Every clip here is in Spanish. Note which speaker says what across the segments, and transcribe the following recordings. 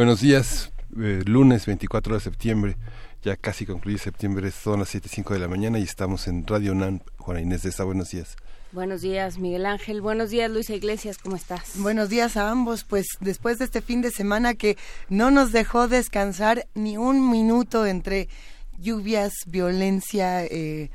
Speaker 1: Buenos días, eh, lunes 24 de septiembre, ya casi concluye septiembre, son las 7.05 de la mañana y estamos en Radio NAN. Juana Inés de esta, buenos días.
Speaker 2: Buenos días, Miguel Ángel. Buenos días, Luisa Iglesias. ¿Cómo estás?
Speaker 3: Buenos días a ambos. Pues después de este fin de semana que no nos dejó descansar ni un minuto entre lluvias, violencia, eh,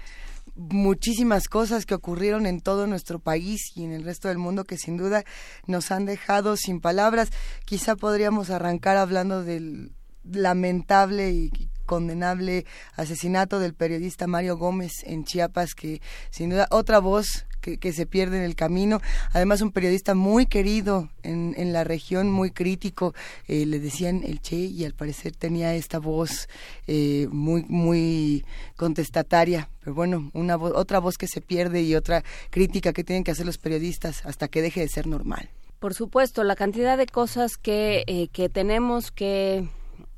Speaker 3: muchísimas cosas que ocurrieron en todo nuestro país y en el resto del mundo que sin duda nos han dejado sin palabras. Quizá podríamos arrancar hablando del lamentable y condenable asesinato del periodista Mario Gómez en Chiapas, que sin duda otra voz que, se pierde en el camino. Además, un periodista muy querido en, en la región, muy crítico. Eh, le decían el Che y al parecer tenía esta voz eh, muy, muy contestataria. Pero bueno, una otra voz que se pierde y otra crítica que tienen que hacer los periodistas hasta que deje de ser normal.
Speaker 2: Por supuesto, la cantidad de cosas que, eh, que tenemos que,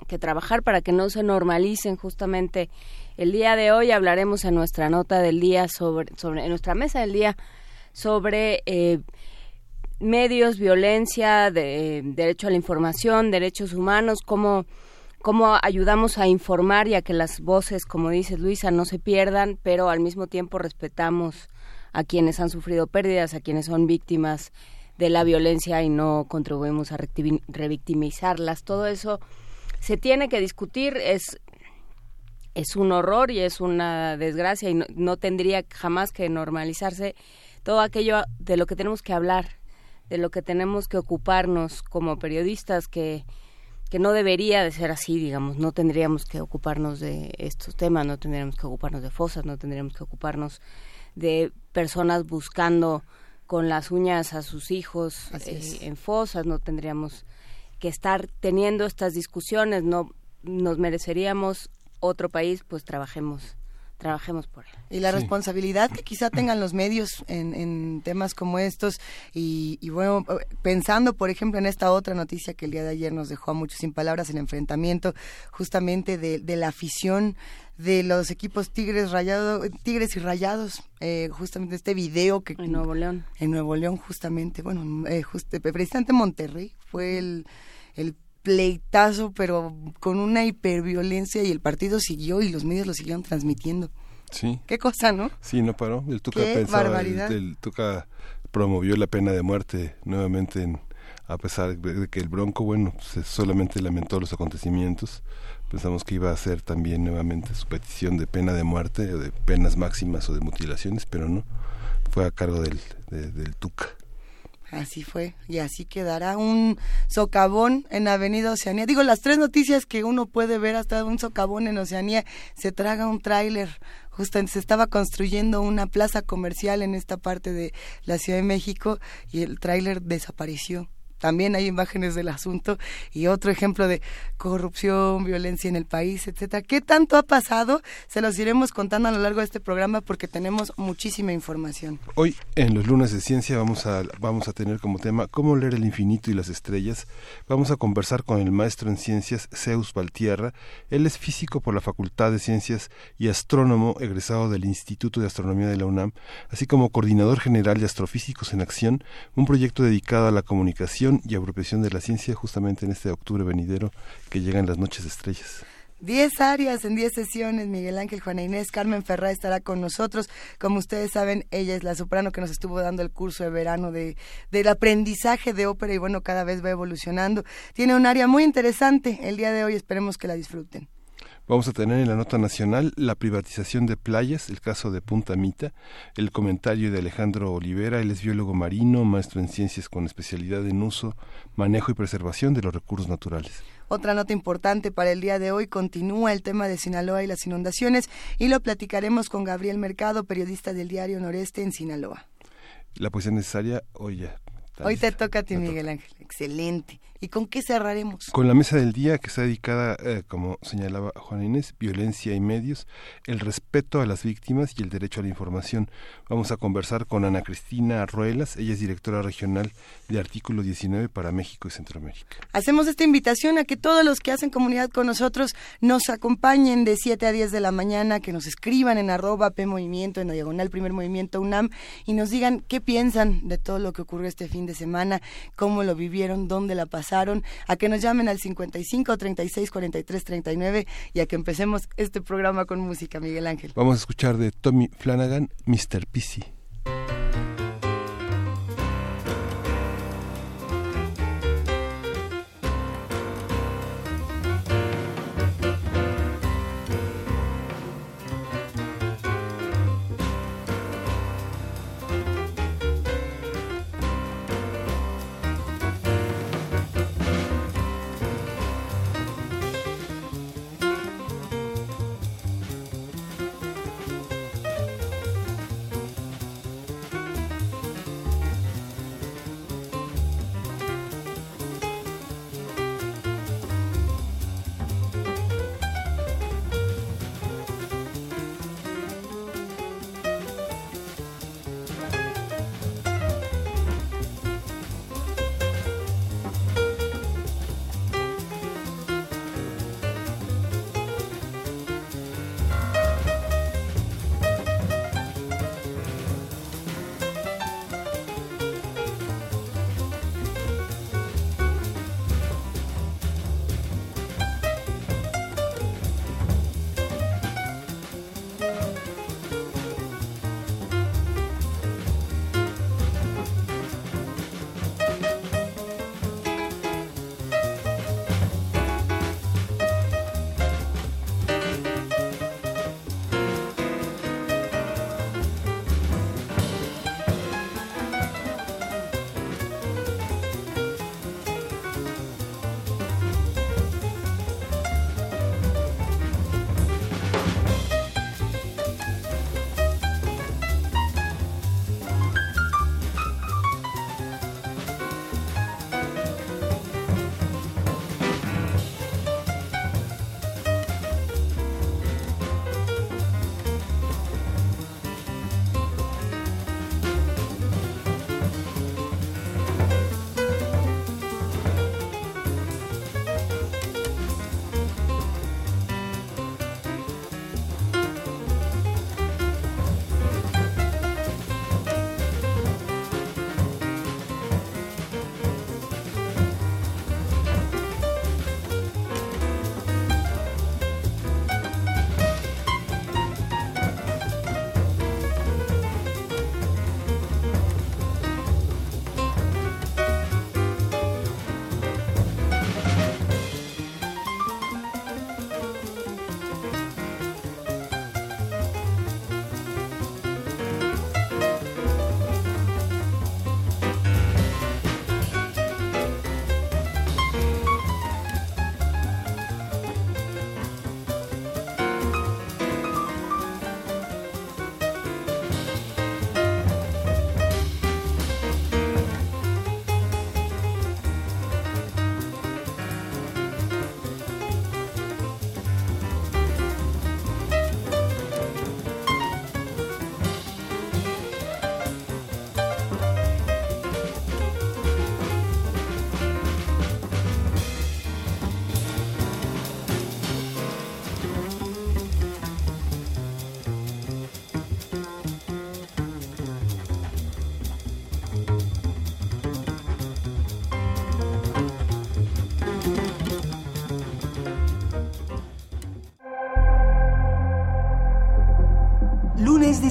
Speaker 2: que trabajar para que no se normalicen justamente el día de hoy hablaremos en nuestra nota del día sobre, sobre en nuestra mesa del día sobre eh, medios, violencia, de, derecho a la información, derechos humanos, cómo, cómo ayudamos a informar y a que las voces, como dice Luisa, no se pierdan, pero al mismo tiempo respetamos a quienes han sufrido pérdidas, a quienes son víctimas de la violencia y no contribuimos a revictimizarlas. Todo eso se tiene que discutir, es es un horror y es una desgracia y no, tendría jamás que normalizarse todo aquello de lo que tenemos que hablar, de lo que tenemos que ocuparnos como periodistas, que, que no debería de ser así, digamos, no tendríamos que ocuparnos de estos temas, no tendríamos que ocuparnos de fosas, no tendríamos que ocuparnos de personas buscando con las uñas a sus hijos eh, en fosas, no tendríamos que estar teniendo estas discusiones, no nos mereceríamos otro país, pues trabajemos trabajemos por él.
Speaker 3: Y la responsabilidad que quizá tengan los medios en, en temas como estos y, bueno, pensando por ejemplo en esta otra noticia que el día de ayer nos dejó a muchos sin palabras, el enfrentamiento justamente de, de la afición de los equipos Tigres Rayados, Tigres y Rayados, eh, justamente este video que
Speaker 2: en Nuevo León,
Speaker 3: en Nuevo León justamente, bueno, eh, precisamente Monterrey fue el el pleitazo, pero con una hiperviolencia y el partido siguió y los medios lo siguieron transmitiendo.
Speaker 1: Sí.
Speaker 3: Qué cosa, ¿no?
Speaker 1: Sí, no paró. El Tuca pensaba, el, Tuca promovió la pena de muerte nuevamente en, a pesar de que el Bronco, bueno, pues, solamente lamentó los acontecimientos. Pensamos que iba a hacer también nuevamente su petición de pena de muerte, de penas máximas o de mutilaciones, pero no. Fue a cargo del, del Tuca.
Speaker 3: Así fue, y así quedará un socavón en Avenida Oceanía. Digo, las tres noticias que uno puede ver hasta un socavón en Oceanía, se traga un tráiler. Justamente se estaba construyendo una plaza comercial en esta parte de la Ciudad de México y el tráiler desapareció también hay imágenes del asunto y otro ejemplo de corrupción, violencia en el país, etcétera. ¿Qué tanto ha pasado? Se los iremos contando a lo largo de este programa porque tenemos muchísima información.
Speaker 1: Hoy en los lunes de ciencia vamos a vamos a tener como tema cómo leer el infinito y las estrellas. Vamos a conversar con el maestro en ciencias Zeus Valtierra. Él es físico por la Facultad de Ciencias y astrónomo egresado del Instituto de Astronomía de la UNAM, así como coordinador general de Astrofísicos en Acción, un proyecto dedicado a la comunicación y apropiación de la ciencia justamente en este octubre venidero que llegan las noches estrellas.
Speaker 3: Diez áreas en diez sesiones. Miguel Ángel, Juana Inés, Carmen Ferrá estará con nosotros. Como ustedes saben, ella es la soprano que nos estuvo dando el curso de verano de, del aprendizaje de ópera y bueno, cada vez va evolucionando. Tiene un área muy interesante. El día de hoy esperemos que la disfruten.
Speaker 1: Vamos a tener en la nota nacional la privatización de playas, el caso de Punta Mita, el comentario de Alejandro Olivera, él es biólogo marino, maestro en ciencias con especialidad en uso, manejo y preservación de los recursos naturales.
Speaker 3: Otra nota importante para el día de hoy continúa el tema de Sinaloa y las inundaciones y lo platicaremos con Gabriel Mercado, periodista del diario Noreste en Sinaloa.
Speaker 1: La poesía necesaria, oye,
Speaker 3: Hoy te toca a ti, Miguel Ángel. Excelente. ¿Y con qué cerraremos?
Speaker 1: Con la mesa del día que está dedicada, eh, como señalaba Juan Inés, violencia y medios, el respeto a las víctimas y el derecho a la información. Vamos a conversar con Ana Cristina Ruelas, ella es directora regional de Artículo 19 para México y Centroamérica.
Speaker 3: Hacemos esta invitación a que todos los que hacen comunidad con nosotros nos acompañen de 7 a 10 de la mañana, que nos escriban en arroba P Movimiento, en la diagonal Primer Movimiento UNAM, y nos digan qué piensan de todo lo que ocurrió este fin de semana, cómo lo vivieron, dónde la pasaron a que nos llamen al 55 36 43 39 y a que empecemos este programa con música, Miguel Ángel.
Speaker 1: Vamos a escuchar de Tommy Flanagan, Mr. PC.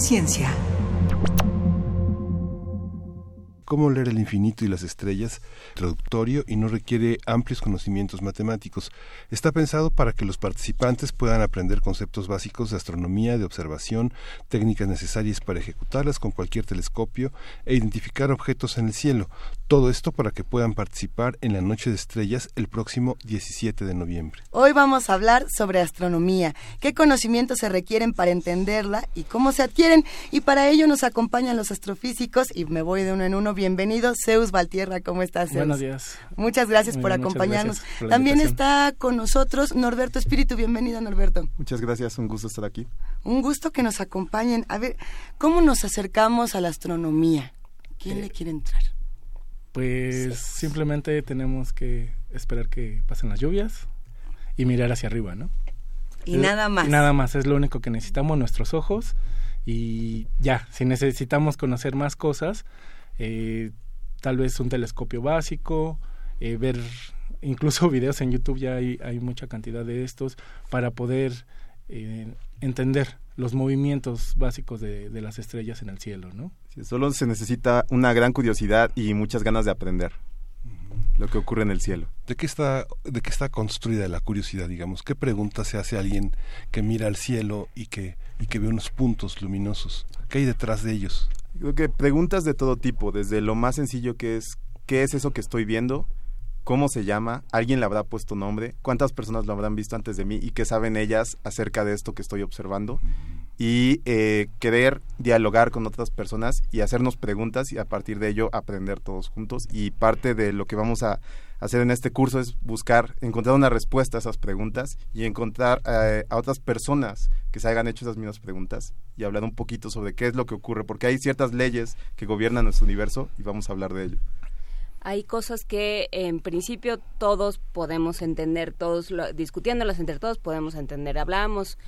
Speaker 4: Ciencia.
Speaker 1: Cómo leer el infinito y las estrellas, y no requiere amplios conocimientos matemáticos. Está pensado para que los participantes puedan aprender conceptos básicos de astronomía, de observación, técnicas necesarias para ejecutarlas con cualquier telescopio e identificar objetos en el cielo. Todo esto para que puedan participar en la Noche de Estrellas el próximo 17 de noviembre.
Speaker 3: Hoy vamos a hablar sobre astronomía, qué conocimientos se requieren para entenderla y cómo se adquieren. Y para ello nos acompañan los astrofísicos y me voy de uno en uno. Bienvenido, Zeus Valtierra, ¿cómo estás? Zeus?
Speaker 5: Buenos días.
Speaker 3: Muchas gracias por acompañarnos. También está con nosotros Norberto Espíritu. Bienvenido, Norberto.
Speaker 6: Muchas gracias, un gusto estar aquí.
Speaker 3: Un gusto que nos acompañen. A ver, ¿cómo nos acercamos a la astronomía? ¿Quién le quiere entrar?
Speaker 5: Pues simplemente tenemos que esperar que pasen las lluvias y mirar hacia arriba, ¿no?
Speaker 3: Y nada más.
Speaker 5: Y nada más, es lo único que necesitamos, nuestros ojos. Y ya, si necesitamos conocer más cosas, eh, tal vez un telescopio básico, eh, ver incluso videos en YouTube, ya hay, hay mucha cantidad de estos, para poder eh, entender los movimientos básicos de, de, las estrellas en el cielo, ¿no?
Speaker 6: Sí, solo se necesita una gran curiosidad y muchas ganas de aprender lo que ocurre en el cielo.
Speaker 1: ¿De qué está, de qué está construida la curiosidad, digamos? ¿Qué pregunta se hace a alguien que mira al cielo y que, y que ve unos puntos luminosos? ¿Qué hay detrás de ellos?
Speaker 6: Creo que preguntas de todo tipo, desde lo más sencillo que es ¿qué es eso que estoy viendo? ¿Cómo se llama? ¿Alguien le habrá puesto nombre? ¿Cuántas personas lo habrán visto antes de mí? ¿Y qué saben ellas acerca de esto que estoy observando? Y eh, querer dialogar con otras personas y hacernos preguntas y a partir de ello aprender todos juntos. Y parte de lo que vamos a hacer en este curso es buscar, encontrar una respuesta a esas preguntas y encontrar eh, a otras personas que se hayan hecho esas mismas preguntas y hablar un poquito sobre qué es lo que ocurre, porque hay ciertas leyes que gobiernan nuestro universo y vamos a hablar de ello
Speaker 2: hay cosas que en principio todos podemos entender, todos lo, discutiéndolas entre todos podemos entender. Hablábamos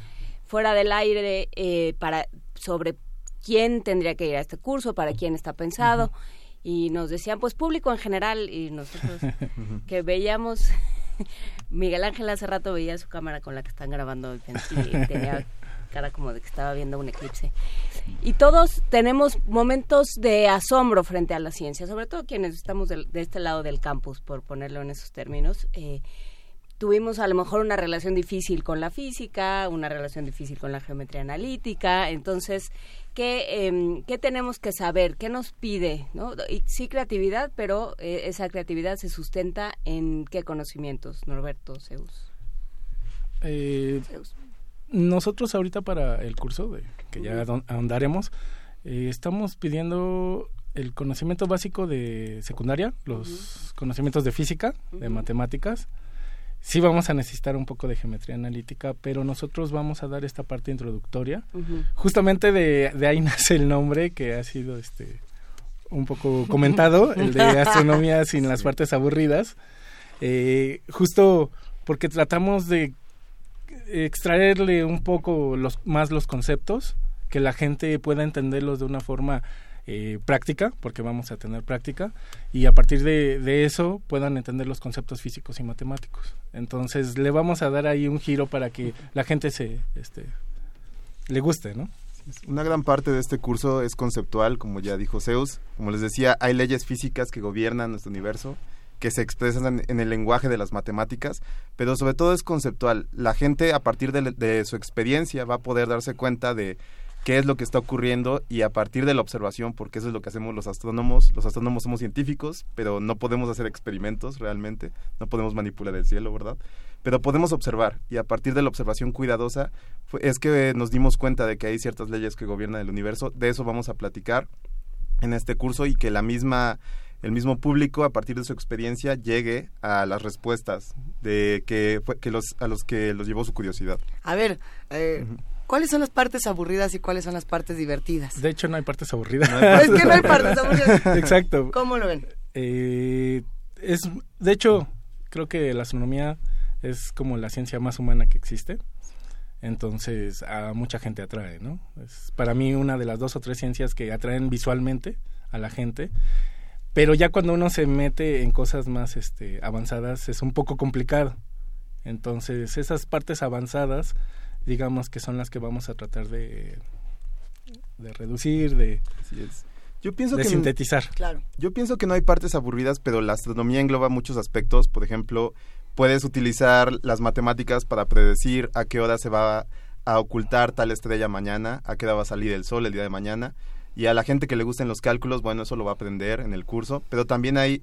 Speaker 2: fuera del aire eh, para sobre quién tendría que ir a este curso, para quién está pensado. Uh -huh. Y nos decían, pues público en general, y nosotros que veíamos, Miguel Ángel hace rato veía su cámara con la que están grabando y tenía cara como de que estaba viendo un eclipse. Y todos tenemos momentos de asombro frente a la ciencia, sobre todo quienes estamos de, de este lado del campus, por ponerlo en esos términos. Eh, tuvimos a lo mejor una relación difícil con la física, una relación difícil con la geometría analítica, entonces, ¿qué, eh, ¿qué tenemos que saber? ¿Qué nos pide? ¿no? Y, sí, creatividad, pero eh, esa creatividad se sustenta en qué conocimientos, Norberto Zeus.
Speaker 5: Eh, Zeus nosotros ahorita para el curso, de, que ya ahondaremos, eh, estamos pidiendo el conocimiento básico de secundaria, los uh -huh. conocimientos de física, uh -huh. de matemáticas. Sí vamos a necesitar un poco de geometría analítica, pero nosotros vamos a dar esta parte introductoria. Uh -huh. Justamente de, de, ahí nace el nombre que ha sido este un poco comentado, el de astronomía sin las partes aburridas. Eh, justo porque tratamos de extraerle un poco los, más los conceptos, que la gente pueda entenderlos de una forma eh, práctica, porque vamos a tener práctica, y a partir de, de, eso puedan entender los conceptos físicos y matemáticos. Entonces le vamos a dar ahí un giro para que la gente se este, le guste, ¿no?
Speaker 6: Una gran parte de este curso es conceptual, como ya dijo Zeus. Como les decía, hay leyes físicas que gobiernan nuestro universo que se expresan en el lenguaje de las matemáticas, pero sobre todo es conceptual. La gente a partir de, su experiencia va a poder darse cuenta de qué es lo que está ocurriendo y a partir de la observación, porque eso es lo que hacemos los astrónomos. Los astrónomos somos científicos, pero no podemos hacer experimentos realmente, no podemos manipular el cielo, ¿verdad? Pero podemos observar y a partir de la observación cuidadosa es que nos dimos cuenta de que hay ciertas leyes que gobiernan el universo. De eso vamos a platicar en este curso y que la misma el mismo público a partir de su experiencia llegue a las respuestas de que, que los a los que los llevó su curiosidad.
Speaker 3: A ver, eh, uh -huh. ¿cuáles son las partes aburridas y cuáles son las partes divertidas?
Speaker 5: De hecho, no hay partes aburridas.
Speaker 3: No hay es que no hay partes aburridas.
Speaker 5: Exacto.
Speaker 3: ¿Cómo lo ven?
Speaker 5: Eh, es, de hecho, creo que la astronomía es como la ciencia más humana que existe. Entonces, a mucha gente atrae, ¿no? Es para mí una de las dos o tres ciencias que atraen visualmente a la gente pero ya cuando uno se mete en cosas más este, avanzadas es un poco complicado. Entonces, esas partes avanzadas, digamos que son las que vamos a tratar de, de reducir, de,
Speaker 6: yo pienso
Speaker 5: de
Speaker 6: que
Speaker 5: sintetizar.
Speaker 3: Claro.
Speaker 6: Yo pienso que no hay partes aburridas, pero la astronomía engloba muchos aspectos. Por ejemplo, puedes utilizar las matemáticas para predecir a qué hora se va a ocultar tal estrella mañana, a qué hora va a salir el sol el día de mañana Y a la gente que le gusten los cálculos, bueno, eso lo va a aprender en el curso, pero también hay,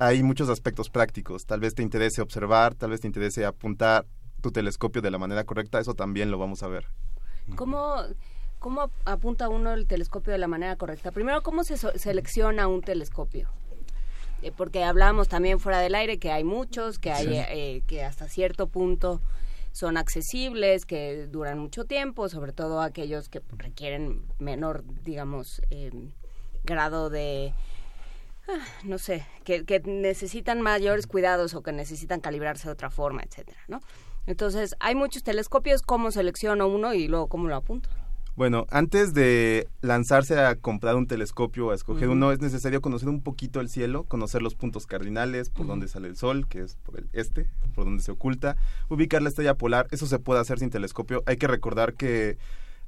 Speaker 6: hay muchos aspectos prácticos. Tal vez te interese observar, tal vez te interese apuntar tu telescopio de la manera correcta, eso también lo vamos a ver.
Speaker 2: ¿Cómo, cómo apunta uno el telescopio de la manera correcta? Primero, ¿cómo se selecciona un telescopio? Eh, porque hablábamos también fuera del aire que hay muchos, que hay eh, que hasta cierto punto son accesibles, que duran mucho tiempo, sobre todo aquellos que requieren menor, digamos, em, grado de, ah, no sé, que, que, necesitan mayores cuidados o que necesitan calibrarse de otra forma, etcétera, ¿no? Entonces, hay muchos telescopios, ¿cómo selecciono uno y luego cómo lo apunto?
Speaker 6: Bueno, antes de lanzarse a comprar un telescopio o a escoger uno, es necesario conocer un poquito el cielo, conocer los puntos cardinales, por donde sale el sol, que es por el este, por donde se oculta, ubicar la estrella polar, eso se puede hacer sin telescopio. Hay que recordar que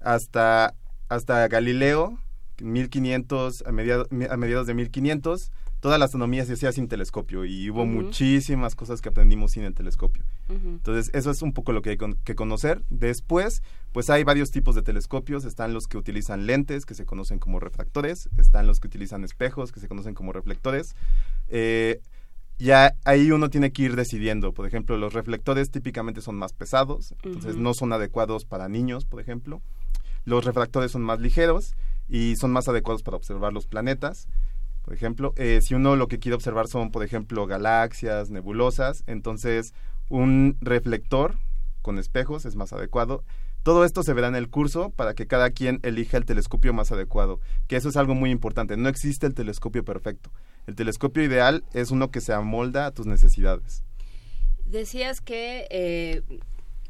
Speaker 6: hasta, hasta Galileo, 1500, a mediados, a mediados de 1500, toda la astronomía se hacía sin telescopio y hubo muchísimas cosas que aprendimos sin el telescopio. Entonces, eso es un poco lo que hay que conocer. Después, pues hay varios tipos de telescopios. Están los que utilizan lentes, que se conocen como refractores. Están los que utilizan espejos, que se conocen como reflectores. Eh, ya ahí uno tiene que ir decidiendo. Por ejemplo, los reflectores típicamente son más pesados, entonces no son adecuados para niños, por ejemplo. Los refractores son más ligeros y son más adecuados para observar los planetas. Por ejemplo, eh, si uno lo que quiere observar son, por ejemplo, galaxias, nebulosas, entonces un reflector con espejos es más adecuado. Todo esto se verá en el curso para que cada quien elija el telescopio más adecuado, que eso es algo muy importante. No existe el telescopio perfecto. El telescopio ideal es uno que se amolda a tus necesidades.
Speaker 2: Decías que, eh,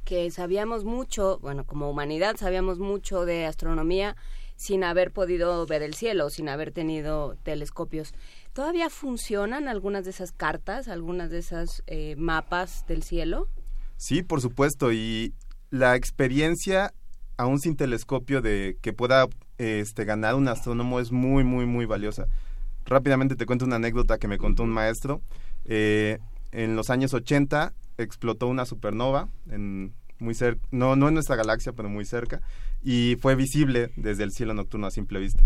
Speaker 2: que sabíamos mucho, bueno, como humanidad sabíamos mucho de astronomía sin haber podido ver el cielo, sin haber tenido telescopios. ¿Todavía funcionan algunas de esas cartas, algunas de esas eh, mapas del cielo?
Speaker 6: Sí, por supuesto, y la experiencia, aún sin telescopio, de que pueda este, ganar un astrónomo es muy, muy, muy valiosa. Rápidamente te cuento una anécdota que me contó un maestro. Eh, en los años 80 explotó una supernova en muy cerca, no, no en nuestra galaxia, pero muy cerca, y fue visible desde el cielo nocturno a simple vista.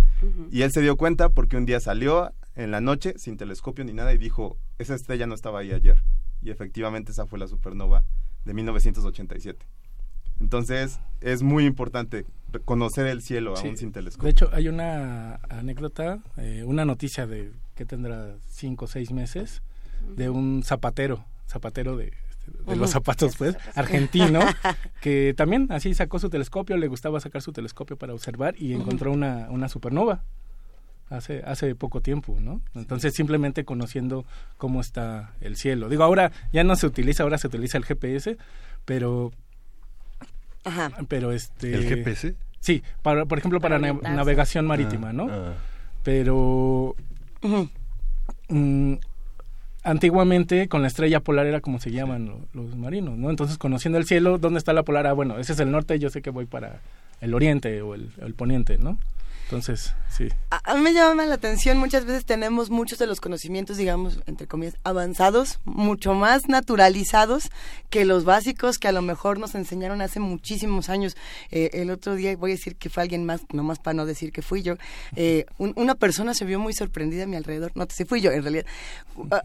Speaker 6: Y él se dio cuenta porque un día salió en la noche sin telescopio ni nada y dijo, esa estrella no estaba ahí ayer. Y efectivamente esa fue la supernova de 1987. Entonces es muy importante conocer el cielo aún sin telescopio.
Speaker 5: De hecho, hay una anécdota, eh, una noticia de que tendrá cinco o seis meses, de un zapatero, zapatero de de los zapatos, pues, argentino, que también así sacó su telescopio, le gustaba sacar su telescopio para observar y encontró una, una supernova hace, hace poco tiempo, ¿no? Entonces, simplemente conociendo cómo está el cielo. Digo, ahora ya no se utiliza, ahora se utiliza el GPS, pero... Ajá. Pero este...
Speaker 1: ¿El GPS?
Speaker 5: Sí, para, por ejemplo, para, navegación marítima, ¿no? Ah, ah. Pero antiguamente con la estrella polar era como se llaman los, marinos, ¿no? Entonces, conociendo el cielo, ¿dónde está la polar? Ah, bueno, ese es el norte, yo sé que voy para el oriente o el, el poniente, ¿no? Entonces, sí.
Speaker 3: A, mí me llama la atención, muchas veces tenemos muchos de los conocimientos, digamos, entre comillas, avanzados, mucho más naturalizados que los básicos que a lo mejor nos enseñaron hace muchísimos años. Eh, el otro día, voy a decir que fue alguien más, nomás para no decir que fui yo, eh, una persona se vio muy sorprendida a mi alrededor, no sé si fui yo en realidad,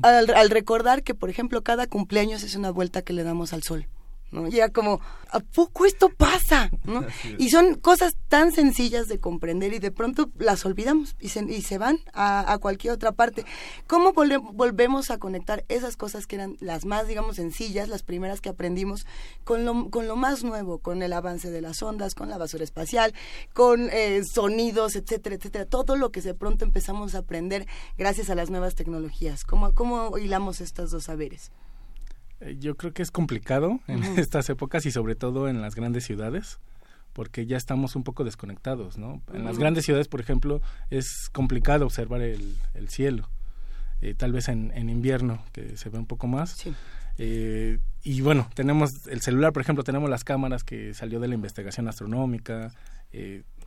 Speaker 3: al, al recordar que, por ejemplo, cada cumpleaños es una vuelta que le damos al sol. ¿No? Ya como, ¿a poco esto pasa? ¿no? Y son cosas tan sencillas de comprender y de pronto las olvidamos y se, y se van a, cualquier otra parte. ¿Cómo volvemos a conectar esas cosas que eran las más, digamos, sencillas, las primeras que aprendimos, con lo, con lo más nuevo, con el avance de las ondas, con la basura espacial, con eh, sonidos, etcétera, etcétera? Todo lo que de pronto empezamos a aprender gracias a las nuevas tecnologías. ¿Cómo, cómo hilamos estos dos saberes?
Speaker 5: Eh, yo creo que es complicado en estas épocas y sobre todo en las grandes ciudades porque ya estamos un poco desconectados, ¿no? En las grandes ciudades, por ejemplo, es complicado observar el, cielo. Eh, tal vez en, invierno, que se ve un poco más. Eh, y bueno, tenemos el celular, por ejemplo, tenemos las cámaras que salió de la investigación astronómica,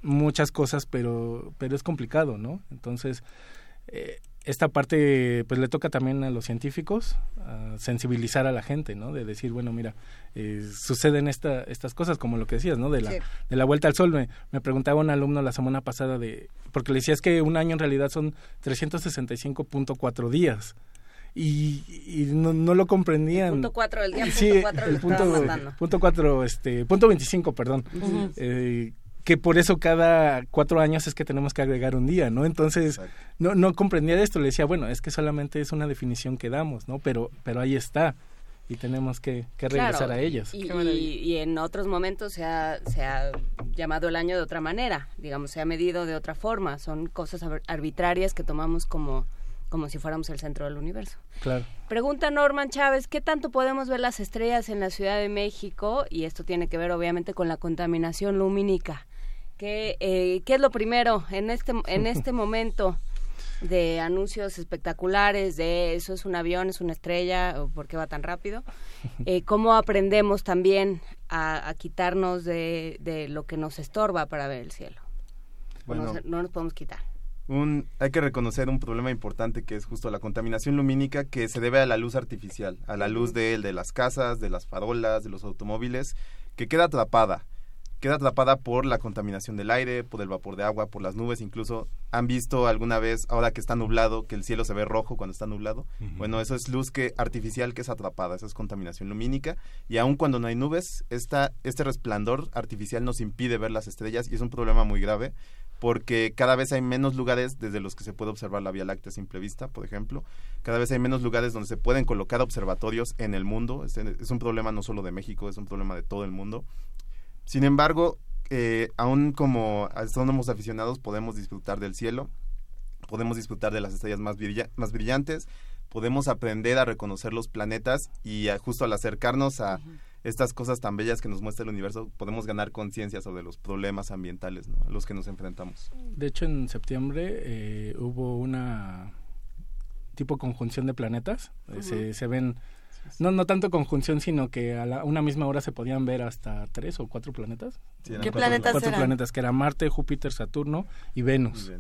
Speaker 5: muchas cosas, pero, pero es complicado, ¿no? Entonces, esta parte pues le toca también a los científicos sensibilizar a la gente, ¿no? De decir, bueno, mira, eh, suceden esta, estas cosas, como lo que decías, ¿no? De la, de la vuelta al sol. Me, me, preguntaba un alumno la semana pasada de, porque le decías que un año en realidad son 365.4 días. Y, y no, no, lo comprendían.
Speaker 2: punto cuatro del día,
Speaker 5: sí,
Speaker 2: punto
Speaker 5: el punto, punto cuatro, este, punto 25, perdón. eh, que por eso cada cuatro años es que tenemos que agregar un día, ¿no? Entonces, no, no comprendía esto, le decía, bueno, es que solamente es una definición que damos, ¿no? Pero, pero ahí está y tenemos que, que regresar a ellas.
Speaker 2: Y, y, en otros momentos se ha, se ha llamado el año de otra manera, digamos, se ha medido de otra forma, son cosas arbitrarias que tomamos como como si fuéramos el centro del universo.
Speaker 5: Claro.
Speaker 2: Pregunta Norman Chávez, ¿qué tanto podemos ver las estrellas en la Ciudad de México? Y esto tiene que ver obviamente con la contaminación lumínica. ¿Qué, eh, ¿qué es lo primero en este, en este momento de anuncios espectaculares de eso es un avión, es una estrella, o por qué va tan rápido? Eh, ¿Cómo aprendemos también a, quitarnos de, de, lo que nos estorba para ver el cielo? Bueno, no, nos podemos quitar.
Speaker 6: Un, hay que reconocer un problema importante que es justo la contaminación lumínica que se debe a la luz artificial, a la luz de, de las casas, de las farolas, de los automóviles, que queda atrapada queda atrapada por la contaminación del aire, por el vapor de agua, por las nubes. Incluso han visto alguna vez, ahora que está nublado, que el cielo se ve rojo cuando está nublado. Bueno, eso es luz que artificial que es atrapada, eso es contaminación lumínica. Y aun cuando no hay nubes, esta, este resplandor artificial nos impide ver las estrellas y es un problema muy grave porque cada vez hay menos lugares desde los que se puede observar la Vía Láctea a simple vista, por ejemplo. Cada vez hay menos lugares donde se pueden colocar observatorios en el mundo. es un problema no solo de México, es un problema de todo el mundo. Sin embargo, eh, aún como astrónomos aficionados podemos disfrutar del cielo, podemos disfrutar de las estrellas más, más brillantes, podemos aprender a reconocer los planetas y justo al acercarnos a estas cosas tan bellas que nos muestra el universo, podemos ganar conciencia sobre los problemas ambientales a los que nos enfrentamos.
Speaker 5: De hecho, en septiembre eh, hubo una tipo conjunción de planetas, se, se ven no, no tanto conjunción, sino que a la, una misma hora se podían ver hasta tres o cuatro planetas.
Speaker 3: ¿Qué planetas
Speaker 5: Cuatro planetas, que eran Marte, Júpiter, Saturno y Venus.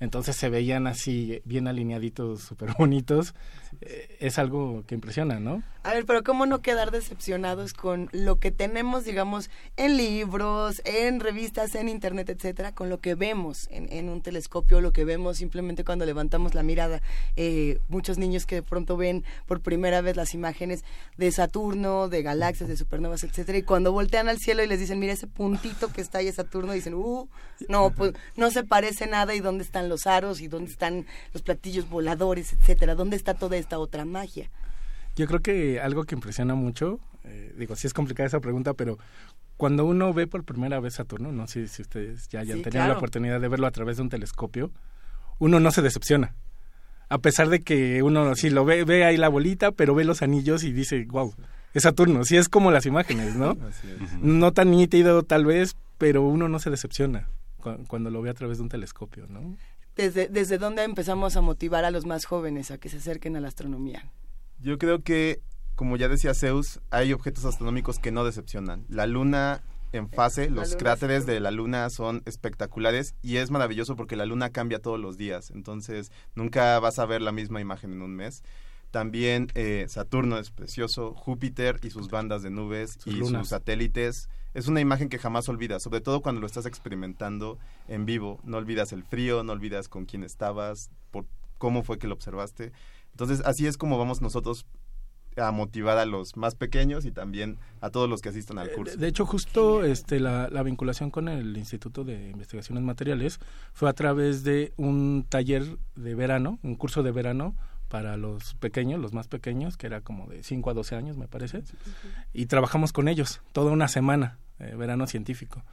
Speaker 5: Entonces se veían así bien alineaditos, súper bonitos. Eh, es algo que impresiona, ¿no?
Speaker 3: A ver, pero ¿cómo no quedar decepcionados con lo que tenemos, digamos, en libros, en revistas, en internet, etcétera, con lo que vemos en, un telescopio, lo que vemos simplemente cuando levantamos la mirada? Eh, muchos niños que de pronto ven por primera vez las imágenes de Saturno, de galaxias, de supernovas, etcétera, y cuando voltean al cielo y les dicen, mira ese puntito que está ahí es Saturno, dicen, uh, no, pues no se parece nada, y dónde están los aros, y dónde están los platillos voladores, etcétera, dónde está toda esta otra magia.
Speaker 5: Yo creo que algo que impresiona mucho, eh, digo, sí es complicada esa pregunta, pero cuando uno ve por primera vez Saturno, no sé si ustedes ya hayan tenido la oportunidad de verlo a través de un telescopio, uno no se decepciona. A pesar de que uno sí lo ve, ve ahí la bolita, pero ve los anillos y dice, wow, es Saturno. Sí es como las imágenes, ¿no? No tan nítido tal vez, pero uno no se decepciona cuando lo ve a través de un telescopio, ¿no?
Speaker 3: Desde, desde dónde empezamos a motivar a los más jóvenes a que se acerquen a la astronomía?
Speaker 6: Yo creo que, como ya decía Zeus, hay objetos astronómicos que no decepcionan. La luna en fase, los cráteres de la luna son espectaculares y es maravilloso porque la luna cambia todos los días, entonces nunca vas a ver la misma imagen en un mes. También eh, Saturno es precioso, Júpiter y sus bandas de nubes y sus satélites es una imagen que jamás olvidas, sobre todo cuando lo estás experimentando en vivo. No olvidas el frío, no olvidas con quién estabas, por cómo fue que lo observaste. Entonces, así es como vamos nosotros a motivar a los más pequeños y también a todos los que asistan al eh, curso.
Speaker 5: De hecho, justo este, la, la, vinculación con el Instituto de Investigaciones Materiales fue a través de un taller de verano, un curso de verano para los pequeños, los más pequeños, que era como de 5 a 12 años, me parece, y trabajamos con ellos toda una semana, eh, verano científico.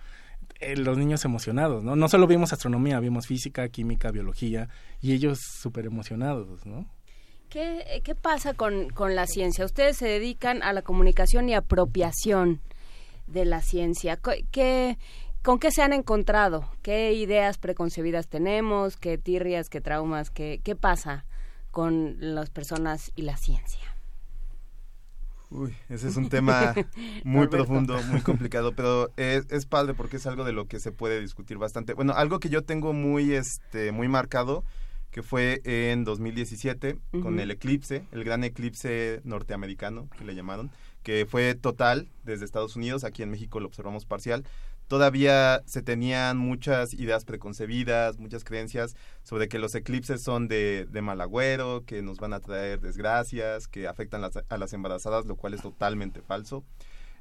Speaker 5: Eh, los niños emocionados, ¿no? No solo vimos astronomía, vimos física, química, biología, y ellos súper emocionados, ¿no?
Speaker 2: ¿Qué, ¿Qué pasa con, con la ciencia? Ustedes se dedican a la comunicación y apropiación de la ciencia. ¿Qué, ¿Con qué se han encontrado? ¿Qué ideas preconcebidas tenemos? ¿Qué tirrias, qué traumas? ¿Qué, qué pasa? Con las personas y la ciencia?
Speaker 6: Uy, ese es un tema muy profundo, muy complicado, pero es, es, padre porque es algo de lo que se puede discutir bastante. Bueno, algo que yo tengo muy, este, muy marcado que fue en 2017 con el eclipse, el gran eclipse norteamericano que le llamaron, que fue total desde Estados Unidos, aquí en México lo observamos parcial. Todavía se tenían muchas ideas preconcebidas, muchas creencias sobre que los eclipses son de, de mal agüero, que nos van a traer desgracias, que afectan a las embarazadas, lo cual es totalmente falso.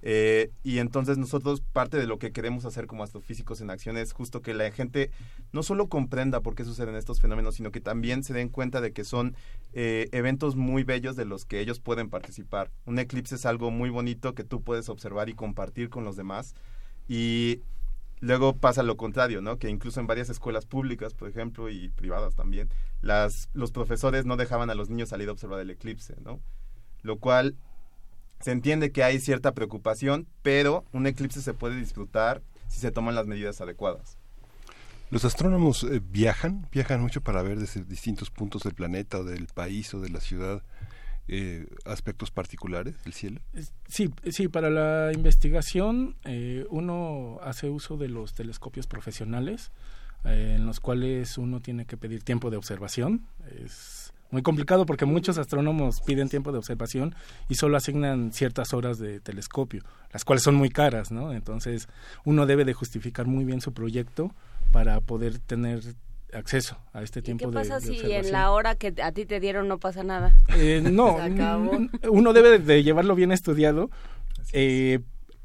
Speaker 6: Eh, y entonces nosotros parte de lo que queremos hacer como astrofísicos en acción es justo que la gente no solo comprenda por qué suceden estos fenómenos, sino que también se den cuenta de que son eh, eventos muy bellos de los que ellos pueden participar. Un eclipse es algo muy bonito que tú puedes observar y compartir con los demás. Y luego pasa lo contrario, ¿no? Que incluso en varias escuelas públicas, por ejemplo, y privadas también, las, los profesores no dejaban a los niños salir a observar el eclipse, ¿no? Lo cual se entiende que hay cierta preocupación, pero un eclipse se puede disfrutar si se toman las medidas adecuadas.
Speaker 1: Los astrónomos eh, viajan, viajan mucho para ver desde distintos puntos del planeta del país o de la ciudad eh, aspectos particulares del cielo.
Speaker 5: Sí, sí, para la investigación eh, uno hace uso de los telescopios profesionales en los cuales uno tiene que pedir tiempo de observación. Es muy complicado porque muchos astrónomos piden tiempo de observación y solo asignan ciertas horas de telescopio, las cuales son muy caras, ¿no? Entonces, uno debe de justificar muy bien su proyecto para poder tener acceso a este tiempo de
Speaker 2: ¿Qué pasa
Speaker 5: si
Speaker 2: en la hora que a ti te dieron no pasa nada?
Speaker 5: Eh, no, uno debe de llevarlo bien estudiado. Eh,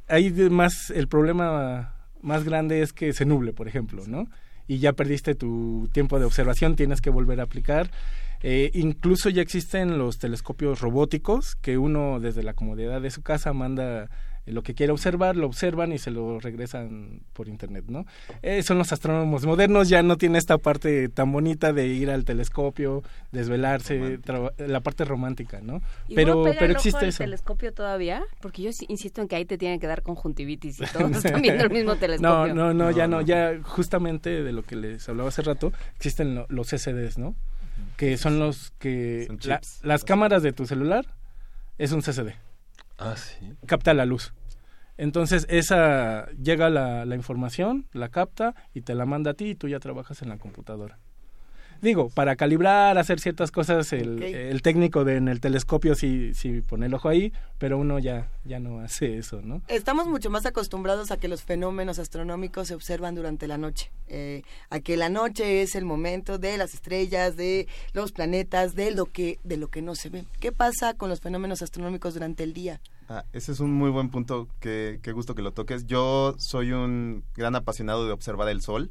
Speaker 5: hay más, el problema más grande es que se nuble, por ejemplo, ¿no? Y ya perdiste tu tiempo de observación, tienes que volver a aplicar. Eh, incluso ya existen los telescopios robóticos que uno desde la comodidad de su casa manda lo que quiere observar, lo observan y se lo regresan por internet, ¿no? Eh, son los astrónomos modernos, ya no tiene esta parte tan bonita de ir al telescopio, desvelarse, la parte romántica, ¿no?
Speaker 2: pero pero existe eso. telescopio todavía? Porque yo insisto en que ahí te tienen que dar conjuntivitis y todos están viendo el mismo telescopio.
Speaker 5: No, no, no, ya no, ya justamente de lo que les hablaba hace rato, existen los CCDs, ¿no? que son los que las cámaras de tu celular es un CCD.
Speaker 1: Ah.
Speaker 5: Capta la luz. Entonces esa llega la, la información, la capta y te la manda a ti y tú ya trabajas en la computadora digo, para calibrar, hacer ciertas cosas, el, el técnico de, en el telescopio sí, sí pone el ojo ahí, pero uno ya, ya no hace eso, ¿no?
Speaker 3: Estamos mucho más acostumbrados a que los fenómenos astronómicos se observan durante la noche, eh, a que la noche es el momento de las estrellas, de los planetas, de lo que, de lo que no se ve. ¿Qué pasa con los fenómenos astronómicos durante el día?
Speaker 6: Ah, ese es un muy buen punto, qué, qué gusto que lo toques. Yo soy un gran apasionado de observar el sol.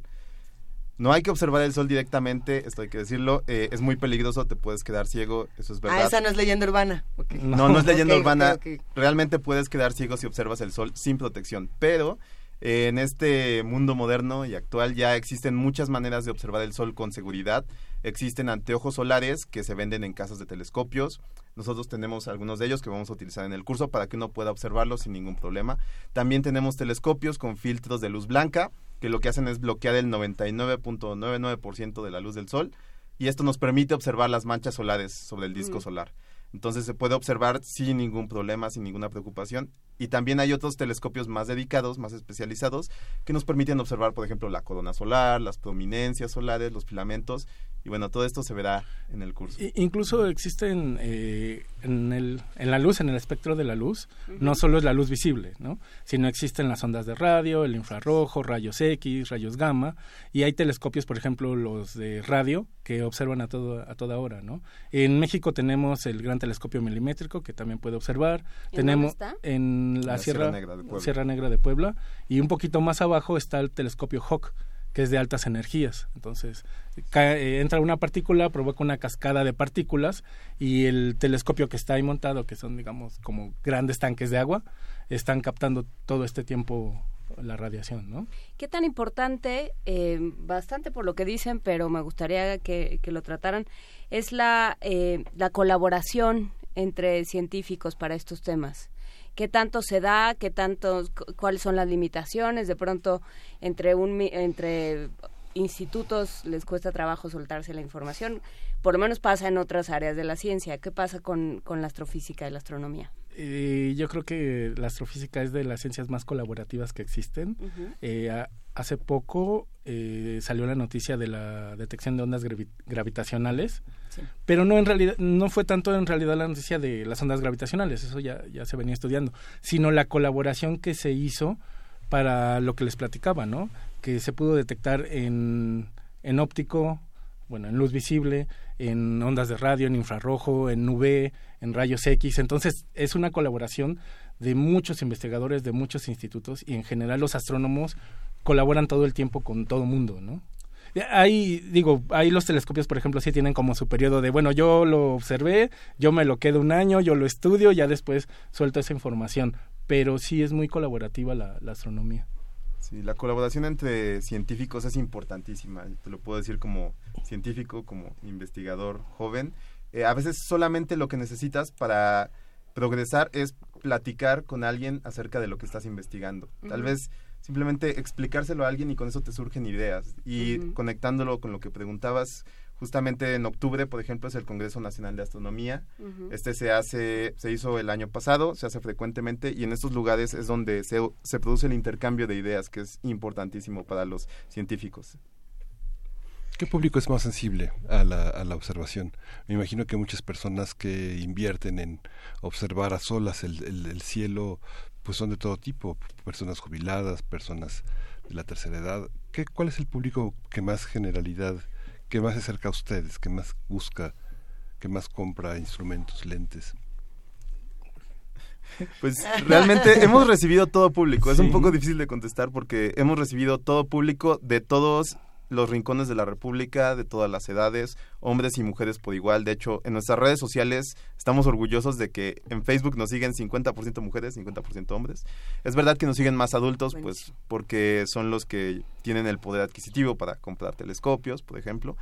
Speaker 6: No hay que observar el sol directamente, esto hay que decirlo. Eh, es muy peligroso, te puedes quedar ciego, eso es ah, verdad.
Speaker 3: Ah, esa no es leyenda urbana.
Speaker 6: No, no es leyenda urbana. Realmente puedes quedar ciego si observas el sol sin protección. Pero eh, en este mundo moderno y actual ya existen muchas maneras de observar el sol con seguridad. Existen anteojos solares que se venden en casas de telescopios. Nosotros tenemos algunos de ellos que vamos a utilizar en el curso para que uno pueda observarlos sin ningún problema. También tenemos telescopios con filtros de luz blanca que lo que hacen es bloquear el 99.99% de la luz del sol y esto nos permite observar las manchas solares sobre el disco mm. solar. Entonces se puede observar sin ningún problema, sin ninguna preocupación. Y también hay otros telescopios más dedicados, más especializados, que nos permiten observar, por ejemplo, la corona solar, las prominencias solares, los filamentos y bueno, todo esto se verá en el curso.
Speaker 5: incluso existen eh, en, el, en la luz, en el espectro de la luz, no solo es la luz visible, ¿no? sino existen las ondas de radio, el infrarrojo, rayos X, rayos gamma, y hay telescopios, por ejemplo, los de radio, que observan a, todo, a toda hora. ¿no? En México tenemos el gran telescopio milimétrico, que también puede observar.
Speaker 2: ¿En
Speaker 5: tenemos
Speaker 2: está?
Speaker 5: en la, Sierra, Sierra, Negra de Puebla, y un poquito más abajo está el telescopio Hawk, que es de altas energías. Entonces, eh, entra una partícula, provoca una cascada de partículas y el telescopio que está ahí montado, que son, digamos, como grandes tanques de agua, están captando todo este tiempo la radiación, ¿no?
Speaker 2: ¿Qué tan importante, eh, bastante por lo que dicen, pero me gustaría que, lo trataran, es la, eh, la colaboración entre científicos para estos temas? Qué tanto se da, qué tanto, cuáles son las limitaciones, de pronto entre un entre institutos les cuesta trabajo soltarse la información, por lo menos pasa en otras áreas de la ciencia. ¿Qué pasa con, con la astrofísica y la astronomía?
Speaker 5: Eh, yo creo que la astrofísica es de las ciencias más colaborativas que existen. Eh, hace poco eh, salió la noticia de la detección de ondas gravitacionales, pero no en realidad no fue tanto en realidad la noticia de las ondas gravitacionales, eso ya ya se venía estudiando, sino la colaboración que se hizo para lo que les platicaba, ¿no? Que se pudo detectar en en óptico, bueno, en luz visible, en ondas de radio, en infrarrojo, en UV, en rayos X. Entonces, es una colaboración de muchos investigadores, de muchos institutos y en general los astrónomos colaboran todo el tiempo con todo mundo, ¿no? Ahí, digo, ahí los telescopios, por ejemplo, sí tienen como su periodo de, bueno, yo lo observé, yo me lo quedo un año, yo lo estudio, ya después suelto esa información, pero sí es muy colaborativa la astronomía.
Speaker 6: Sí, la colaboración entre científicos es importantísima, te lo puedo decir como científico, como investigador joven. Eh, a veces solamente lo que necesitas para progresar es platicar con alguien acerca de lo que estás investigando. Tal vez simplemente explicárselo a alguien y con eso te surgen ideas. Y conectándolo con lo que preguntabas, Justamente en octubre, por ejemplo, es el Congreso Nacional de Astronomía. Este se hace, se hizo el año pasado, se hace frecuentemente y en estos lugares es donde se, se produce el intercambio de ideas, que es importantísimo para los científicos.
Speaker 1: ¿Qué público es más sensible a la, a la observación? Me imagino que muchas personas que invierten en observar a solas el, el, cielo, pues son de todo tipo, personas jubiladas, personas de la tercera edad. ¿Qué, ¿Cuál es el público que más generalidad ¿Qué más se acerca a ustedes? ¿Qué más busca? ¿Qué más compra instrumentos, lentes?
Speaker 6: Pues realmente hemos recibido todo público. Es un poco difícil de contestar porque hemos recibido todo público de todos los rincones de la República, de todas las edades, hombres y mujeres por igual. De hecho, en nuestras redes sociales estamos orgullosos de que en Facebook nos siguen 50% mujeres, 50% hombres. Es verdad que nos siguen más adultos, pues porque son los que tienen el poder adquisitivo para comprar telescopios, por ejemplo.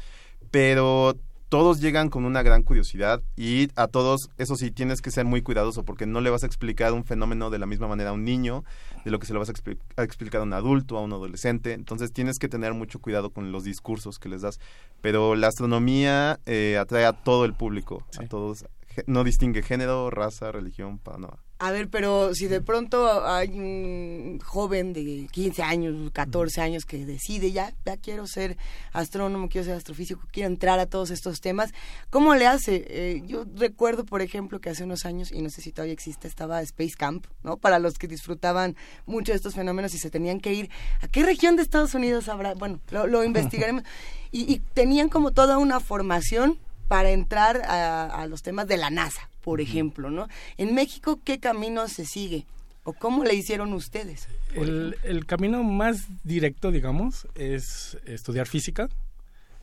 Speaker 6: Pero todos llegan con una gran curiosidad y a todos, eso sí, tienes que ser muy cuidadoso porque no le vas a explicar un fenómeno de la misma manera a un niño, de lo que se lo vas a, explicar a un adulto, a un adolescente. Entonces tienes que tener mucho cuidado con los discursos que les das. Pero la astronomía eh, atrae a todo el público, a todos. No distingue género, raza, religión, para nada.
Speaker 3: A ver, pero si de pronto hay un joven de 15 años, 14 años que decide ya, ya quiero ser astrónomo, quiero ser astrofísico, quiero entrar a todos estos temas, ¿cómo le hace? Eh, yo recuerdo, por ejemplo, que hace unos años, y no sé si todavía existe, estaba Space Camp, ¿no? Para los que disfrutaban mucho de estos fenómenos y se tenían que ir. ¿A qué región de Estados Unidos habrá? Bueno, lo, investigaremos. Y, y tenían como toda una formación para entrar a, los temas de la NASA, por ejemplo, ¿no? En México, ¿qué camino se sigue? ¿O cómo le hicieron ustedes?
Speaker 5: El, el, camino más directo, digamos, es estudiar física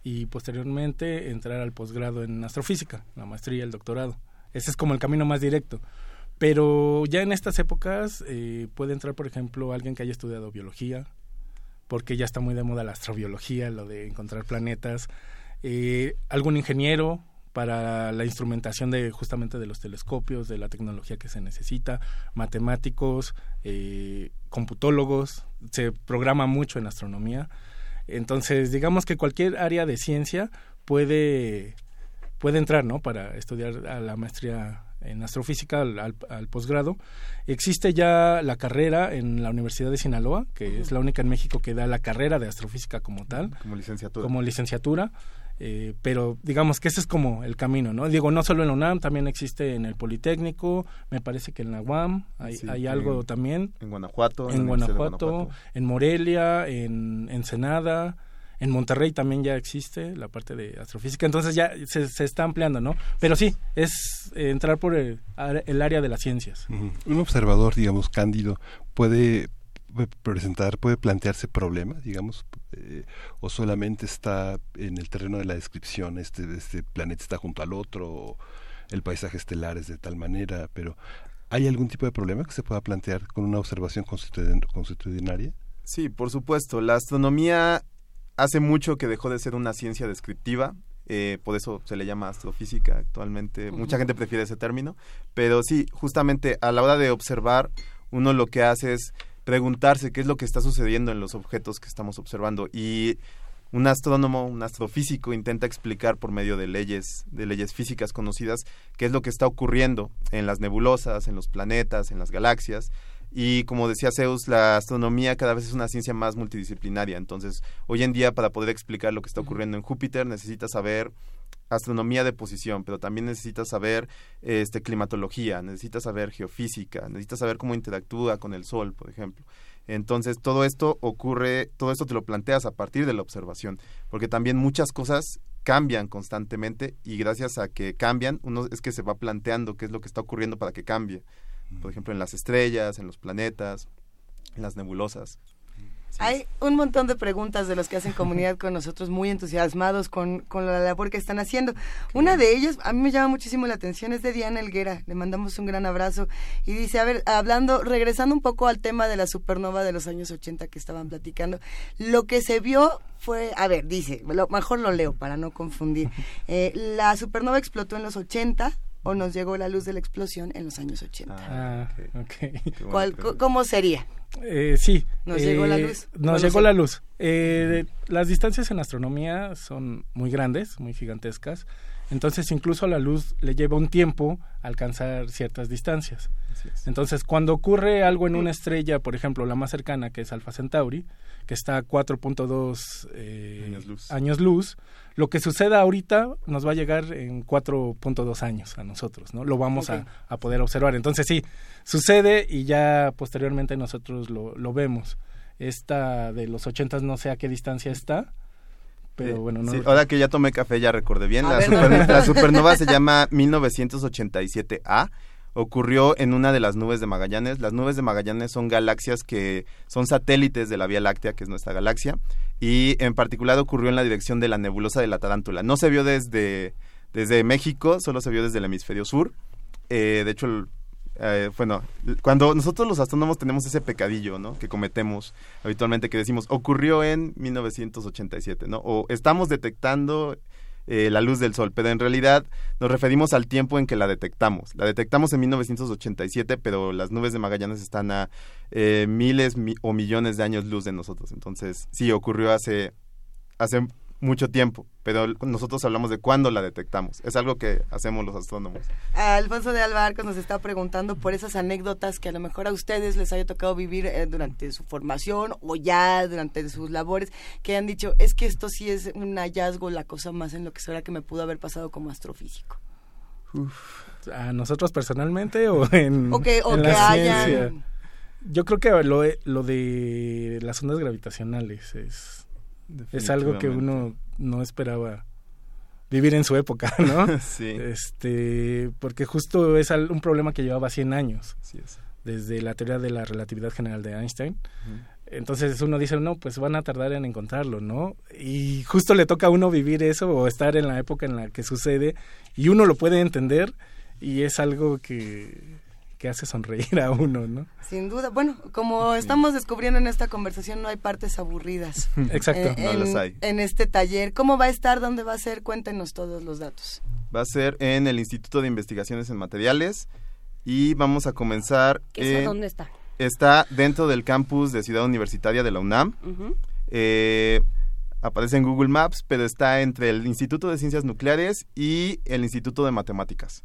Speaker 5: y posteriormente entrar al posgrado en astrofísica, la maestría, el doctorado. Ese es como el camino más directo. Pero ya en estas épocas eh, puede entrar, por ejemplo, alguien que haya estudiado biología, porque ya está muy de moda la astrobiología, lo de encontrar planetas eh, algún ingeniero para la instrumentación de justamente de los telescopios, de la tecnología que se necesita, matemáticos, eh, computólogos, se programa mucho en astronomía. Entonces, digamos que cualquier área de ciencia puede, puede entrar, ¿no? Para estudiar a la maestría en astrofísica al, posgrado. Existe ya la carrera en la Universidad de Sinaloa, que es la única en México que da la carrera de astrofísica como tal.
Speaker 6: Como licenciatura.
Speaker 5: Como licenciatura. Eh, pero digamos que ese es como el camino, ¿no? Digo, no solo en la UNAM, también existe en el Politécnico, me parece que en la UAM hay, hay algo también.
Speaker 6: En Guanajuato.
Speaker 5: En, Guanajuato, en Morelia, en Ensenada, en Monterrey también ya existe la parte de astrofísica, entonces ya se, se está ampliando, ¿no? Pero sí, es entrar por el, el área de las ciencias.
Speaker 1: Un observador, digamos, cándido, puede presentar, puede plantearse problemas, digamos, eh, o solamente está en el terreno de la descripción, este, este planeta está junto al otro, el paisaje estelar es de tal manera, pero ¿hay algún tipo de problema que se pueda plantear con una observación constitucionaria?
Speaker 6: Sí, por supuesto. La astronomía hace mucho que dejó de ser una ciencia descriptiva. Eh, por eso se le llama astrofísica actualmente. Mucha gente prefiere ese término. Pero sí, justamente a la hora de observar, uno lo que hace es preguntarse qué es lo que está sucediendo en los objetos que estamos observando y un astrónomo, un astrofísico intenta explicar por medio de leyes, de leyes físicas conocidas, qué es lo que está ocurriendo en las nebulosas, en los planetas, en las galaxias. Y como decía Zeus, la astronomía cada vez es una ciencia más multidisciplinaria. Entonces, hoy en día, para poder explicar lo que está ocurriendo en Júpiter, necesitas saber astronomía de posición, pero también necesitas saber este, climatología, necesitas saber geofísica, necesitas saber cómo interactúa con el Sol, por ejemplo. Entonces, todo esto ocurre, todo esto te lo planteas a partir de la observación, porque también muchas cosas cambian constantemente y gracias a que cambian, uno es que se va planteando qué es lo que está ocurriendo para que cambie. Por ejemplo, en las estrellas, en los planetas, en las nebulosas.
Speaker 3: Hay un montón de preguntas de los que hacen comunidad con nosotros, muy entusiasmados con, con la labor que están haciendo. Una de ellas, a mí me llama muchísimo la atención, es de Diana Elguera. Le mandamos un gran abrazo. Y dice, a ver, hablando, regresando un poco al tema de la supernova de los años 80 que estaban platicando, lo que se vio fue, a ver, dice, lo, mejor lo leo para no confundir. Eh, la supernova explotó en los 80, o nos llegó la luz de la explosión en los años 80.
Speaker 5: Ah, ok.
Speaker 3: ¿Cuál, ¿Cómo sería?
Speaker 5: Eh, sí.
Speaker 3: Nos llegó la luz.
Speaker 5: Nos llegó la luz. Eh, las distancias en astronomía son muy grandes, muy gigantescas. Entonces, incluso la luz le lleva un tiempo alcanzar ciertas distancias. Entonces, cuando ocurre algo en una estrella, por ejemplo, la más cercana, que es Alpha Centauri, que está a 4.2 eh,
Speaker 6: Años luz.
Speaker 5: años luz, lo que suceda ahorita nos va a llegar en 4.2 años a nosotros, ¿no? Lo vamos a, a poder observar. Entonces, sí, sucede y ya posteriormente nosotros lo, lo vemos. Esta de los 80 no sé a qué distancia está, pero
Speaker 6: Eh,
Speaker 5: bueno, no
Speaker 6: sí, ahora que ya tomé café ya recordé bien.
Speaker 3: A
Speaker 6: La,
Speaker 3: ver,
Speaker 6: super-
Speaker 3: no.
Speaker 6: la supernova se llama 1987A. Ocurrió en una de las nubes de Magallanes. Las nubes de Magallanes son galaxias que son satélites de la Vía Láctea, que es nuestra galaxia. Y en particular ocurrió en la dirección de la nebulosa de la Tarántula. No se vio desde, desde México, solo se vio desde el hemisferio sur. Eh, de hecho, el- eh, bueno, cuando nosotros los astrónomos tenemos ese pecadillo, ¿no? Que cometemos habitualmente, que decimos, ocurrió en 1987, ¿no? O estamos detectando eh, la luz del sol, pero en realidad nos referimos al tiempo en que la detectamos. La detectamos en 1987, pero las nubes de Magallanes están a eh, miles mi- o millones de años luz de nosotros. Entonces, sí, ocurrió hace, hace mucho tiempo, pero nosotros hablamos de cuándo la detectamos. Es algo que hacemos los astrónomos.
Speaker 3: Alfonso de Alba Arcos nos está preguntando por esas anécdotas que a lo mejor a ustedes les haya tocado vivir eh, durante su formación o ya durante sus labores, que han dicho, es que esto sí es un hallazgo, la cosa más enloquecedora que me pudo haber pasado como astrofísico.
Speaker 5: a nosotros personalmente o en,
Speaker 3: O que, o
Speaker 5: en
Speaker 3: que
Speaker 5: la
Speaker 3: hayan...
Speaker 5: ciencia. Yo creo que lo, lo de las ondas gravitacionales es, es algo que uno no esperaba vivir en su época, ¿no?
Speaker 6: sí,
Speaker 5: Este, porque justo es un problema que llevaba 100 años,
Speaker 6: así es.
Speaker 5: desde la teoría de la relatividad general de Einstein. Entonces uno dice, no, pues van a tardar en encontrarlo, ¿no? Y justo le toca a uno vivir eso o estar en la época en la que sucede y uno lo puede entender y es algo que, que hace sonreír a uno, ¿no?
Speaker 3: Sin duda. Bueno, como estamos descubriendo en esta conversación, no hay partes aburridas.
Speaker 5: Exacto.
Speaker 3: eh,
Speaker 6: No
Speaker 3: en,
Speaker 6: las hay.
Speaker 3: en este taller. ¿Cómo va a estar? ¿Dónde va a ser? Cuéntenos todos los datos.
Speaker 6: Va a ser en el Instituto de Investigaciones en Materiales y vamos a comenzar.
Speaker 2: ¿Eso
Speaker 6: en-
Speaker 2: dónde está?
Speaker 6: Está dentro del campus de Ciudad Universitaria de la UNAM. Eh, aparece en Google Maps, pero está entre el Instituto de Ciencias Nucleares y el Instituto de Matemáticas.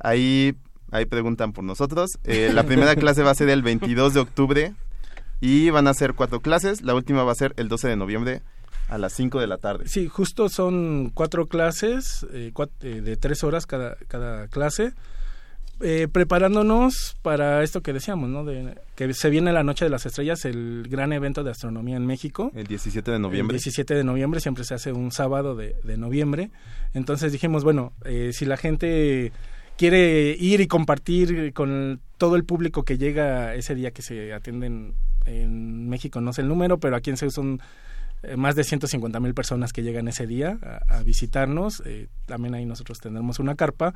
Speaker 6: Ahí, ahí preguntan por nosotros. Eh, la primera clase va a ser el 22 de octubre y van a ser cuatro clases. La última va a ser el 12 de noviembre a las 5 de la tarde.
Speaker 5: Sí, justo son cuatro clases eh, cuat- eh, de tres horas cada, cada clase, eh, preparándonos para esto que decíamos, ¿no? De, que se viene la Noche de las Estrellas, el gran evento de astronomía en México.
Speaker 6: El 17 de noviembre.
Speaker 5: El 17 de noviembre siempre se hace un sábado de, de noviembre. Entonces dijimos, bueno, eh, si la gente quiere ir y compartir con todo el público que llega ese día que se atienden en México, no sé el número, pero aquí en Seúl son eh, más de 150 mil personas que llegan ese día a, a visitarnos. eh, también ahí nosotros tendremos una carpa.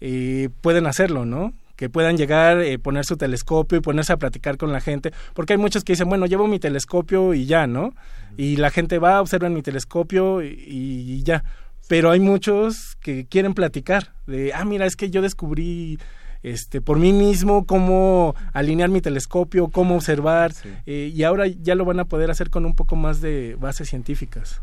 Speaker 5: eh, pueden hacerlo, ¿no? Que puedan llegar, eh, poner su telescopio y ponerse a platicar con la gente. Porque hay muchos que dicen, bueno, llevo mi telescopio y ya, ¿no? Y la gente va, observa mi telescopio y, y ya. Pero hay muchos que quieren platicar de, ah, mira, es que yo descubrí este por mí mismo cómo alinear mi telescopio, cómo observar,
Speaker 6: Sí.
Speaker 5: eh, y ahora ya lo van a poder hacer con un poco más de bases científicas.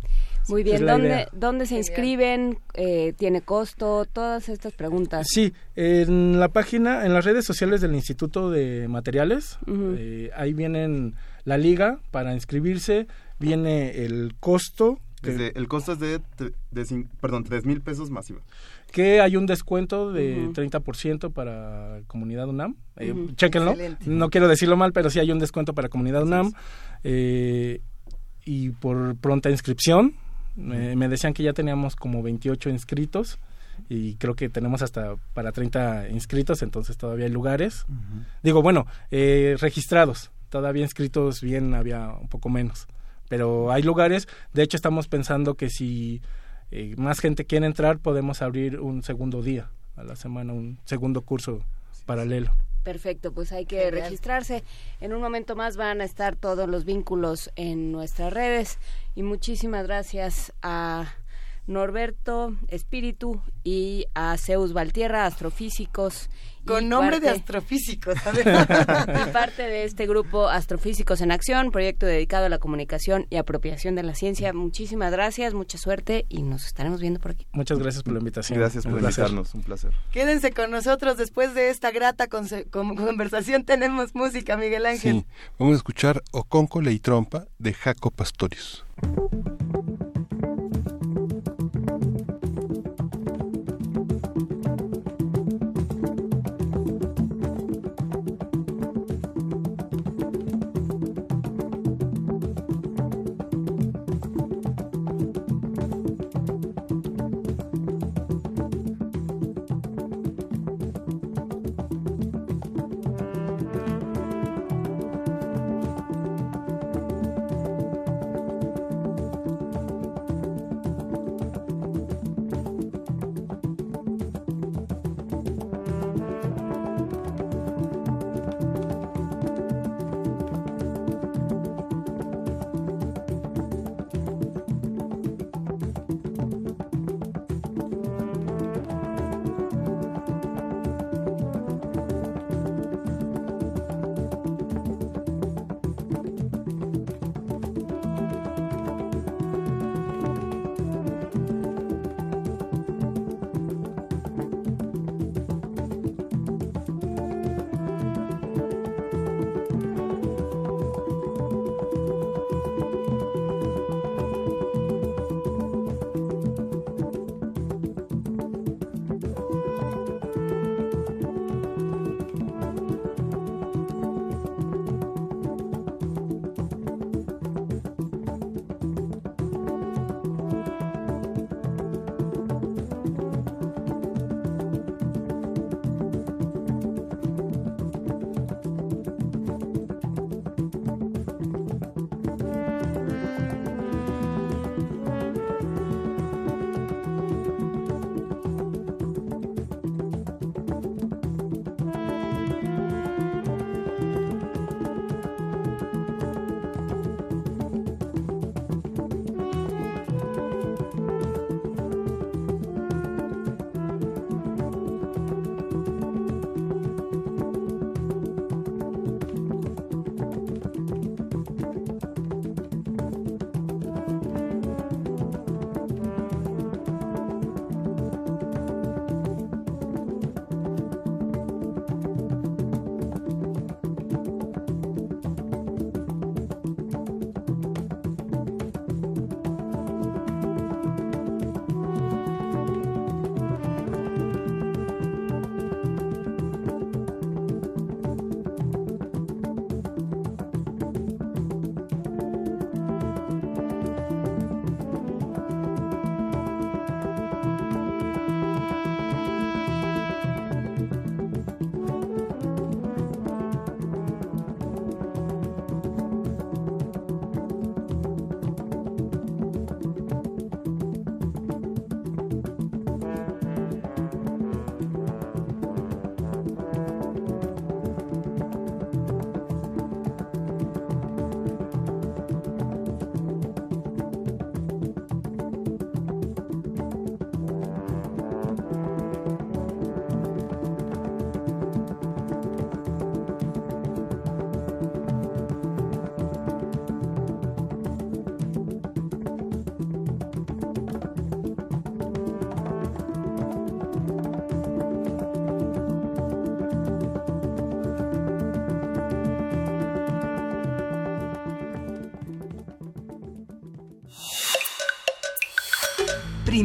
Speaker 2: Muy bien, ¿dónde, ¿dónde se inscriben? Eh, ¿Tiene costo? Todas estas preguntas.
Speaker 5: Sí, en la página, en las redes sociales del Instituto de Materiales, eh, ahí vienen la liga para inscribirse, viene el costo.
Speaker 6: El costo es de, perdón, tres mil pesos masiva
Speaker 5: que hay un descuento de 30% para Comunidad UNAM. Eh, Chéquenlo. No quiero decirlo mal, pero sí hay un descuento para Comunidad UNAM. Eh, y por pronta inscripción. me decían que ya teníamos como 28 inscritos y creo que tenemos hasta para 30 inscritos, entonces todavía hay lugares. Digo, bueno, eh, registrados, todavía inscritos bien había un poco menos, pero hay lugares, de hecho estamos pensando que si eh, más gente quiere entrar, podemos abrir un segundo día a la semana, un segundo curso paralelo.
Speaker 2: Perfecto, pues hay que registrarse. En un momento más van a estar todos los vínculos en nuestras redes y muchísimas gracias a Norberto Espíritu y a Zeus Valtierra, astrofísicos.
Speaker 3: Con nombre de astrofísicos.
Speaker 2: y parte de este grupo Astrofísicos en Acción, proyecto dedicado a la comunicación y apropiación de la ciencia. Muchísimas gracias, mucha suerte y nos estaremos viendo por aquí.
Speaker 5: Muchas gracias por la invitación.
Speaker 6: Gracias por invitarnos, un placer.
Speaker 3: Quédense con nosotros después de esta grata conversación. Tenemos música, Miguel Ángel.
Speaker 1: Sí, vamos a escuchar Oconco y Trompa de Jaco Pastorius.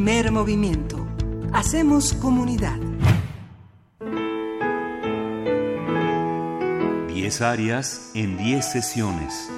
Speaker 4: Primer movimiento. Hacemos comunidad.
Speaker 7: 10 áreas en 10 sesiones.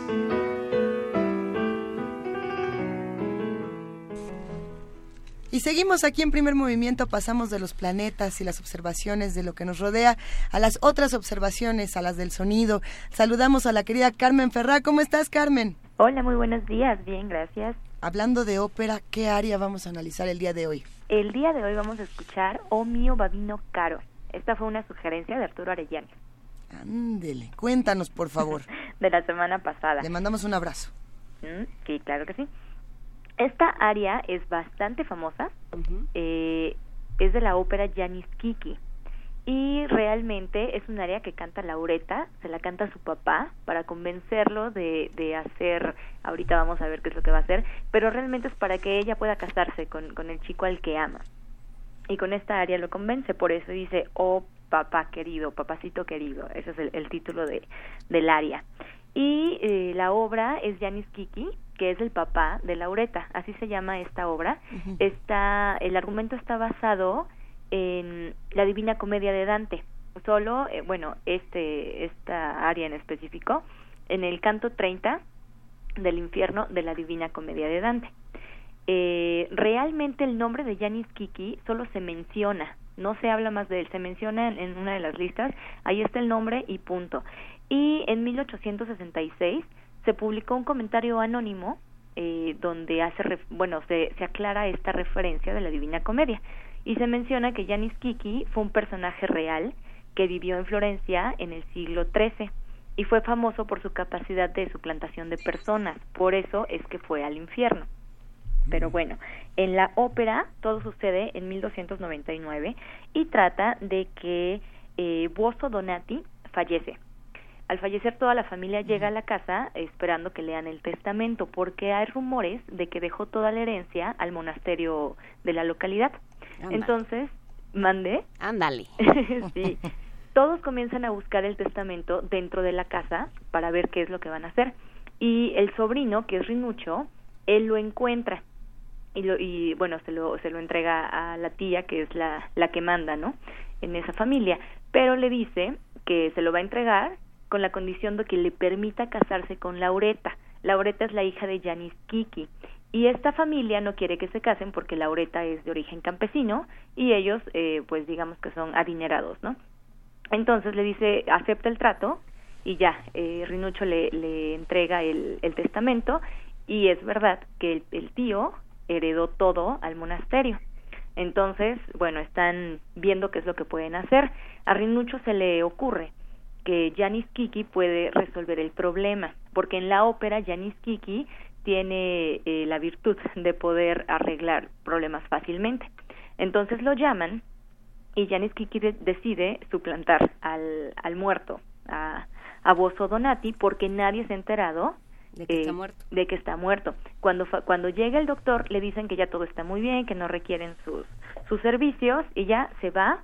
Speaker 3: Y seguimos aquí en primer movimiento, pasamos de los planetas y las observaciones de lo que nos rodea a las otras observaciones, a las del sonido. Saludamos a la querida Carmen Ferrá. ¿Cómo estás, Carmen?
Speaker 8: Hola, muy buenos días. Bien, gracias.
Speaker 3: Hablando de ópera, ¿qué área vamos a analizar el día de hoy?
Speaker 8: El día de hoy vamos a escuchar O mío babino caro. Esta fue una sugerencia de Arturo Arellano.
Speaker 3: Ándele, cuéntanos, por favor.
Speaker 8: de la semana pasada.
Speaker 3: Le mandamos un abrazo.
Speaker 8: Mm, sí, claro que sí. Esta área es bastante famosa, eh, es de la ópera Janis Kiki y realmente es un área que canta Laureta, se la canta a su papá para convencerlo de, de hacer, ahorita vamos a ver qué es lo que va a hacer, pero realmente es para que ella pueda casarse con, con el chico al que ama. Y con esta área lo convence, por eso dice, oh papá querido, papacito querido, ese es el, el título de, del área. Y eh, la obra es Janis Kiki, que es el papá de Laureta, así se llama esta obra. está, el argumento está basado en la Divina Comedia de Dante. Solo, eh, bueno, este, esta área en específico, en el canto 30 del infierno de la Divina Comedia de Dante. Eh, realmente el nombre de Janis Kiki solo se menciona, no se habla más de él, se menciona en, una de las listas, ahí está el nombre y punto. Y en 1866 se publicó un comentario anónimo eh, donde hace, bueno, se, se aclara esta referencia de la Divina Comedia y se menciona que Janis Kiki fue un personaje real que vivió en Florencia en el siglo XIII y fue famoso por su capacidad de suplantación de personas, por eso es que fue al infierno. Pero bueno, en la ópera todo sucede en 1299 y trata de que eh, Buoso Donati fallece al fallecer toda la familia llega a la casa esperando que lean el testamento porque hay rumores de que dejó toda la herencia al monasterio de la localidad. Entonces, mandé.
Speaker 2: Ándale.
Speaker 8: sí. Todos comienzan a buscar el testamento dentro de la casa para ver qué es lo que van a hacer. Y el sobrino, que es Rinucho, él lo encuentra y, lo, y bueno, se lo, se lo entrega a la tía, que es la, la que manda, ¿no? En esa familia. Pero le dice que se lo va a entregar con la condición de que le permita casarse con Laureta. Laureta es la hija de Janis Kiki y esta familia no quiere que se casen porque Laureta es de origen campesino y ellos eh, pues digamos que son adinerados, ¿no? Entonces le dice acepta el trato y ya eh, Rinucho le, le entrega el, el, testamento y es verdad que el, el tío heredó todo al monasterio. Entonces, bueno, están viendo qué es lo que pueden hacer. A Rinucho se le ocurre que Janis Kiki puede resolver el problema, porque en la ópera Janis Kiki tiene eh, la virtud de poder arreglar problemas fácilmente. Entonces lo llaman y Janis Kiki de decide suplantar al, al muerto, a, a Bozo Donati, porque nadie se ha enterado
Speaker 2: de que, eh, está muerto.
Speaker 8: de que está muerto. Cuando, cuando llega el doctor le dicen que ya todo está muy bien, que no requieren sus, sus servicios y ya se va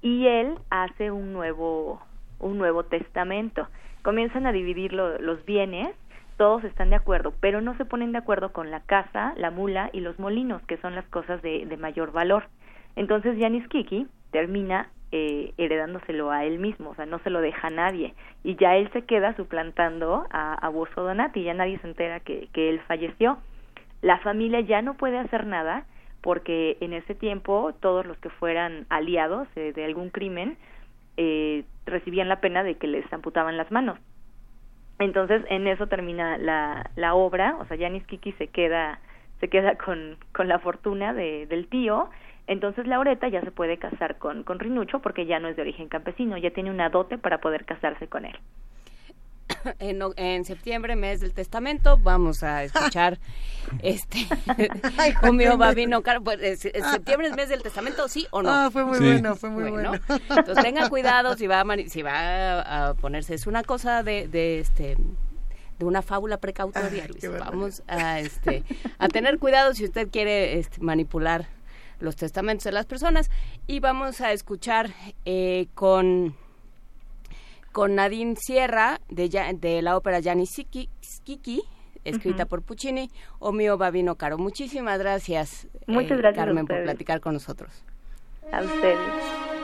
Speaker 8: y él hace un nuevo un Nuevo Testamento. Comienzan a dividir lo, los bienes, todos están de acuerdo, pero no se ponen de acuerdo con la casa, la mula y los molinos, que son las cosas de, de mayor valor. Entonces Janis Kiki termina eh, heredándoselo a él mismo, o sea, no se lo deja a nadie, y ya él se queda suplantando a, a Bozo Donati, ya nadie se entera que, que él falleció. La familia ya no puede hacer nada porque en ese tiempo todos los que fueran aliados eh, de algún crimen eh, recibían la pena de que les amputaban las manos. Entonces, en eso termina la, la obra, o sea, Janis Kiki se queda, se queda con, con la fortuna de, del tío, entonces Laureta ya se puede casar con, con Rinucho porque ya no es de origen campesino, ya tiene una dote para poder casarse con él.
Speaker 2: En, en, septiembre, mes del testamento, vamos a escuchar este Homio Babino Caro. Pues, ¿Septiembre es mes del testamento, sí o no?
Speaker 3: Ah, fue muy
Speaker 2: sí.
Speaker 3: bueno, fue muy bueno. bueno.
Speaker 2: Entonces tengan cuidado si va a, si va a ponerse. Es una cosa de, de este de una fábula precautoria, Luis. Vamos a este a tener cuidado si usted quiere este, manipular los testamentos de las personas y vamos a escuchar eh, con con Nadine Sierra de, de la ópera Janis Kiki, escrita por Puccini, o Mío Babino Caro. Muchísimas gracias,
Speaker 8: Muchas gracias
Speaker 2: Carmen, por platicar con nosotros.
Speaker 8: A ustedes.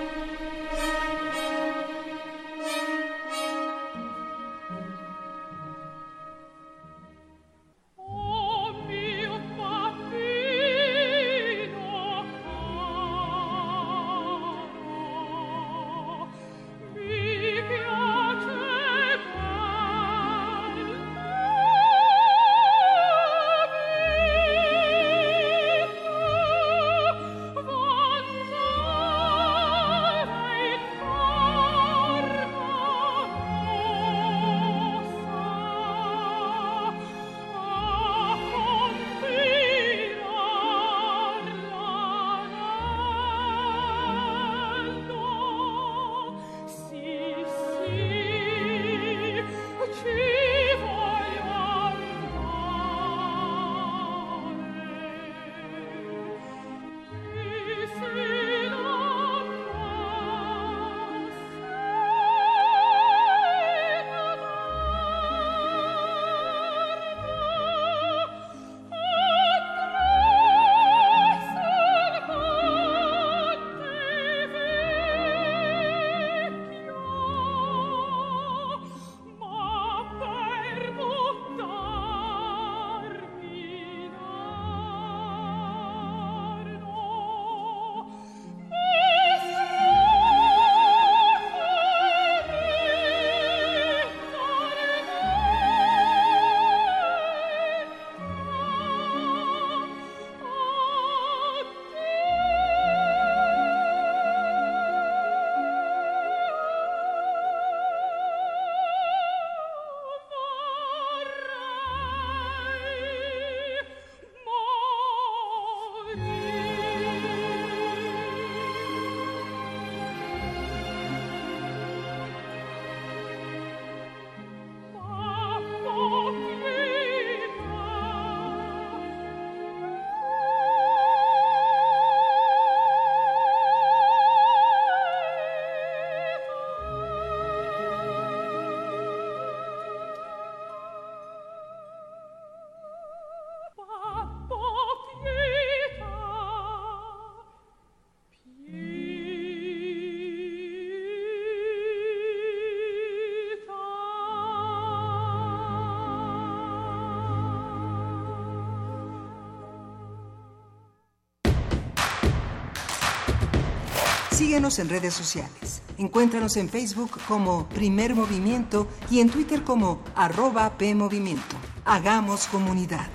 Speaker 4: Síguenos en redes sociales. Encuéntranos en Facebook como Primer Movimiento y en Twitter como arroba PMovimiento. Hagamos comunidad.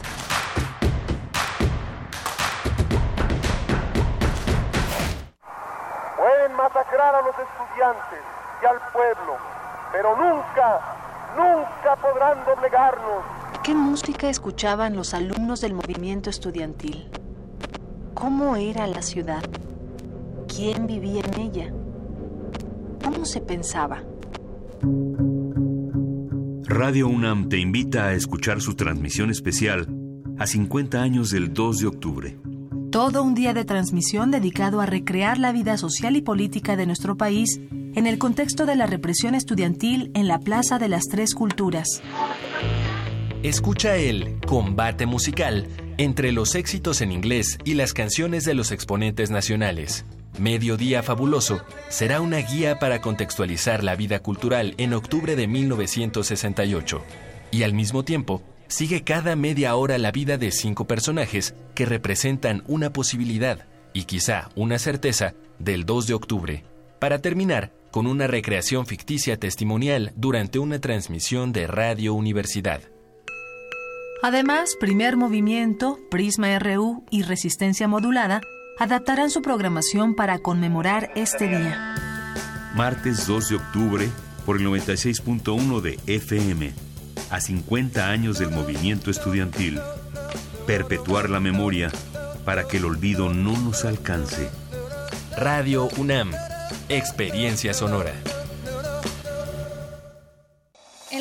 Speaker 9: Pueden masacrar a los estudiantes y al pueblo, pero nunca, nunca podrán doblegarnos.
Speaker 10: ¿Qué música escuchaban los alumnos del movimiento estudiantil? ¿Cómo era la ciudad? Quién vivía en ella, cómo se pensaba.
Speaker 7: Radio UNAM te invita a escuchar su transmisión especial a 50 años del 2 de octubre.
Speaker 11: Todo un día de transmisión dedicado a recrear la vida social y política de nuestro país en el contexto de la represión estudiantil en la Plaza de las Tres Culturas.
Speaker 12: Escucha el combate musical entre los éxitos en inglés y las canciones de los exponentes nacionales. Mediodía Fabuloso será una guía para contextualizar la vida cultural en octubre de 1968 y al mismo tiempo sigue cada media hora la vida de cinco personajes que representan una posibilidad y quizá una certeza del 2 de octubre, para terminar con una recreación ficticia testimonial durante una transmisión de Radio Universidad.
Speaker 11: Además, Primer Movimiento, Prisma RU y Resistencia Modulada adaptarán su programación para conmemorar este día.
Speaker 7: Martes 2 de octubre por el 96.1 de FM, a 50 años del movimiento estudiantil. Perpetuar la memoria para que el olvido no nos alcance.
Speaker 12: Radio UNAM, Experiencia Sonora.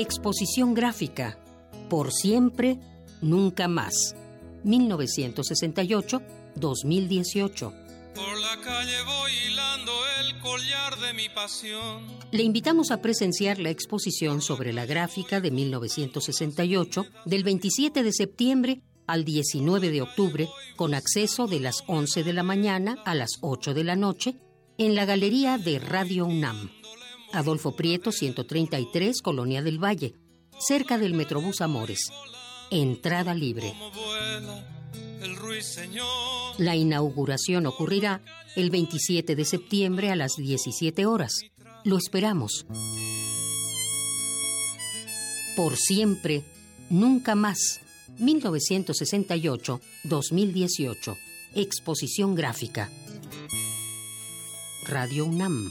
Speaker 13: Exposición gráfica. Por siempre, nunca más. 1968-2018.
Speaker 14: Por la calle voy hilando el collar de mi pasión.
Speaker 13: Le invitamos a presenciar la exposición sobre la gráfica de 1968 del 27 de septiembre al 19 de octubre con acceso de las 11 de la mañana a las 8 de la noche en la Galería de Radio UNAM. Adolfo Prieto, 133, Colonia del Valle, cerca del Metrobús Amores. Entrada libre. La inauguración ocurrirá el 27 de septiembre a las 17 horas. Lo esperamos. Por siempre, nunca más. 1968-2018. Exposición gráfica. Radio UNAM.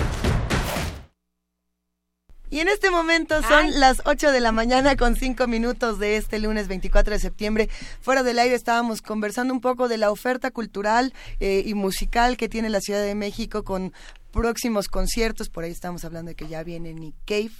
Speaker 3: Y en este momento son las 8 de la mañana con 5 minutos de este lunes 24 de septiembre. Fuera del aire estábamos conversando un poco de la oferta cultural eh, y musical que tiene la Ciudad de México con próximos conciertos. Por ahí estamos hablando de que ya viene Nick Cave.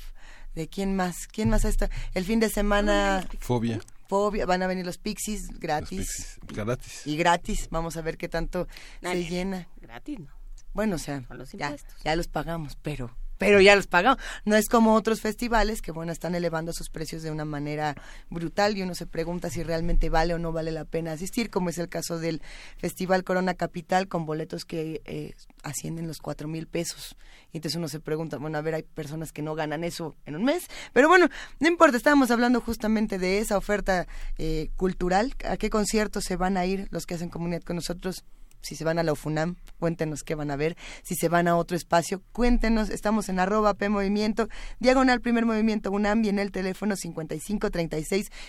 Speaker 3: ¿De quién más? ¿Quién más está? El fin de semana...
Speaker 1: Fobia.
Speaker 3: Fobia, van a venir los Pixies gratis.
Speaker 1: gratis.
Speaker 3: Y gratis. Vamos a ver qué tanto se llena.
Speaker 2: Gratis, ¿no?
Speaker 3: Bueno, o sea,
Speaker 2: Con los
Speaker 3: ya,
Speaker 2: impuestos.
Speaker 3: ya los pagamos, pero pero ya los pagamos. No es como otros festivales que, bueno, están elevando sus precios de una manera brutal y uno se pregunta si realmente vale o no vale la pena asistir, como es el caso del Festival Corona Capital con boletos que eh, ascienden los cuatro mil pesos. Y entonces uno se pregunta, bueno, a ver, hay personas que no ganan eso en un mes. Pero bueno, no importa, estábamos hablando justamente de esa oferta eh, cultural. ¿A qué conciertos se van a ir los que hacen comunidad con nosotros? Si se van a la UFUNAM, cuéntenos qué van a ver. Si se van a otro espacio, cuéntenos. Estamos en arroba P Movimiento, diagonal primer movimiento UNAM y en el teléfono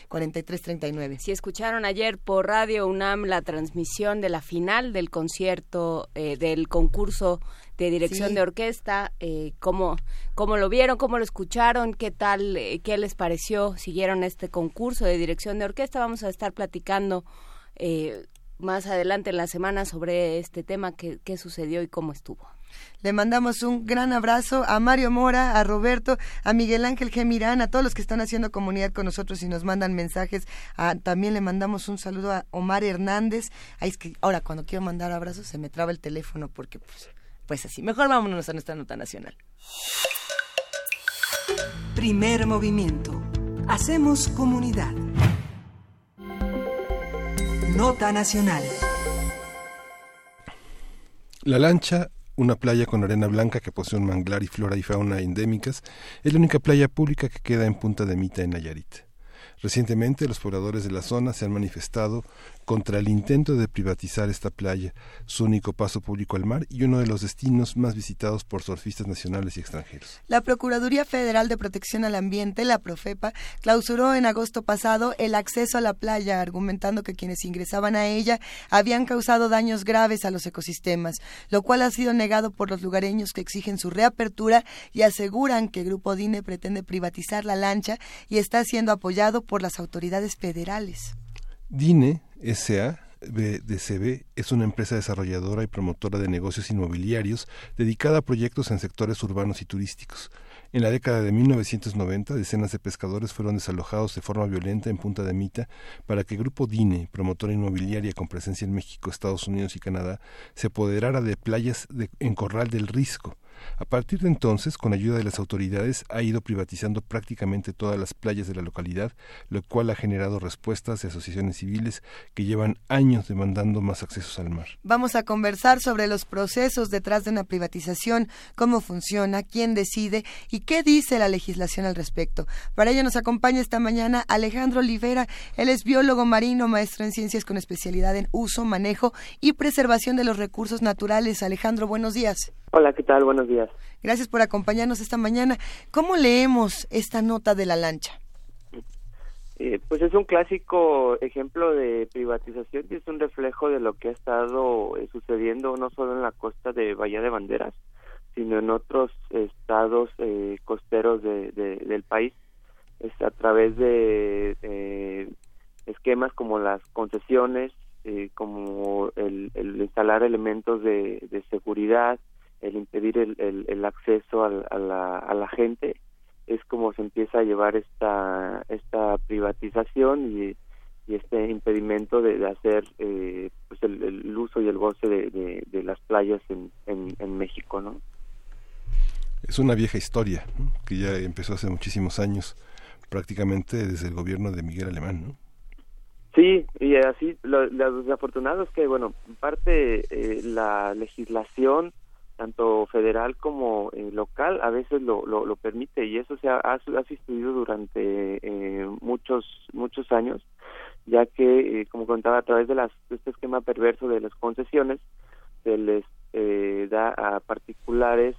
Speaker 3: 5536-4339.
Speaker 2: Si escucharon ayer por Radio UNAM la transmisión de la final del concierto, eh, del concurso de dirección
Speaker 3: Sí.
Speaker 2: de orquesta, eh, ¿cómo, ¿cómo lo vieron? ¿Cómo lo escucharon? ¿Qué tal? eh, ¿Qué les pareció? ¿Siguieron este concurso de dirección de orquesta? Vamos a estar platicando eh, más adelante en la semana sobre este tema, qué, qué sucedió y cómo estuvo.
Speaker 3: Le mandamos un gran abrazo a Mario Mora, a Roberto, a Miguel Ángel Gemirán, a todos los que están haciendo comunidad con nosotros y nos mandan mensajes. A- también le mandamos un saludo a Omar Hernández. Ay, es que ahora cuando quiero mandar abrazos se me traba el teléfono porque pues, pues así. Mejor vámonos a nuestra nota nacional.
Speaker 4: Primer movimiento. Hacemos comunidad. Nota nacional.
Speaker 1: La lancha, una playa con arena blanca que posee un manglar y flora y fauna endémicas, es la única playa pública que queda en Punta de Mita, en Nayarit. Recientemente, los pobladores de la zona se han manifestado contra el intento de privatizar esta playa, su único paso público al mar y uno de los destinos más visitados por surfistas nacionales y extranjeros.
Speaker 3: La Procuraduría Federal de Protección al Ambiente, la Profepa, clausuró en agosto pasado el acceso a la playa, argumentando que quienes ingresaban a ella habían causado daños graves a los ecosistemas, lo cual ha sido negado por los lugareños que exigen su reapertura y aseguran que Grupo DINE pretende privatizar la lancha y está siendo apoyado por las autoridades federales.
Speaker 1: DINE S.A. BDCB es una empresa desarrolladora y promotora de negocios inmobiliarios dedicada a proyectos en sectores urbanos y turísticos. En la década de 1990, decenas de pescadores fueron desalojados de forma violenta en Punta de Mita para que Grupo DINE, promotora inmobiliaria con presencia en México, Estados Unidos y Canadá, se apoderara de playas de, en Corral del Risco, a partir de entonces, con ayuda de las autoridades, ha ido privatizando prácticamente todas las playas de la localidad, lo cual ha generado respuestas de asociaciones civiles que llevan años demandando más accesos al mar.
Speaker 3: Vamos a conversar sobre los procesos detrás de una privatización, cómo funciona, quién decide y qué dice la legislación al respecto. Para ello nos acompaña esta mañana Alejandro Olivera. Él es biólogo marino, maestro en ciencias con especialidad en uso, manejo y preservación de los recursos naturales. Alejandro, buenos días.
Speaker 15: Hola, ¿qué tal? Buenos días.
Speaker 3: Gracias por acompañarnos esta mañana. ¿Cómo leemos esta nota de la lancha?
Speaker 15: Eh, pues es un clásico ejemplo de privatización y es un reflejo de lo que ha estado eh, sucediendo no solo en la costa de Bahía de Banderas, sino en otros estados eh, costeros de, del país, es a través de esquemas como las concesiones, como el, el, instalar elementos de, de seguridad, el impedir el, el, acceso a, la, a la gente es como se empieza a llevar esta esta privatización y, y este impedimento de, hacer eh, pues el, uso y el goce de, de, las playas en, en, México no
Speaker 1: es una vieja historia que ya empezó hace muchísimos años prácticamente desde el gobierno de Miguel Alemán no
Speaker 15: Sí, y así lo, desafortunado es que, bueno, en parte eh, la legislación tanto federal como eh, local a veces lo, lo, permite y eso se ha, ha, sucedido durante eh, muchos muchos años ya que eh, como contaba a través de las de este esquema perverso de las concesiones se les da a particulares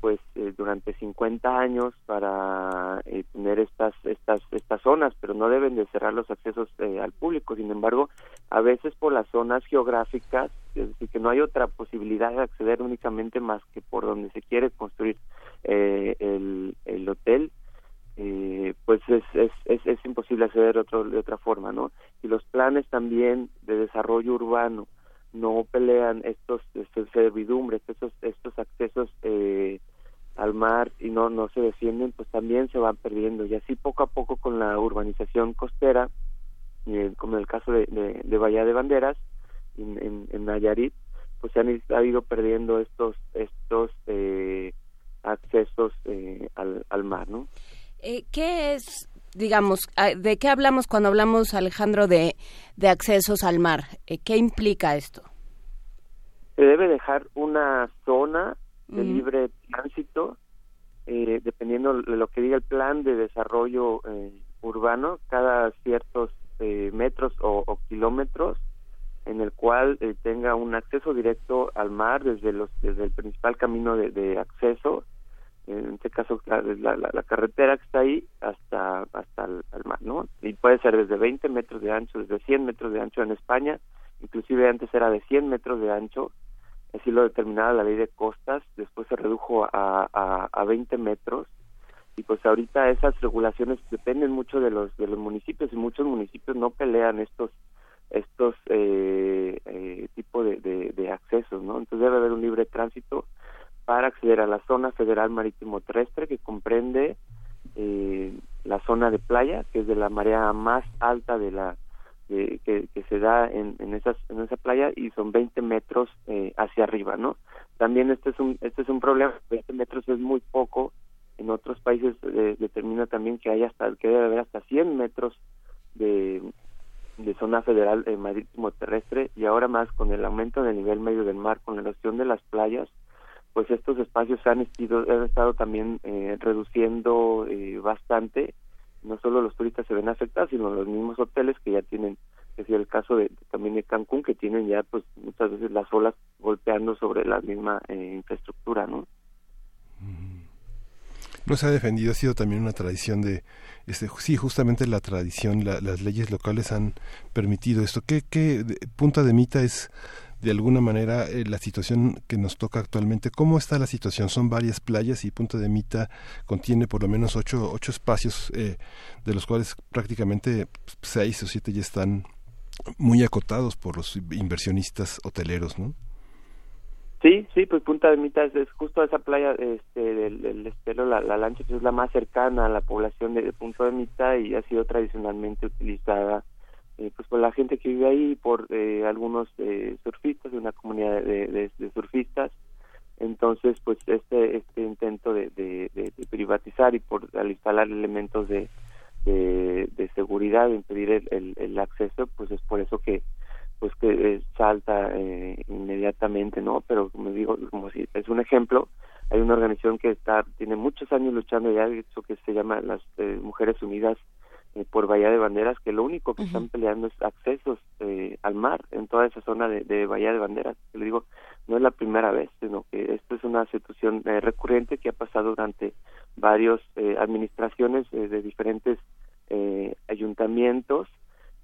Speaker 15: pues eh, durante 50 años para eh, tener estas estas estas zonas pero no deben de cerrar los accesos eh, al público. Sin embargo a veces por las zonas geográficas es decir que no hay otra posibilidad de acceder únicamente más que por donde se quiere construir el, el hotel pues es, es, es, es, imposible acceder otro, de otra forma no y los planes también de desarrollo urbano no pelean estos, estos servidumbres, estos, estos accesos eh, al mar y no no se defienden pues también se van perdiendo y así poco a poco con la urbanización costera eh, como en el caso de, de, Bahía de Banderas en, en, Nayarit pues se han ha ido perdiendo estos estos eh, accesos eh, al, al mar no
Speaker 2: eh, qué es digamos, ¿de qué hablamos cuando hablamos, Alejandro, de, de accesos al mar? ¿Qué implica esto?
Speaker 15: Se debe dejar una zona de libre tránsito, eh, dependiendo de lo que diga el plan de desarrollo eh, urbano, cada ciertos eh, metros o, kilómetros, en el cual tenga un acceso directo al mar desde los desde el principal camino de, acceso, en este caso la, la, carretera que está ahí hasta hasta el, mar, ¿no? Y puede ser desde 20 metros de ancho, desde 100 metros de ancho en España, inclusive antes era de 100 metros de ancho así lo determinaba la ley de costas, después se redujo a, a, a 20 metros y pues ahorita esas regulaciones dependen mucho de los de los municipios y muchos municipios no pelean estos estos eh, eh, tipo de, de, accesos, ¿no? Entonces debe haber un libre tránsito para acceder a la zona federal marítimo terrestre que comprende eh, la zona de playa, que es de la marea más alta de la que, se da en, en, esas, en esa playa y son 20 metros eh, hacia arriba, ¿no? También este es un este es un problema, 20 metros es muy poco, en otros países eh, determina también que hay hasta que debe haber hasta 100 metros de, zona federal eh, marítimo terrestre. Y ahora más con el aumento del nivel medio del mar, con la erosión de las playas, pues estos espacios han, han estado también eh, reduciendo eh, bastante no solo los turistas se ven afectados, sino los mismos hoteles que ya tienen es el caso de, también de Cancún, que tienen ya pues muchas veces las olas golpeando sobre la misma eh, infraestructura, ¿no?
Speaker 1: No se ha defendido, ha sido también una tradición de, este, sí, justamente la tradición, las leyes locales han permitido esto. ¿Qué, qué punta de mita es de alguna manera eh, la situación que nos toca actualmente. ¿Cómo está la situación? Son varias playas y Punta de Mita contiene por lo menos ocho, ocho espacios, eh, de los cuales prácticamente seis o siete ya están muy acotados por los inversionistas hoteleros, ¿no?
Speaker 15: Sí, sí, pues Punta de Mita es, justo esa playa este, del, estero, la, lancha, que es la más cercana a la población de, de Punta de Mita y ha sido tradicionalmente utilizada eh, pues por la gente que vive ahí, por eh, algunos eh, surfistas, de una comunidad de, surfistas. Entonces, pues este este intento de, de, privatizar y por al instalar elementos de, de, seguridad, de impedir el, el, acceso, pues es por eso que pues que salta inmediatamente, ¿no? Pero como digo, como si es un ejemplo, hay una organización que está tiene muchos años luchando ya, eso que se llama las Mujeres Unidas eh, por Bahía de Banderas, que lo único que están peleando es accesos eh, al mar en toda esa zona de, Bahía de Banderas. Le digo, no es la primera vez, sino que esto es una situación eh, recurrente que ha pasado durante varias administraciones de diferentes ayuntamientos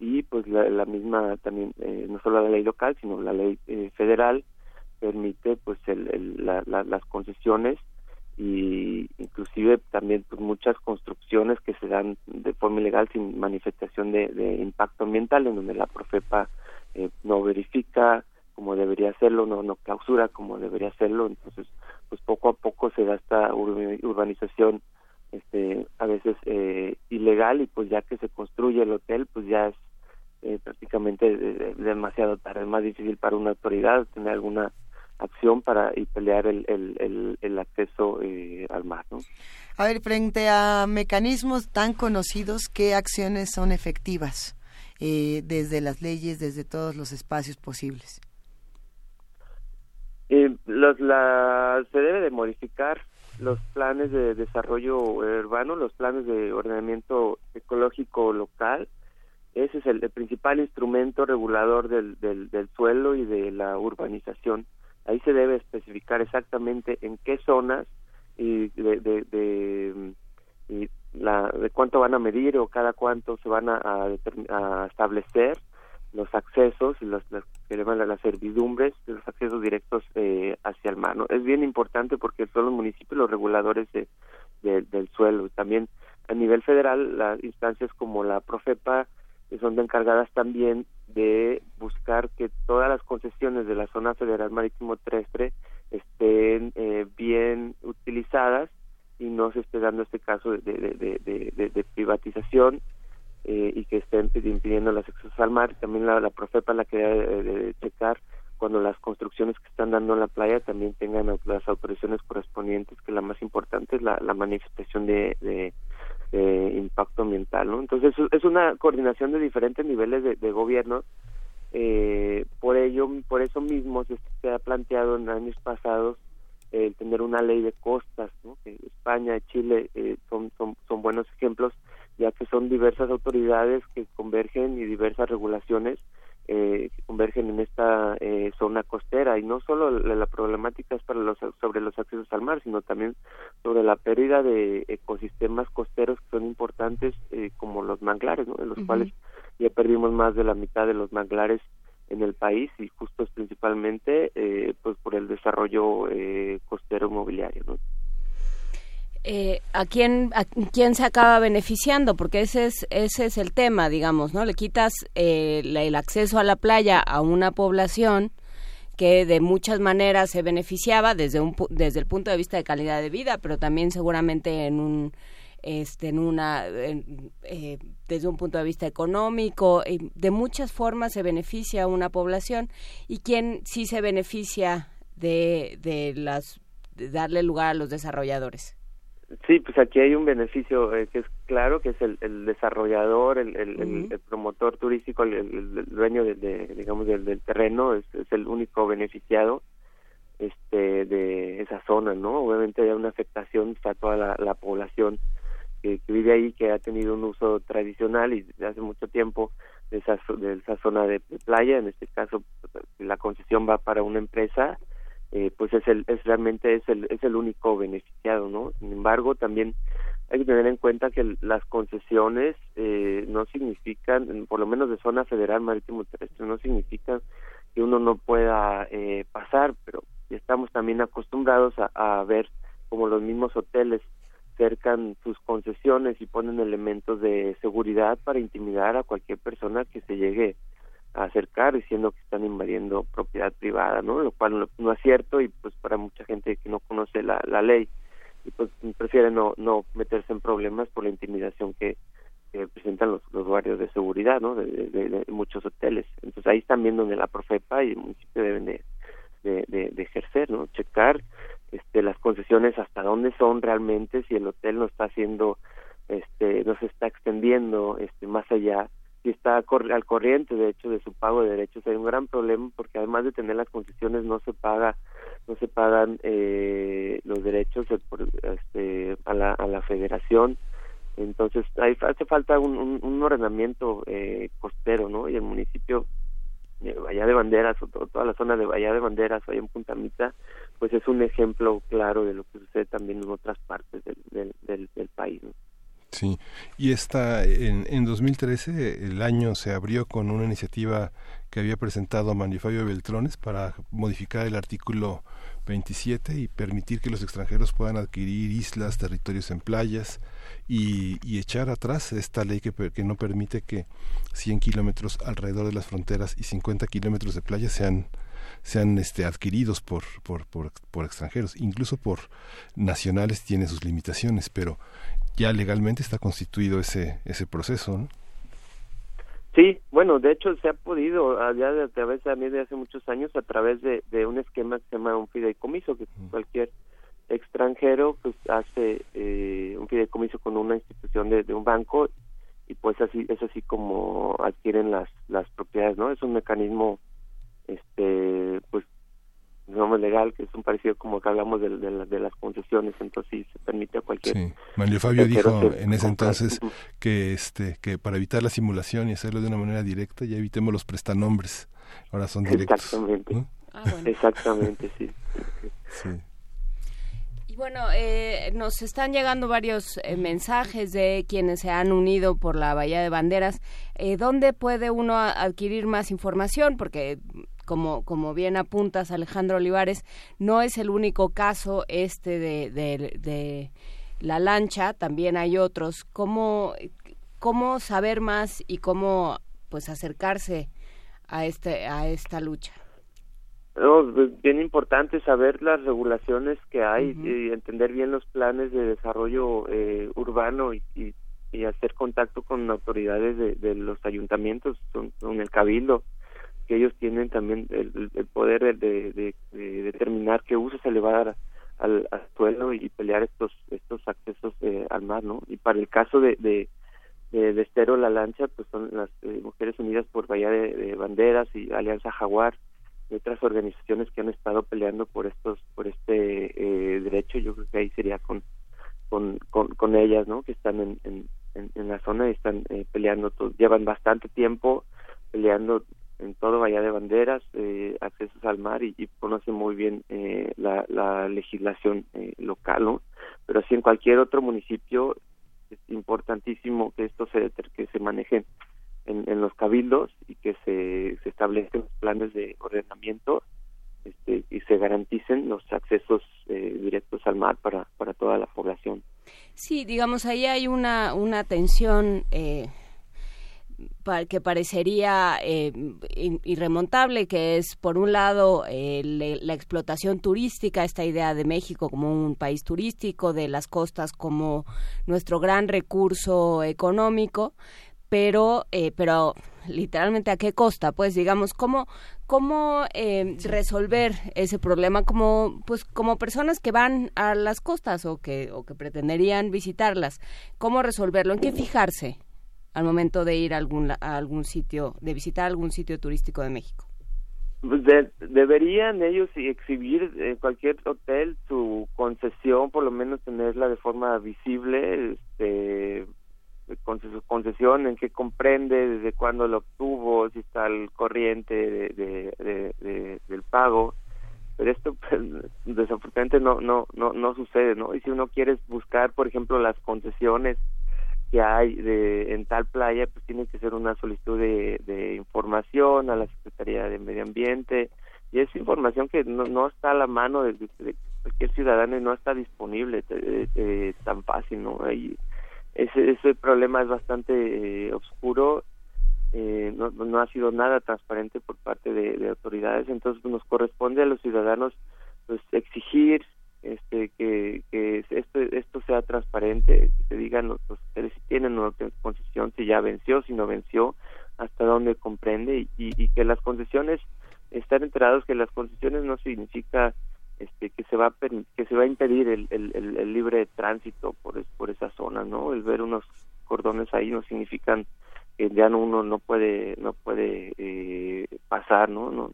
Speaker 15: y pues la, misma también, no solo la ley local, sino la ley federal permite pues el, las concesiones y inclusive también pues, muchas construcciones que se dan de forma ilegal sin manifestación de, de impacto ambiental en donde la Profepa eh, no verifica como debería hacerlo, no no clausura como debería hacerlo, entonces pues poco a poco se da esta urbanización este a veces eh, ilegal y pues ya que se construye el hotel pues ya es eh, prácticamente demasiado tarde, es más difícil para una autoridad tener alguna acción para y pelear el, el, el, acceso eh, al mar. ¿no?
Speaker 3: A ver, frente a mecanismos tan conocidos, ¿qué acciones son efectivas eh, desde las leyes, desde todos los espacios posibles?
Speaker 15: Eh, los, la, se debe de modificar los planes de desarrollo urbano, los planes de ordenamiento ecológico local. Ese es el, principal instrumento regulador del, del, del suelo y de la urbanización ahí se debe especificar exactamente en qué zonas y de, de, de, y la, de cuánto van a medir o cada cuánto se van a, a, establecer los accesos y los, llaman las servidumbres, los accesos directos eh, hacia el mar. Es bien importante porque son los municipios los reguladores de, del suelo. También a nivel federal, las instancias como la Profepa son encargadas también de buscar que todas las concesiones de la zona federal marítimo terrestre estén eh, bien utilizadas y no se esté dando este caso de, de, de, privatización eh, y que estén impidiendo los accesos al mar. También la, la Profepa la que debe de, checar cuando las construcciones que están dando en la playa también tengan las autorizaciones correspondientes, que la más importante es la, la manifestación de, de, impacto ambiental, ¿no? Entonces es una coordinación de diferentes niveles de, gobierno. Eh, por ello, por eso mismo se, ha planteado en años pasados el tener una ley de costas, ¿no? España, Chile eh, son, son, son buenos ejemplos, ya que son diversas autoridades que convergen y diversas regulaciones eh, que convergen en esta eh, zona costera y no solo la, problemática es para los sobre los accesos al mar sino también sobre la pérdida de ecosistemas costeros que son importantes eh, como los manglares ¿no? de los cuales ya perdimos más de la mitad de los manglares en el país y justo es principalmente eh, pues por el desarrollo eh, costero inmobiliario ¿no?
Speaker 2: Eh, ¿a, quién, ¿a quién se acaba beneficiando? Porque ese es, ese es el tema, digamos, ¿no? Le quitas eh, el acceso a la playa a una población que de muchas maneras se beneficiaba desde un desde el punto de vista de calidad de vida, pero también seguramente en un este en una eh, desde un punto de vista económico de muchas formas se beneficia a una población y quién sí se beneficia de de las de darle lugar a los desarrolladores
Speaker 15: Sí, pues aquí hay un beneficio eh, que es claro, que es el, el desarrollador, el, el, promotor turístico, el, dueño de, digamos del, terreno es, es, el único beneficiado este de esa zona, ¿no? Obviamente hay una afectación a toda la, la población que, vive ahí, que ha tenido un uso tradicional y desde hace mucho tiempo de esa, de esa zona de, playa, en este caso la concesión va para una empresa, eh, pues es el es realmente es el es el único beneficiado, ¿no? Sin embargo, también hay que tener en cuenta que las concesiones eh, no significan, por lo menos de zona federal marítimo terrestre, no significan que uno no pueda eh, pasar, pero estamos también acostumbrados a, a ver como los mismos hoteles cercan sus concesiones y ponen elementos de seguridad para intimidar a cualquier persona que se llegue acercar diciendo que están invadiendo propiedad privada, ¿no? Lo cual no, es cierto y pues para mucha gente que no conoce la, la ley y pues prefiere no no meterse en problemas por la intimidación que, presentan los, los guardias de seguridad, ¿no? De, muchos hoteles. Entonces ahí también donde la Profepa y el municipio deben de, de, de ejercer, ¿no? Checar este, las concesiones hasta dónde son realmente, si el hotel no está haciendo, este, no se está extendiendo este, más allá, si está al corriente de hecho de su pago de derechos hay un gran problema porque además de tener las concesiones no se paga no se pagan eh, los derechos este, a la a la federación entonces hay, hace falta un, un, ordenamiento eh, costero no y el municipio de Bahía de Banderas o toda la zona de Bahía de Banderas o ahí en Puntamita, pues es un ejemplo claro de lo que sucede también en otras partes del, del, del, país.
Speaker 1: Sí, y esta, en, en 2013 el año se abrió con una iniciativa que había presentado Manuel Fabio Beltrones para modificar el artículo 27 y permitir que los extranjeros puedan adquirir islas, territorios en playas y, y echar atrás esta ley que, que, no permite que 100 kilómetros alrededor de las fronteras y 50 kilómetros de playa sean sean este, adquiridos por, por, por, por extranjeros, incluso por nacionales tiene sus limitaciones, pero ya legalmente está constituido ese, ese proceso. ¿no?
Speaker 15: Sí, bueno, de hecho se ha podido ya a través de, de hace muchos años a través de, de, un esquema que se llama un fideicomiso que cualquier extranjero pues hace eh, un fideicomiso con una institución de, de, un banco y pues así es así como adquieren las las propiedades, ¿no? Es un mecanismo este pues legal, que es un parecido como que hablamos de, de, las concesiones, entonces sí se permite a cualquier...
Speaker 1: Sí, Manuel Fabio dijo en ese entonces que, este, que para evitar la simulación y hacerlo de una manera directa, ya evitemos los prestanombres, ahora son directos.
Speaker 15: Exactamente, ah, exactamente, sí. sí.
Speaker 2: Y bueno, eh, nos están llegando varios eh, mensajes de quienes se han unido por la Bahía de Banderas. Eh, ¿Dónde puede uno adquirir más información? Porque como, como bien apuntas Alejandro Olivares, no es el único caso este de, de, la lancha, también hay otros. ¿Cómo, ¿Cómo saber más y cómo pues acercarse a, este, a esta lucha?
Speaker 15: No, pues, bien importante saber las regulaciones que hay y entender bien los planes de desarrollo eh, urbano y, y, hacer contacto con autoridades de, de los ayuntamientos, con el cabildo, que ellos tienen también el, poder de, de, determinar qué uso se le va a dar al, suelo y pelear estos estos accesos eh, al mar, ¿no? Y para el caso de, de, de, Estero La Lancha, pues son las eh, Mujeres Unidas por Bahía de, Banderas y Alianza Jaguar y otras organizaciones que han estado peleando por estos por este eh, derecho. Yo creo que ahí sería con con, con, con ellas, ¿no? Que están en, en, en, la zona y están peleando, llevan bastante tiempo peleando en todo Bahía de Banderas, eh, accesos al mar y, conoce muy bien eh, la, la, legislación eh, local, ¿no? Pero así en cualquier otro municipio es importantísimo que esto se que se maneje en, los cabildos y que se, se establecen planes de ordenamiento este, y se garanticen los accesos eh, directos al mar para, para toda la población.
Speaker 2: Sí, digamos, ahí hay una, una tensión eh, que parecería eh, irremontable, que es, por un lado, eh, la explotación turística, esta idea de México como un país turístico, de las costas como nuestro gran recurso económico, pero, eh, pero literalmente a qué costa, pues digamos, cómo, cómo resolver ese problema como, pues, como personas que van a las costas o que, o que pretenderían visitarlas, cómo resolverlo, en qué fijarse al momento de ir a algún, a algún sitio, de visitar algún sitio turístico de México?
Speaker 15: Pues deberían ellos exhibir en cualquier hotel su concesión, por lo menos tenerla de forma visible, este, con su concesión, en qué comprende, desde cuándo lo obtuvo, si está al corriente de, del pago. Pero esto pues, desafortunadamente no, no, no, no sucede, ¿no? Y si uno quiere buscar, por ejemplo, las concesiones hay de, en tal playa, pues tiene que ser una solicitud de, de información a la Secretaría de Medio Ambiente, y es información que no, no está a la mano de, cualquier ciudadano y no está disponible eh, tan fácil, ¿no? Y ese, ese problema es bastante eh, oscuro, eh, no, no ha sido nada transparente por parte de, autoridades, entonces nos corresponde a los ciudadanos pues exigir este que, que esto esto sea transparente que se digan los, ustedes si tienen una concesión si ya venció si no venció hasta dónde comprende y, y que las concesiones estar enterados que las concesiones no significa este que se va a que se va a impedir el, el, el, libre tránsito por por esa zona no el ver unos cordones ahí no significan que ya no, uno no puede no puede eh, pasar no no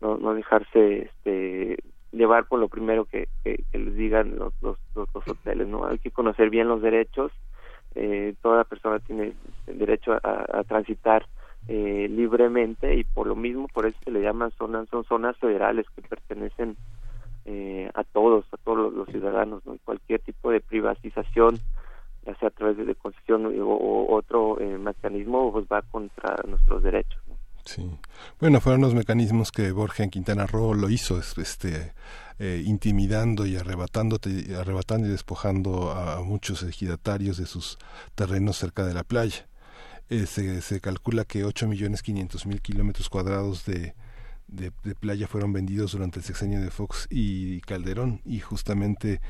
Speaker 15: no, no dejarse este llevar por lo primero que, que, les digan los, los, los, hoteles no hay que conocer bien los derechos eh, toda persona tiene derecho a, transitar eh, libremente y por lo mismo por eso se le llaman zonas son zonas federales que pertenecen eh, a todos a todos los, ciudadanos ¿no? cualquier tipo de privatización ya sea a través de, concesión o, otro eh, mecanismo pues va contra nuestros derechos
Speaker 1: Sí. Bueno, fueron los mecanismos que Borja en Quintana Roo lo hizo, este, intimidando y arrebatando, arrebatando y despojando a muchos ejidatarios de sus terrenos cerca de la playa. Eh, se, se, calcula que 8 millones 500 mil kilómetros cuadrados de, de, playa fueron vendidos durante el sexenio de Fox y Calderón y justamente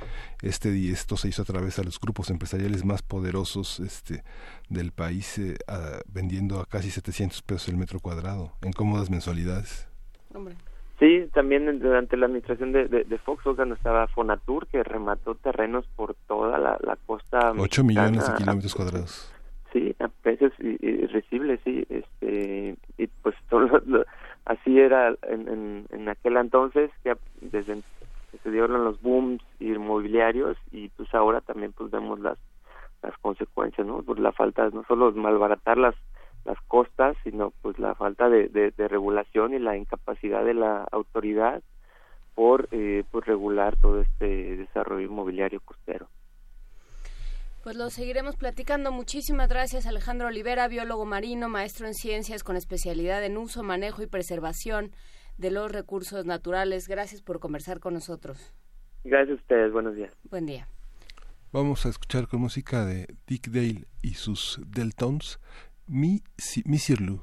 Speaker 1: este esto se hizo a través de los grupos empresariales más poderosos este del país eh, vendiendo a casi 700 pesos el metro cuadrado en cómodas mensualidades.
Speaker 15: Sí, también durante la administración de, de, Fox Hogan estaba Fonatur que remató terrenos por toda la, la costa.
Speaker 1: 8 millones de kilómetros cuadrados
Speaker 15: sí a precios irresistibles sí este y pues así era en, en, aquel entonces desde que se dieron los booms inmobiliarios y pues ahora también pues vemos las las consecuencias no por la falta no solo malbaratar las las costas sino pues la falta de, de, regulación y la incapacidad de la autoridad por eh, pues regular todo este desarrollo inmobiliario costero
Speaker 2: pues lo seguiremos platicando. Muchísimas gracias Alejandro Olivera, biólogo marino, maestro en ciencias con especialidad en uso, manejo y preservación de los recursos naturales. Gracias por conversar con nosotros.
Speaker 15: Gracias a ustedes, buenos días.
Speaker 2: Buen día.
Speaker 1: Vamos a escuchar con música de Dick Dale y sus Deltones, Mi, Mi Sirlu.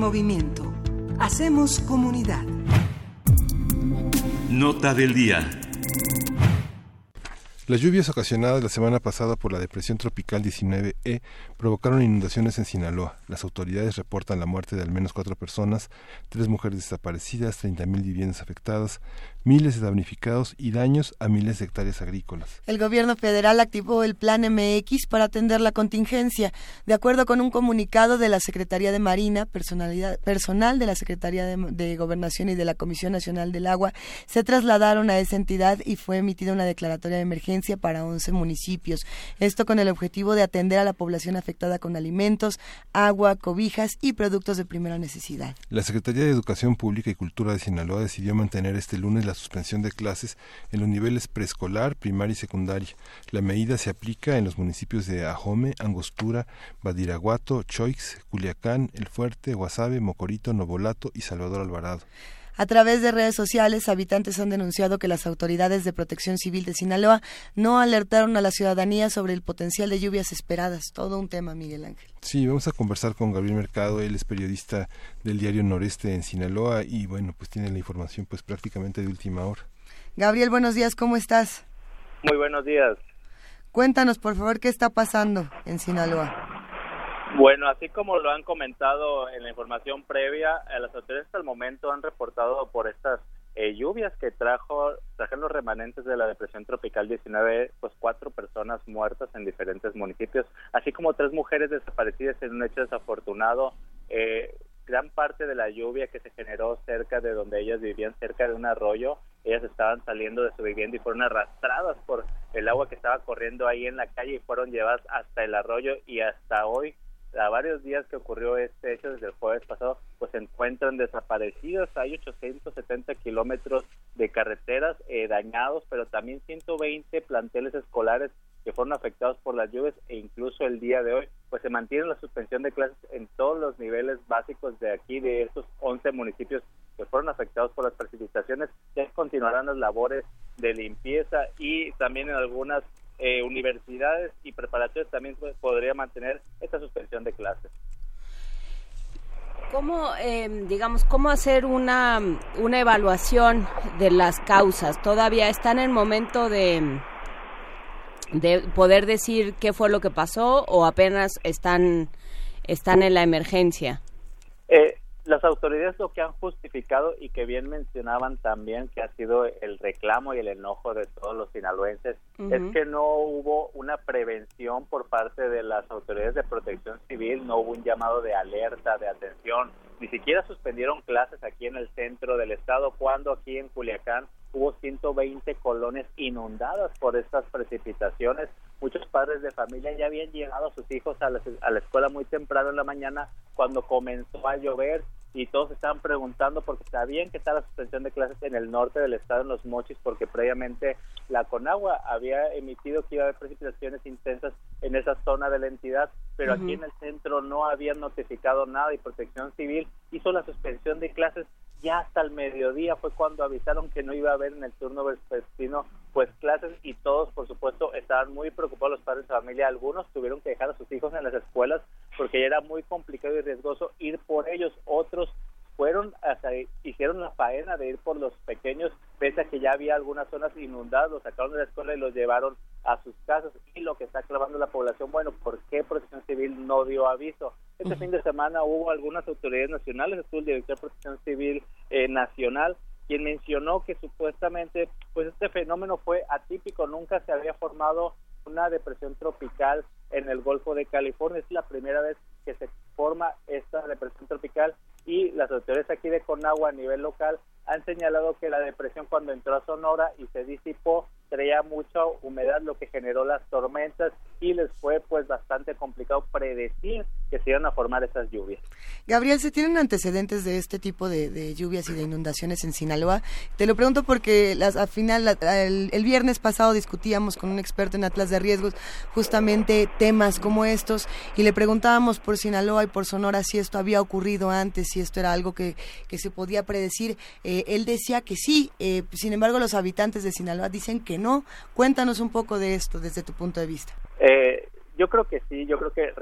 Speaker 4: Movimiento. Hacemos comunidad.
Speaker 16: Nota del día.
Speaker 1: Las lluvias ocasionadas la semana pasada por la depresión tropical 19E provocaron inundaciones en Sinaloa. Las autoridades reportan la muerte de al menos cuatro personas, tres mujeres desaparecidas, 30.000 viviendas afectadas, miles de damnificados y daños a miles de hectáreas agrícolas.
Speaker 3: El gobierno federal activó el Plan MX para atender la contingencia. De acuerdo con un comunicado de la Secretaría de Marina, personalidad, personal de la Secretaría de, de Gobernación y de la Comisión Nacional del Agua se trasladaron a esa entidad y fue emitida una declaratoria de emergencia para 11 municipios. Esto con el objetivo de atender a la población afectada con alimentos, agua, cobijas y productos de primera necesidad.
Speaker 1: La Secretaría de Educación Pública y Cultura de Sinaloa decidió mantener este lunes la suspensión de clases en los niveles preescolar, primaria y secundaria. La medida se aplica en los municipios de Ajome, Angostura, Badiraguato, Choix, Culiacán, El Fuerte, Guasave, Mocorito, Novolato y Salvador Alvarado.
Speaker 3: A través de redes sociales, habitantes han denunciado que las autoridades de protección civil de Sinaloa no alertaron a la ciudadanía sobre el potencial de lluvias esperadas. Todo un tema, Miguel Ángel.
Speaker 1: Sí, vamos a conversar con Gabriel Mercado, él es periodista del diario Noreste en Sinaloa y bueno, pues tiene la información pues prácticamente de última hora.
Speaker 3: Gabriel, buenos días, ¿cómo estás?
Speaker 17: Muy buenos días.
Speaker 3: Cuéntanos, por favor, qué está pasando en Sinaloa.
Speaker 17: Bueno, así como lo han comentado en la información previa, eh, las autoridades hasta el momento han reportado por estas eh, lluvias que trajo trajeron los remanentes de la depresión tropical 19, pues cuatro personas muertas en diferentes municipios, así como tres mujeres desaparecidas en un hecho desafortunado. Eh, gran parte de la lluvia que se generó cerca de donde ellas vivían, cerca de un arroyo, ellas estaban saliendo de su vivienda y fueron arrastradas por el agua que estaba corriendo ahí en la calle y fueron llevadas hasta el arroyo y hasta hoy a varios días que ocurrió este hecho desde el jueves pasado, pues se encuentran desaparecidos. Hay 870 kilómetros de carreteras eh, dañados, pero también 120 planteles escolares que fueron afectados por las lluvias e incluso el día de hoy, pues se mantiene la suspensión de clases en todos los niveles básicos de aquí, de estos 11 municipios que fueron afectados por las precipitaciones. Ya continuarán las labores de limpieza y también en algunas eh, universidades y preparatorios también podría mantener esta suspensión de clases.
Speaker 2: ¿Cómo, eh, digamos, cómo hacer una, una evaluación de las causas? ¿Todavía están en el momento de, de poder decir qué fue lo que pasó o apenas están, están en la emergencia?
Speaker 17: Eh, las autoridades lo que han justificado y que bien mencionaban también que ha sido el reclamo y el enojo de todos los sinaloenses es que no hubo una prevención por parte de las autoridades de protección civil, no hubo un llamado de alerta, de atención, ni siquiera suspendieron clases aquí en el centro del estado cuando aquí en Culiacán hubo 120 colonias inundadas por estas precipitaciones. Muchos padres de familia ya habían llegado a sus hijos a la, a la escuela muy temprano en la mañana cuando comenzó a llover y todos estaban preguntando porque sabían que estaba la suspensión de clases en el norte del estado, en los Mochis, porque previamente la Conagua había emitido que iba a haber precipitaciones intensas en esa zona de la entidad, pero aquí en el centro no habían notificado nada y Protección Civil hizo la suspensión de clases ya hasta el mediodía fue cuando avisaron que no iba a haber en el turno vespertino pues clases y todos por supuesto estaban muy preocupados los padres de familia. Algunos tuvieron que dejar a sus hijos en las escuelas porque ya era muy complicado y riesgoso ir por ellos. Otros fueron hasta hicieron la faena de ir por los pequeños pese a que ya había algunas zonas inundadas los sacaron de la escuela y los llevaron a sus casas. Y lo que está clavando la población bueno por qué Protección Civil no dio aviso este fin de semana hubo algunas autoridades nacionales estuvo el director de Protección Civil eh, nacional quien mencionó que supuestamente pues este fenómeno fue atípico nunca se había formado una depresión tropical en el Golfo de California. Es la primera vez que se forma esta depresión tropical y las autoridades aquí de Conagua a nivel local han señalado que la depresión cuando entró a Sonora y se disipó traía mucha humedad lo que generó las tormentas y les fue pues bastante complicado predecir que se iban a formar esas lluvias.
Speaker 3: Gabriel, ¿se tienen antecedentes de este tipo de, lluvias y de inundaciones en Sinaloa? Te lo pregunto porque las, al final el, viernes pasado discutíamos con un experto en Atlas de Riesgos justamente temas como estos y le preguntábamos por Sinaloa y por Sonora si esto había ocurrido antes, si esto era algo que, que se podía predecir. Eh, él decía que sí, eh, sin embargo los habitantes de Sinaloa dicen que no. Cuéntanos un poco de esto desde tu punto de vista.
Speaker 17: Eh, Yo creo que sí, yo creo que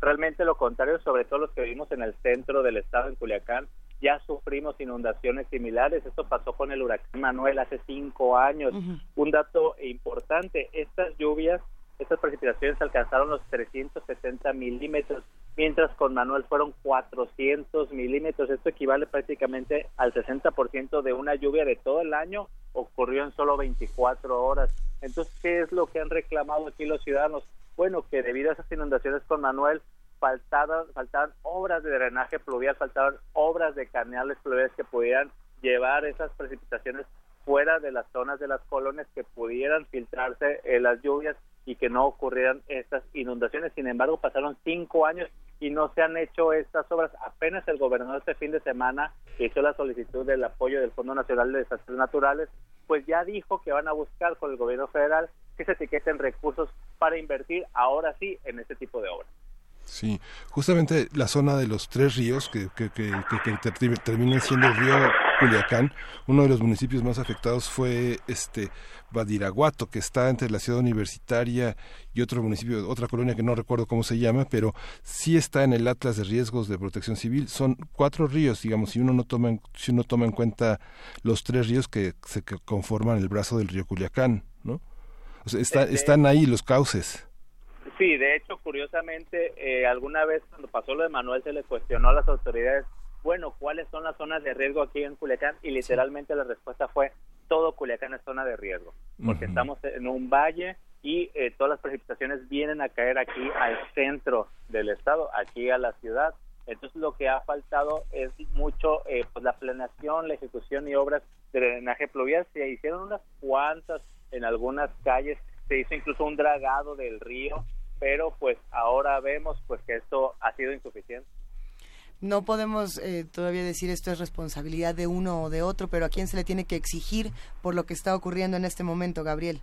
Speaker 17: realmente lo contrario, sobre todo los que vivimos en el centro del estado, en Culiacán, ya sufrimos inundaciones similares. Esto pasó con el huracán Manuel hace cinco años. Un dato importante, estas lluvias, estas precipitaciones alcanzaron los 360 milímetros, mientras con Manuel fueron 400 milímetros. Esto equivale prácticamente al 60% de una lluvia de todo el año, ocurrió en solo 24 horas. Entonces, ¿qué es lo que han reclamado aquí los ciudadanos? Bueno, que debido a esas inundaciones con Manuel, faltaban, faltaban obras de drenaje pluvial, faltaban obras de canales pluviales que pudieran llevar esas precipitaciones fuera de las zonas de las colonias que pudieran filtrarse en las lluvias y que no ocurrieran estas inundaciones. Sin embargo, pasaron cinco años y no se han hecho estas obras. Apenas el gobernador este fin de semana hizo la solicitud del apoyo del Fondo Nacional de Desastres Naturales, pues ya dijo que van a buscar con el gobierno federal que se etiqueten recursos para invertir ahora sí en este tipo de obras.
Speaker 1: Sí, justamente la zona de los tres ríos, que, que, que, que siendo el río Culiacán, uno de los municipios más afectados fue este Badiraguato, que está entre la ciudad universitaria y otro municipio, otra colonia que no recuerdo cómo se llama, pero sí está en el Atlas de Riesgos de Protección Civil. Son cuatro ríos, digamos, si uno no toma en, si uno toma en cuenta los tres ríos que se conforman el brazo del río Culiacán, ¿no? O sea, está, están ahí los cauces.
Speaker 17: Sí, de hecho, curiosamente, eh, alguna vez cuando pasó lo de Manuel se le cuestionó a las autoridades, bueno, ¿cuáles son las zonas de riesgo aquí en Culiacán? Y literalmente la respuesta fue, todo Culiacán es zona de riesgo, porque estamos en un valle y eh, todas las precipitaciones vienen a caer aquí al centro del estado, aquí a la ciudad. Entonces lo que ha faltado es mucho eh, pues la planeación, la ejecución y obras de drenaje pluvial. Se hicieron unas cuantas en algunas calles, se hizo incluso un dragado del río pero pues ahora vemos pues que esto ha sido insuficiente.
Speaker 3: No podemos eh, todavía decir esto es responsabilidad de uno o de otro, pero ¿a quién se le tiene que exigir por lo que está ocurriendo en este momento, Gabriel?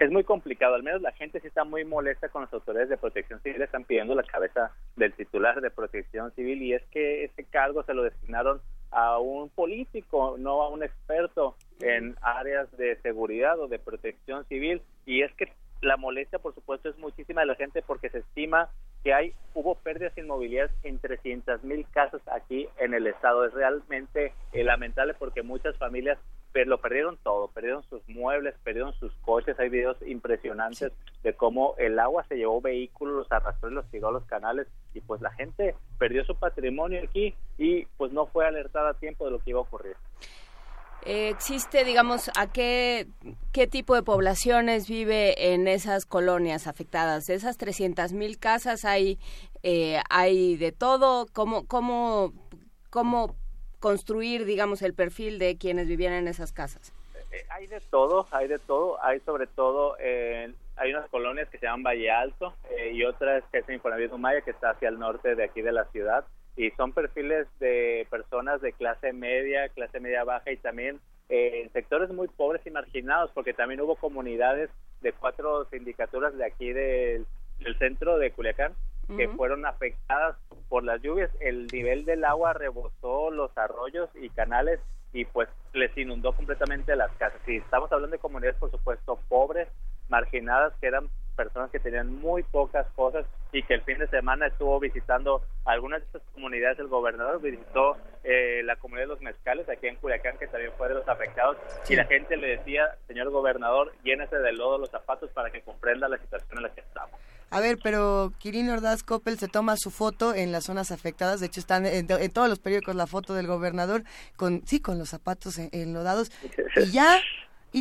Speaker 17: Es muy complicado, al menos la gente sí está muy molesta con las autoridades de protección civil, están pidiendo la cabeza del titular de protección civil y es que ese cargo se lo designaron a un político, no a un experto en áreas de seguridad o de protección civil y es que la molestia, por supuesto, es muchísima de la gente porque se estima que hay hubo pérdidas inmobiliarias en 300 mil casas aquí en el estado. Es realmente eh, lamentable porque muchas familias lo perdieron todo, perdieron sus muebles, perdieron sus coches. Hay videos impresionantes de cómo el agua se llevó vehículos, los arrastró y los tiró a los canales y pues la gente perdió su patrimonio aquí y pues no fue alertada a tiempo de lo que iba a ocurrir.
Speaker 2: Eh, existe, digamos, a qué, qué tipo de poblaciones vive en esas colonias afectadas. De esas 300 mil casas hay, eh, hay de todo. ¿Cómo, cómo, ¿Cómo construir, digamos, el perfil de quienes vivían en esas casas?
Speaker 17: Eh, hay de todo, hay de todo. Hay sobre todo, hay unas colonias que se llaman Valle Alto y otras que es Infonavit Maya, que está hacia el norte de aquí de la ciudad y son perfiles de personas de clase media, clase media baja y también eh, en sectores muy pobres y marginados, porque también hubo comunidades de cuatro sindicaturas de aquí del, centro de Culiacán que fueron afectadas por las lluvias. El nivel del agua rebosó los arroyos y canales y pues les inundó completamente las casas. Y estamos hablando de comunidades, por supuesto, pobres, marginadas, que eran personas que tenían muy pocas cosas y que el fin de semana estuvo visitando algunas de estas comunidades. El gobernador visitó eh, la comunidad de los mezcales aquí en Culiacán, que también fue de los afectados, y la gente le decía, señor gobernador, llénese de lodo los zapatos para que comprenda la situación en la que estamos.
Speaker 3: A ver, pero Kirin Ordaz Coppel se toma su foto en las zonas afectadas. De hecho, están en, todos los periódicos la foto del gobernador con, sí, con los zapatos enlodados. Y ya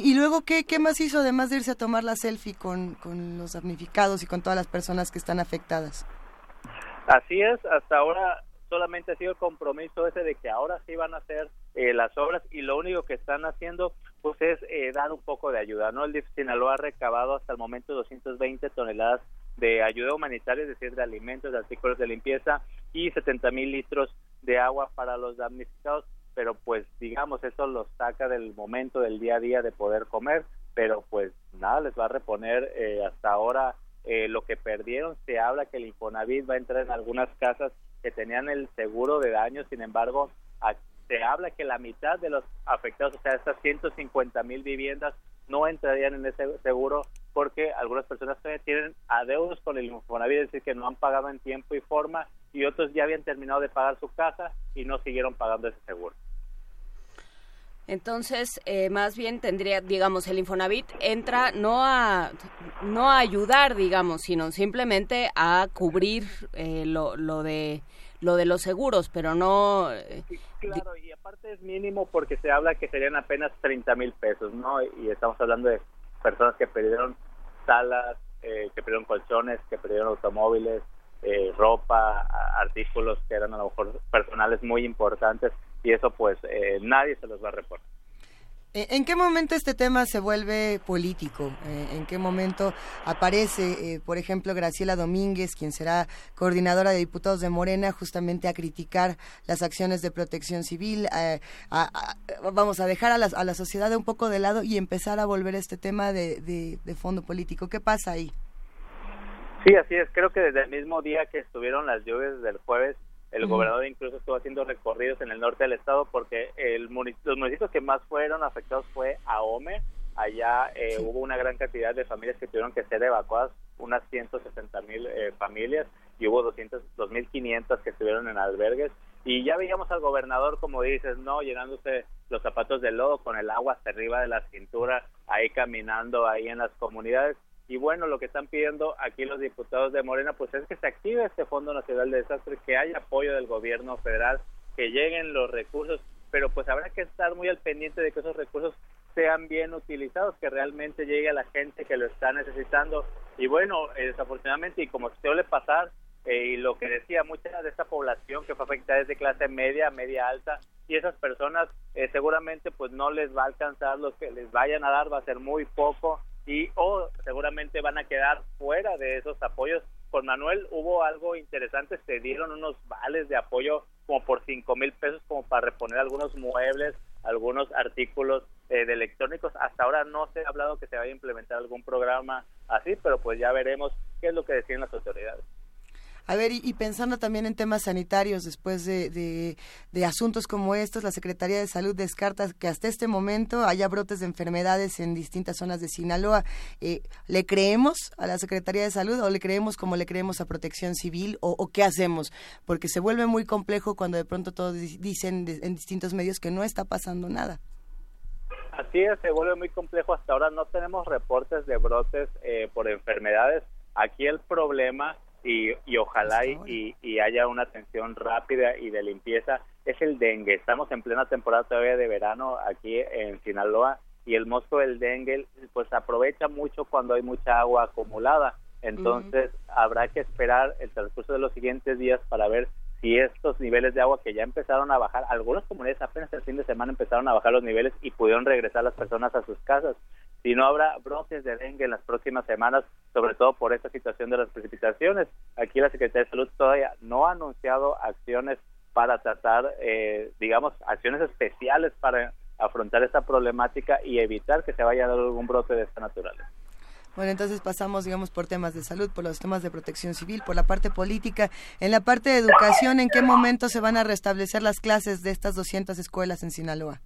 Speaker 3: y, luego, ¿qué, ¿qué más hizo además de irse a tomar la selfie con, con los damnificados y con todas las personas que están afectadas?
Speaker 17: Así es, hasta ahora solamente ha sido el compromiso ese de que ahora sí van a hacer eh, las obras y lo único que están haciendo pues es eh, dar un poco de ayuda, ¿no? El DIF Sinaloa ha recabado hasta el momento 220 toneladas de ayuda humanitaria, es decir, de alimentos, de artículos de limpieza y 70 mil litros de agua para los damnificados pero pues digamos eso los saca del momento del día a día de poder comer, pero pues nada, les va a reponer eh, hasta ahora eh, lo que perdieron. Se habla que el Infonavit va a entrar en algunas casas que tenían el seguro de daño, sin embargo, se habla que la mitad de los afectados, o sea, estas 150 mil viviendas, no entrarían en ese seguro porque algunas personas tienen adeudos con el Infonavit, es decir, que no han pagado en tiempo y forma, y otros ya habían terminado de pagar su casa y no siguieron pagando ese seguro.
Speaker 2: Entonces, eh, más bien tendría, digamos, el Infonavit entra no a no a ayudar, digamos, sino simplemente a cubrir eh, lo, lo de lo de los seguros, pero no.
Speaker 17: Eh, claro, y aparte es mínimo porque se habla que serían apenas 30 mil pesos, ¿no? Y estamos hablando de personas que perdieron salas, que perdieron colchones, que perdieron automóviles, ropa, artículos que eran a lo mejor personales muy importantes y eso pues eh, nadie se los va a reportar.
Speaker 3: Eh, ¿En qué momento este tema se vuelve político? Eh, ¿En qué momento aparece, por ejemplo, Graciela Domínguez, quien será coordinadora de diputados de Morena, justamente a criticar las acciones de protección civil? vamos a dejar a la, a la, sociedad un poco de lado y empezar a volver este tema de, de fondo político. ¿Qué pasa ahí?
Speaker 17: Sí, así es. Creo que desde el mismo día que estuvieron las lluvias del jueves, el gobernador incluso estuvo haciendo recorridos en el norte del estado porque el los municipios que más fueron afectados fue Ahome. Allá eh, hubo una gran cantidad de familias que tuvieron que ser evacuadas, unas 160 mil eh, familias, y hubo 200, 2.500 que estuvieron en albergues. Y ya veíamos al gobernador, como dices, no llenándose los zapatos de lodo con el agua hasta arriba de la cintura, ahí caminando ahí en las comunidades. Y bueno, lo que están pidiendo aquí los diputados de Morena, pues es que se active este Fondo Nacional de Desastres, que haya apoyo del gobierno federal, que lleguen los recursos, pero pues habrá que estar muy al pendiente de que esos recursos sean bien utilizados, que realmente llegue a la gente que lo está necesitando. Y bueno, eh, desafortunadamente, y como suele pasar, eh, y lo que decía, mucha de esta población que fue afectada es de clase media, media alta, y esas personas eh, seguramente pues no les va a alcanzar lo que les vayan a dar, va a ser muy poco, y o seguramente van a quedar fuera de esos apoyos. Con Manuel hubo algo interesante, se dieron unos vales de apoyo como por cinco mil pesos como para reponer algunos muebles, algunos artículos eh, de electrónicos. Hasta ahora no se ha hablado que se vaya a implementar algún programa así, pero pues ya veremos qué es lo que deciden las.
Speaker 3: A ver, y, pensando también en temas sanitarios, después de, de, asuntos como estos, la Secretaría de Salud descarta que hasta este momento haya brotes de enfermedades en distintas zonas de Sinaloa. Eh, ¿Le creemos a la Secretaría de Salud o le creemos como le creemos a Protección Civil o, qué hacemos? Porque se vuelve muy complejo cuando de pronto todos dicen en distintos medios que no está pasando nada.
Speaker 17: Así es, se vuelve muy complejo. Hasta ahora no tenemos reportes de brotes eh, por enfermedades. Aquí el problema y, ojalá y, y, haya una atención rápida y de limpieza es el dengue. Estamos en plena temporada todavía de verano aquí en Sinaloa y el mosco del dengue pues aprovecha mucho cuando hay mucha agua acumulada. Entonces habrá que esperar el transcurso de los siguientes días para ver si estos niveles de agua que ya empezaron a bajar, algunas comunidades apenas el fin de semana empezaron a bajar los niveles y pudieron regresar las personas a sus casas. Si no habrá brotes de dengue en las próximas semanas, sobre todo por esta situación de las precipitaciones. Aquí la Secretaría de Salud todavía no ha anunciado acciones para tratar, eh, digamos, acciones especiales para afrontar esta problemática y evitar que se vaya a dar algún brote de esta naturaleza.
Speaker 3: Bueno, entonces pasamos, digamos, por temas de salud, por los temas de protección civil, por la parte política. En la parte de educación, ¿en qué momento se van a restablecer las clases de estas 200 escuelas en Sinaloa?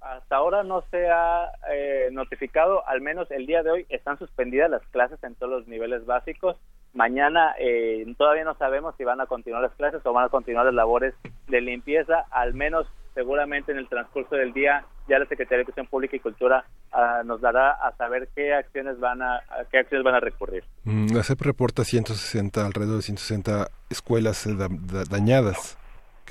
Speaker 17: Hasta ahora no se ha eh, notificado, al menos el día de hoy están suspendidas las clases en todos los niveles básicos. Mañana eh, todavía no sabemos si van a continuar las clases o van a continuar las labores de limpieza, al menos seguramente en el transcurso del día ya la Secretaría de Educación Pública y Cultura ah, nos dará a saber qué acciones van a, qué acciones van a recurrir.
Speaker 1: Mm, la CEP reporta 160 alrededor de 160 escuelas eh, dañadas.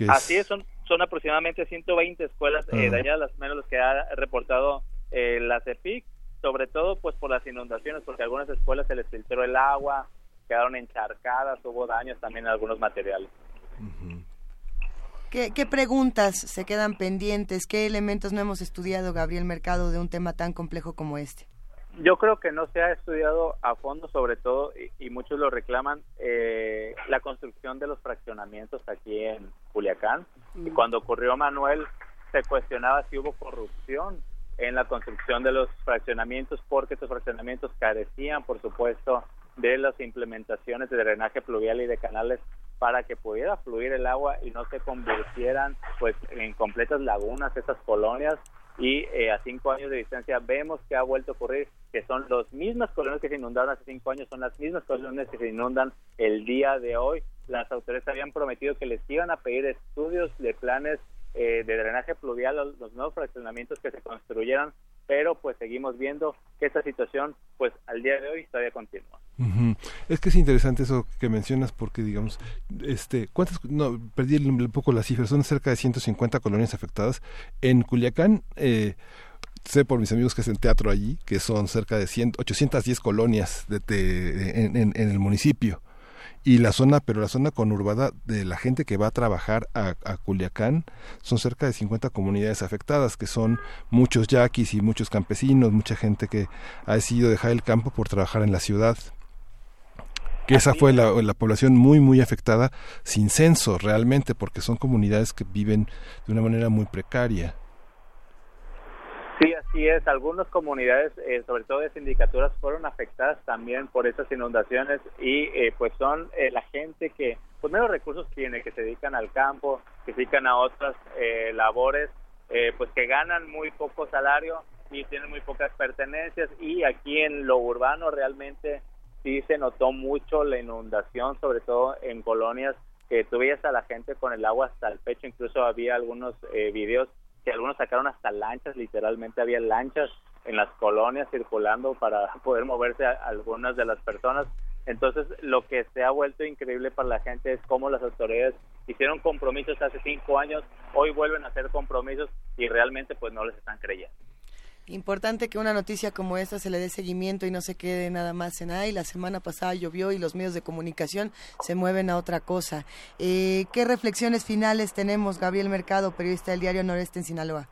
Speaker 17: Así es, son, son aproximadamente 120 escuelas eh, ah. dañadas, menos las que ha reportado eh, la CEPIC, sobre todo pues por las inundaciones, porque a algunas escuelas se les filtró el agua, quedaron encharcadas, hubo daños también en algunos materiales.
Speaker 3: ¿Qué, preguntas se quedan pendientes? ¿Qué elementos no hemos estudiado, Gabriel Mercado, de un tema tan complejo como este?
Speaker 17: Yo creo que no se ha estudiado a fondo, sobre todo, y, muchos lo reclaman, eh, la construcción de los fraccionamientos aquí en Culiacán. Y mm. cuando ocurrió Manuel, se cuestionaba si hubo corrupción en la construcción de los fraccionamientos, porque estos fraccionamientos carecían, por supuesto, de las implementaciones de drenaje pluvial y de canales para que pudiera fluir el agua y no se convirtieran pues en completas lagunas estas colonias y eh, a cinco años de distancia vemos que ha vuelto a ocurrir, que son las mismas colonias que se inundaron hace cinco años, son las mismas colonias que se inundan el día de hoy. Las autoridades habían prometido que les iban a pedir estudios de planes eh, de drenaje pluvial los nuevos fraccionamientos que se construyeran, pero pues seguimos viendo que esta situación pues al día de hoy todavía continúa.
Speaker 1: Es que es interesante eso que mencionas porque digamos, este, ¿cuántas? No, perdí un poco las cifras, son cerca de 150 colonias afectadas. En Culiacán, eh, sé por mis amigos que es el teatro allí, que son cerca de 100, 810 colonias de, en, el municipio y la zona, pero la zona conurbada de la gente que va a trabajar a, Culiacán son cerca de 50 comunidades afectadas, que son muchos yaquis y muchos campesinos, mucha gente que ha decidido dejar el campo por trabajar en la ciudad. Que esa fue la, la población muy, muy afectada sin censo realmente, porque son comunidades que viven de una manera muy precaria.
Speaker 17: Sí, así es. Algunas comunidades, eh, sobre todo de sindicaturas, fueron afectadas también por esas inundaciones y eh, pues son eh, la gente que pues menos recursos tiene, que se dedican al campo, que se dedican a otras labores, pues que ganan muy poco salario y tienen muy pocas pertenencias y aquí en lo urbano realmente sí se notó mucho la inundación, sobre todo en colonias que tú a la gente con el agua hasta el pecho, incluso había algunos videos algunos sacaron hasta lanchas, literalmente había lanchas en las colonias circulando para poder moverse a algunas de las personas. Entonces, lo que se ha vuelto increíble para la gente es cómo las autoridades hicieron compromisos hace cinco años, hoy vuelven a hacer compromisos y realmente pues no les están creyendo.
Speaker 3: Importante que una noticia como esta se le dé seguimiento y no se quede nada más en ahí. La semana pasada llovió y los medios de comunicación se mueven a otra cosa. Eh, ¿Qué reflexiones finales tenemos, Gabriel Mercado, periodista del diario Noreste en Sinaloa?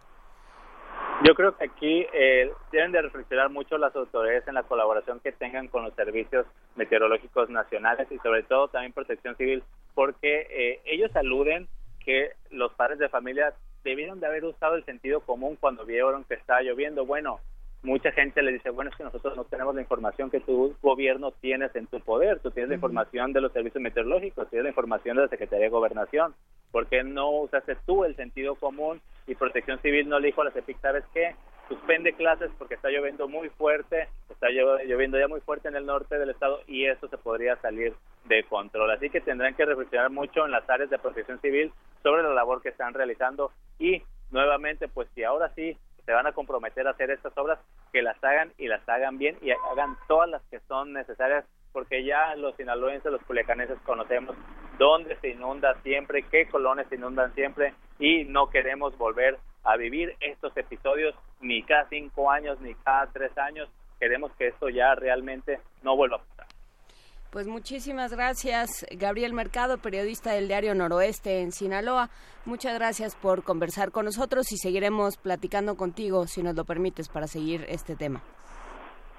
Speaker 17: Yo creo que aquí eh, deben de reflexionar mucho las autoridades en la colaboración que tengan con los servicios meteorológicos nacionales y sobre todo también Protección Civil, porque eh, ellos aluden que los padres de familia debieron de haber usado el sentido común cuando vieron que estaba lloviendo. Bueno, mucha gente le dice, bueno, es que nosotros no tenemos la información que tu gobierno tienes en tu poder, tú tienes la información de los servicios meteorológicos, tienes la información de la Secretaría de Gobernación, ¿por qué no usaste tú el sentido común y Protección Civil no le dijo a la CEPIC, ¿sabes qué? Suspende clases porque está lloviendo muy fuerte, está lloviendo ya muy fuerte en el norte del estado y eso se podría salir de control. Así que tendrán que reflexionar mucho en las áreas de protección civil sobre la labor que están realizando y nuevamente, pues si ahora sí se van a comprometer a hacer estas obras, que las hagan y las hagan bien y hagan todas las que son necesarias, porque ya los sinaloenses, los culiacaneses conocemos dónde se inunda siempre, qué colonias se inundan siempre y no queremos volver a vivir estos episodios ni cada cinco años ni cada tres años. Queremos que esto ya realmente no vuelva a pasar.
Speaker 2: Pues muchísimas gracias, Gabriel Mercado, periodista del diario Noroeste en Sinaloa. Muchas gracias por conversar con nosotros y seguiremos platicando contigo, si nos lo permites, para seguir este tema.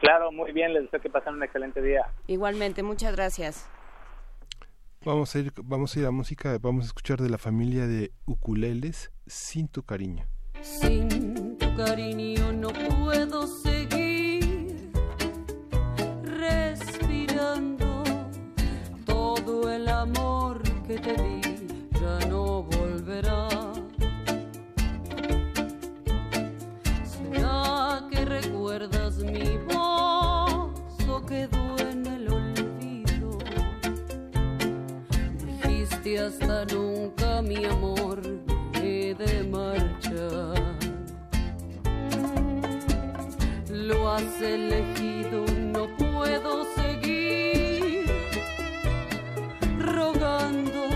Speaker 17: Claro, muy bien, les deseo que pasen un excelente día.
Speaker 2: Igualmente, muchas gracias.
Speaker 1: Vamos a ir, vamos a ir a música, vamos a escuchar de la familia de ukuleles, Sin tu cariño.
Speaker 18: Sin tu cariño no puedo seguir respirando todo el amor que te di ya no volverá. ¿Será que recuerdas mi voz o quedó en el olvido? Dijiste hasta nunca mi amor he de marchar. Lo has elegido, no puedo cumpliendo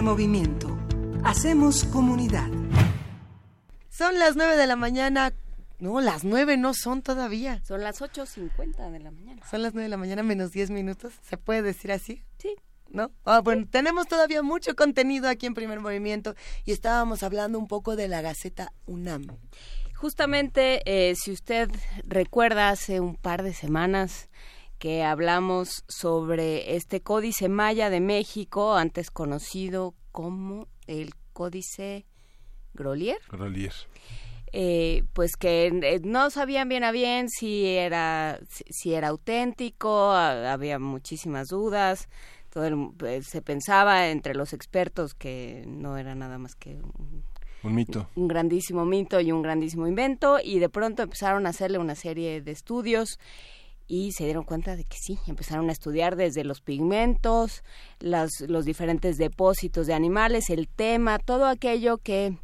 Speaker 4: Primer movimiento. Hacemos comunidad.
Speaker 3: Son las nueve de la mañana. No, las nueve no son todavía.
Speaker 2: Son las 8.50 de la mañana.
Speaker 3: Son las nueve de la mañana menos diez minutos. ¿Se puede decir así?
Speaker 2: Sí.
Speaker 3: ¿No? Ah, bueno, tenemos todavía mucho contenido aquí en Primer Movimiento y estábamos hablando un poco de la Gaceta UNAM.
Speaker 2: Justamente, eh, si usted recuerda, hace un par de semanas que hablamos sobre este Códice Maya de México, antes conocido como el Códice Grolier.
Speaker 1: Grolier.
Speaker 2: Eh, pues que eh, no sabían bien a bien si era si, si era auténtico, a- había muchísimas dudas, todo el- eh, se pensaba entre los expertos que no era nada más que un,
Speaker 1: Un mito.
Speaker 2: un grandísimo mito y un grandísimo invento y de pronto empezaron a hacerle una serie de estudios y se dieron cuenta de que sí, empezaron a estudiar desde los pigmentos, las, los diferentes depósitos de animales, el tema, todo aquello que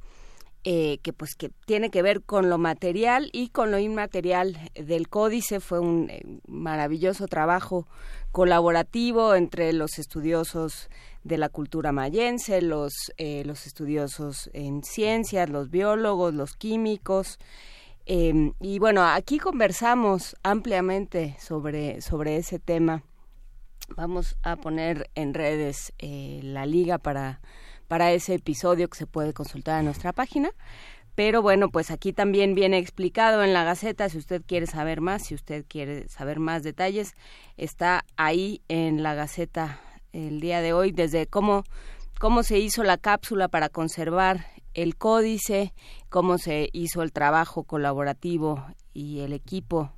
Speaker 2: eh, que pues que tiene que ver con lo material y con lo inmaterial del códice. Fue un eh, maravilloso trabajo colaborativo entre los estudiosos de la cultura mayense, los eh, los estudiosos en ciencias, los biólogos, los químicos eh, y bueno aquí conversamos ampliamente sobre sobre ese tema. Vamos a poner en redes eh, la liga para para ese episodio que se puede consultar en nuestra página. Pero bueno, pues aquí también viene explicado en la Gaceta, si usted quiere saber más, si usted quiere saber más detalles, está ahí en la Gaceta el día de hoy, desde cómo, cómo se hizo la cápsula para conservar el códice, cómo se hizo el trabajo colaborativo y el equipo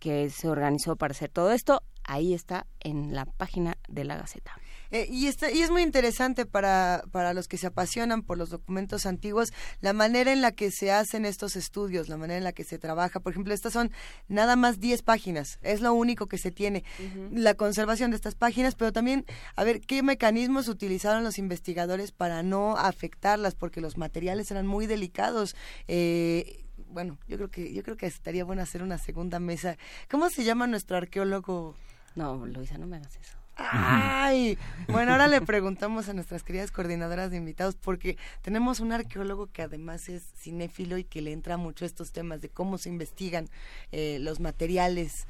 Speaker 2: que se organizó para hacer todo esto, ahí está en la página de la Gaceta.
Speaker 3: Eh, y, está- y es muy interesante para, para los que se apasionan por los documentos antiguos la manera en la que se hacen estos estudios, la manera en la que se trabaja. Por ejemplo, estas son nada más 10 páginas, es lo único que se tiene. La conservación de estas páginas, pero también a ver qué mecanismos utilizaron los investigadores para no afectarlas, porque los materiales eran muy delicados. Eh, bueno, yo creo que yo creo que estaría bueno hacer una segunda mesa. ¿Cómo se llama nuestro arqueólogo?
Speaker 2: No, Luisa, no me hagas eso.
Speaker 3: Ay, bueno, ahora le preguntamos a nuestras queridas coordinadoras de invitados porque tenemos un arqueólogo que además es cinéfilo y que le entra mucho a estos temas de cómo se investigan eh, los materiales,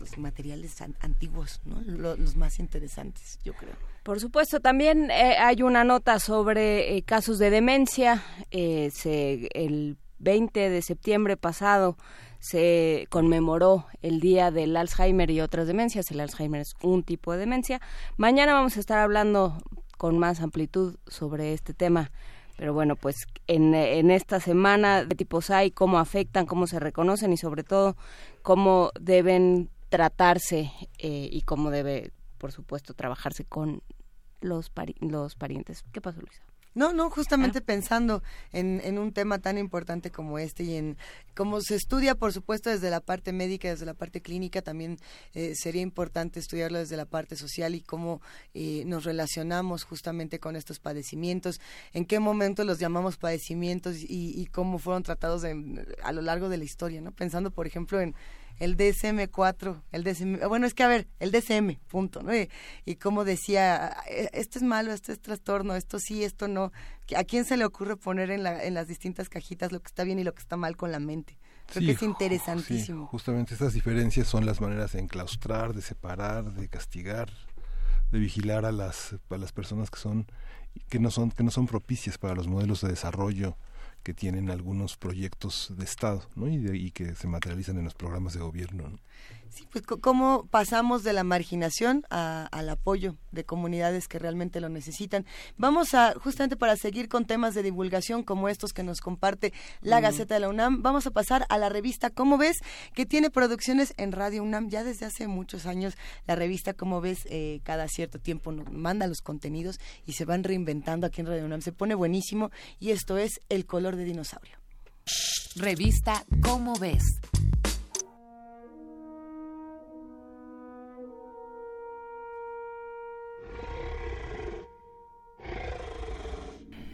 Speaker 3: los materiales an- antiguos, ¿no? Lo- los más interesantes, yo creo.
Speaker 2: Por supuesto, también eh, hay una nota sobre eh, casos de demencia. Eh, se, el 20 de septiembre pasado se conmemoró el Día del Alzheimer y otras demencias. El Alzheimer es un tipo de demencia. Mañana vamos a estar hablando con más amplitud sobre este tema. Pero bueno, pues en, en esta semana de tipos hay, cómo afectan, cómo se reconocen y sobre todo cómo deben tratarse eh, y cómo debe, por supuesto, trabajarse con los, los parientes. ¿Qué pasó, Luisa?
Speaker 3: No, no, justamente pensando en, en un tema tan importante como este y en cómo se estudia, por supuesto, desde la parte médica, desde la parte clínica, también eh, sería importante estudiarlo desde la parte social y cómo eh, nos relacionamos justamente con estos padecimientos, en qué momento los llamamos padecimientos y, y cómo fueron tratados en- a lo largo de la historia, ¿no? Pensando, por ejemplo, en el DSM-4, el DSM, bueno, es que a ver, el DSM, punto, ¿no? Y, y como decía, "Eh, esto es malo, esto es trastorno, esto sí, esto no. ¿A quién se le ocurre poner en, la, en las distintas cajitas lo que está bien y lo que está mal con la mente? Creo
Speaker 1: Sí,
Speaker 3: que es interesantísimo.
Speaker 1: sí, justamente estas diferencias son las maneras de enclaustrar, de separar, de castigar, de vigilar a las, a las personas que son que no son que no son propicias para los modelos de desarrollo que tienen algunos proyectos de Estado ¿no? y, de- y que se materializan en los programas de gobierno. ¿no?
Speaker 3: Sí, pues cómo pasamos de la marginación al apoyo de comunidades que realmente lo necesitan. Vamos a, justamente para seguir con temas de divulgación como estos que nos comparte la Gaceta de la UNAM, vamos a pasar a la revista Cómo ves, que tiene producciones en Radio UNAM ya desde hace muchos años. La revista Cómo ves, eh, cada cierto tiempo nos manda los contenidos y se van reinventando aquí en Radio UNAM. Se pone buenísimo y esto es El color de dinosaurio.
Speaker 11: Revista Cómo ves.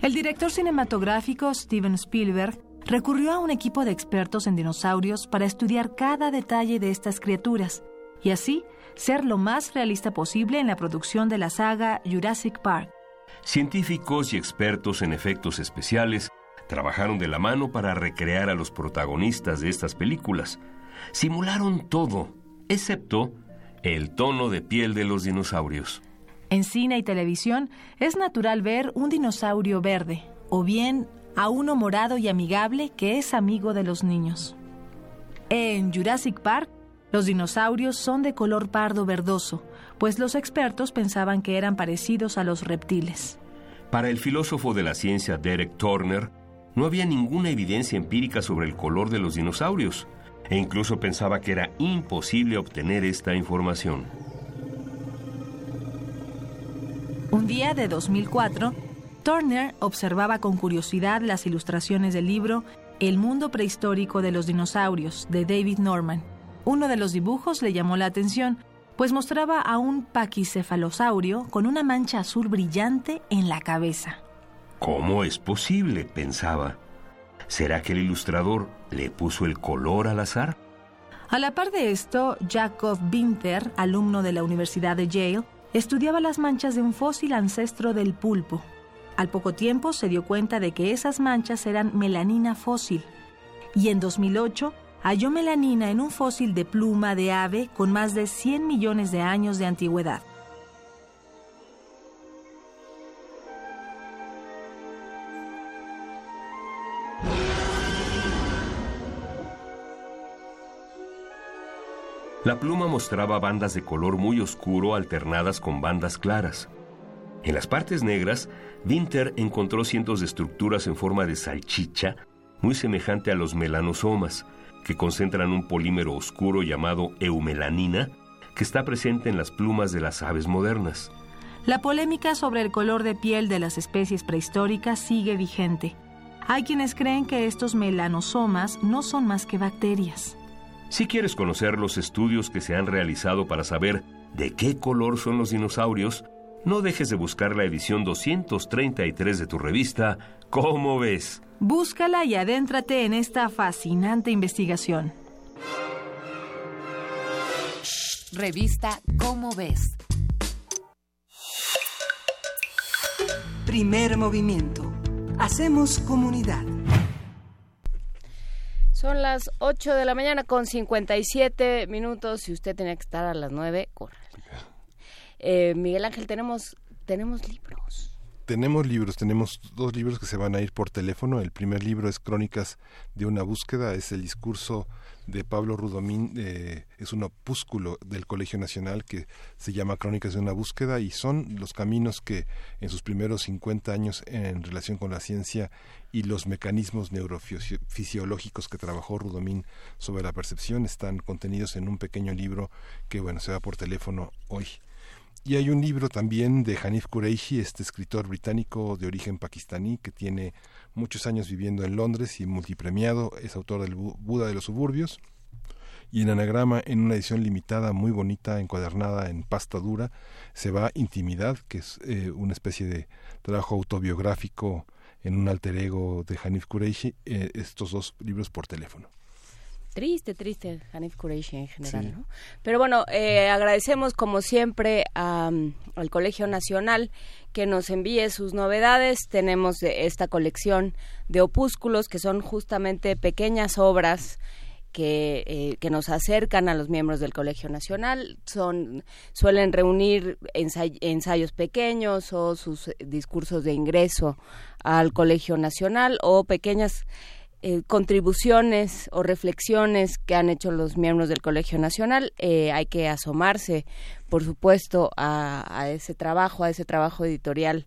Speaker 11: El director cinematográfico Steven Spielberg recurrió a un equipo de expertos en dinosaurios para estudiar cada detalle de estas criaturas y así ser lo más realista posible en la producción de la saga Jurassic Park.
Speaker 7: Científicos y expertos en efectos especiales trabajaron de la mano para recrear a los protagonistas de estas películas. Simularon todo, excepto el tono de piel de los dinosaurios.
Speaker 11: En cine y televisión es natural ver un dinosaurio verde o bien a uno morado y amigable que es amigo de los niños. En Jurassic Park, los dinosaurios son de color pardo verdoso, pues los expertos pensaban que eran parecidos a los reptiles.
Speaker 7: Para el filósofo de la ciencia Derek Turner, no había ninguna evidencia empírica sobre el color de los dinosaurios, e incluso pensaba que era imposible obtener esta información.
Speaker 11: Un día de 2004, Turner observaba con curiosidad las ilustraciones del libro El mundo prehistórico de los dinosaurios de David Norman. Uno de los dibujos le llamó la atención, pues mostraba a un paquicefalosaurio con una mancha azul brillante en la cabeza.
Speaker 7: ¿Cómo es posible? pensaba. ¿Será que el ilustrador le puso el color al azar?
Speaker 11: A la par de esto, Jacob Winter, alumno de la Universidad de Yale, estudiaba las manchas de un fósil ancestro del pulpo. Al poco tiempo se dio cuenta de que esas manchas eran melanina fósil. Y en 2008 halló melanina en un fósil de pluma de ave con más de 100 millones de años de antigüedad.
Speaker 7: La pluma mostraba bandas de color muy oscuro alternadas con bandas claras. En las partes negras, Winter encontró cientos de estructuras en forma de salchicha, muy semejante a los melanosomas, que concentran un polímero oscuro llamado eumelanina, que está presente en las plumas de las aves modernas.
Speaker 11: La polémica sobre el color de piel de las especies prehistóricas sigue vigente. Hay quienes creen que estos melanosomas no son más que bacterias.
Speaker 7: Si quieres conocer los estudios que se han realizado para saber de qué color son los dinosaurios, no dejes de buscar la edición 233 de tu revista ¿Cómo ves?
Speaker 11: Búscala y adéntrate en esta fascinante investigación. Revista ¿Cómo ves?
Speaker 4: Primer movimiento. Hacemos comunidad.
Speaker 2: Son las 8 de la mañana con 57 minutos. Si usted tenía que estar a las 9, corre. Eh, Miguel Ángel, tenemos, tenemos libros.
Speaker 1: Tenemos libros, tenemos dos libros que se van a ir por teléfono. El primer libro es Crónicas de una búsqueda, es el discurso de Pablo Rudomín, eh, es un opúsculo del Colegio Nacional que se llama Crónicas de una búsqueda y son los caminos que en sus primeros 50 años en relación con la ciencia y los mecanismos neurofisiológicos que trabajó Rudomín sobre la percepción están contenidos en un pequeño libro que bueno se va por teléfono hoy. Y hay un libro también de Hanif Kureishi, este escritor británico de origen pakistaní que tiene muchos años viviendo en Londres y multipremiado, es autor del Buda de los suburbios. Y en anagrama, en una edición limitada, muy bonita, encuadernada en pasta dura, se va Intimidad, que es eh, una especie de trabajo autobiográfico en un alter ego de Hanif Kureishi, eh, estos dos libros por teléfono
Speaker 2: triste, triste Hanif Kureishi en general, ¿no? Pero bueno, eh, agradecemos como siempre al Colegio Nacional que nos envíe sus novedades. Tenemos esta colección de opúsculos que son justamente pequeñas obras que, eh, que, nos acercan a los miembros del Colegio Nacional. Son, suelen reunir ensayos pequeños o sus discursos de ingreso al Colegio Nacional o pequeñas eh, contribuciones o reflexiones que han hecho los miembros del Colegio Nacional. Eh, hay que asomarse, por supuesto, a, a, ese trabajo, a ese trabajo editorial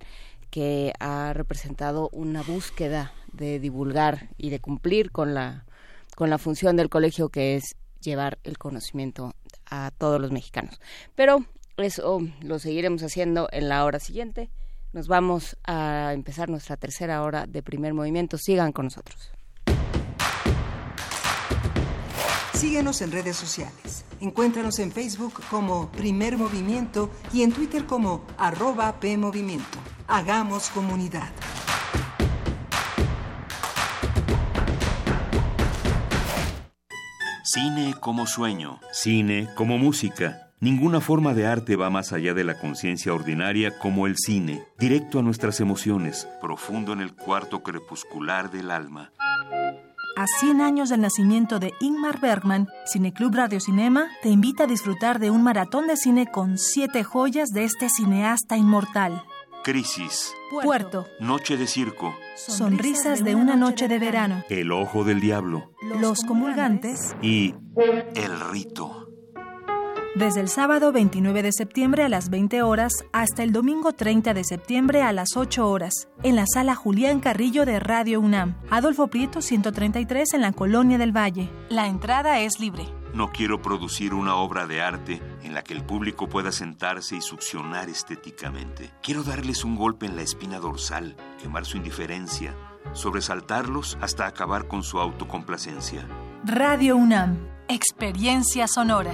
Speaker 2: que ha representado una búsqueda de divulgar y de cumplir con la, con la función del colegio que es llevar el conocimiento a todos los mexicanos. Pero eso lo seguiremos haciendo en la hora siguiente. Nos vamos a empezar nuestra tercera hora de primer movimiento. Sigan con nosotros.
Speaker 4: Síguenos en redes sociales. Encuéntranos en Facebook como Primer Movimiento y en Twitter como arroba PMovimiento. Hagamos comunidad.
Speaker 16: Cine como sueño, cine como música. Ninguna forma de arte va más allá de la conciencia ordinaria como el cine, directo a nuestras emociones, profundo en el cuarto crepuscular del alma.
Speaker 11: A 100 años del nacimiento de Ingmar Bergman, Cineclub Radio Cinema te invita a disfrutar de un maratón de cine con siete joyas de este cineasta inmortal.
Speaker 16: Crisis.
Speaker 11: Puerto.
Speaker 16: Noche de circo.
Speaker 11: Sonrisas de una noche de verano.
Speaker 16: El ojo del diablo.
Speaker 11: Los comulgantes.
Speaker 16: Y el rito.
Speaker 11: Desde el sábado 29 de septiembre a las 20 horas hasta el domingo 30 de septiembre a las 8 horas, en la sala Julián Carrillo de Radio UNAM, Adolfo Prieto 133 en la Colonia del Valle. La entrada es libre.
Speaker 16: No quiero producir una obra de arte en la que el público pueda sentarse y succionar estéticamente. Quiero darles un golpe en la espina dorsal, quemar su indiferencia, sobresaltarlos hasta acabar con su autocomplacencia.
Speaker 11: Radio UNAM, experiencia sonora.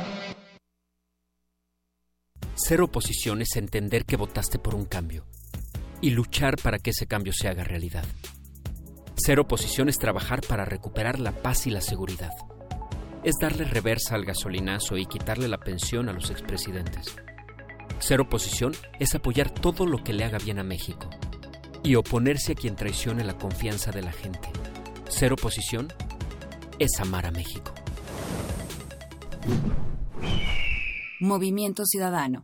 Speaker 19: Ser oposición es entender que votaste por un cambio y luchar para que ese cambio se haga realidad. Ser oposición es trabajar para recuperar la paz y la seguridad. Es darle reversa al gasolinazo y quitarle la pensión a los expresidentes. Ser oposición es apoyar todo lo que le haga bien a México y oponerse a quien traicione la confianza de la gente. Ser oposición es amar a México.
Speaker 20: Movimiento Ciudadano.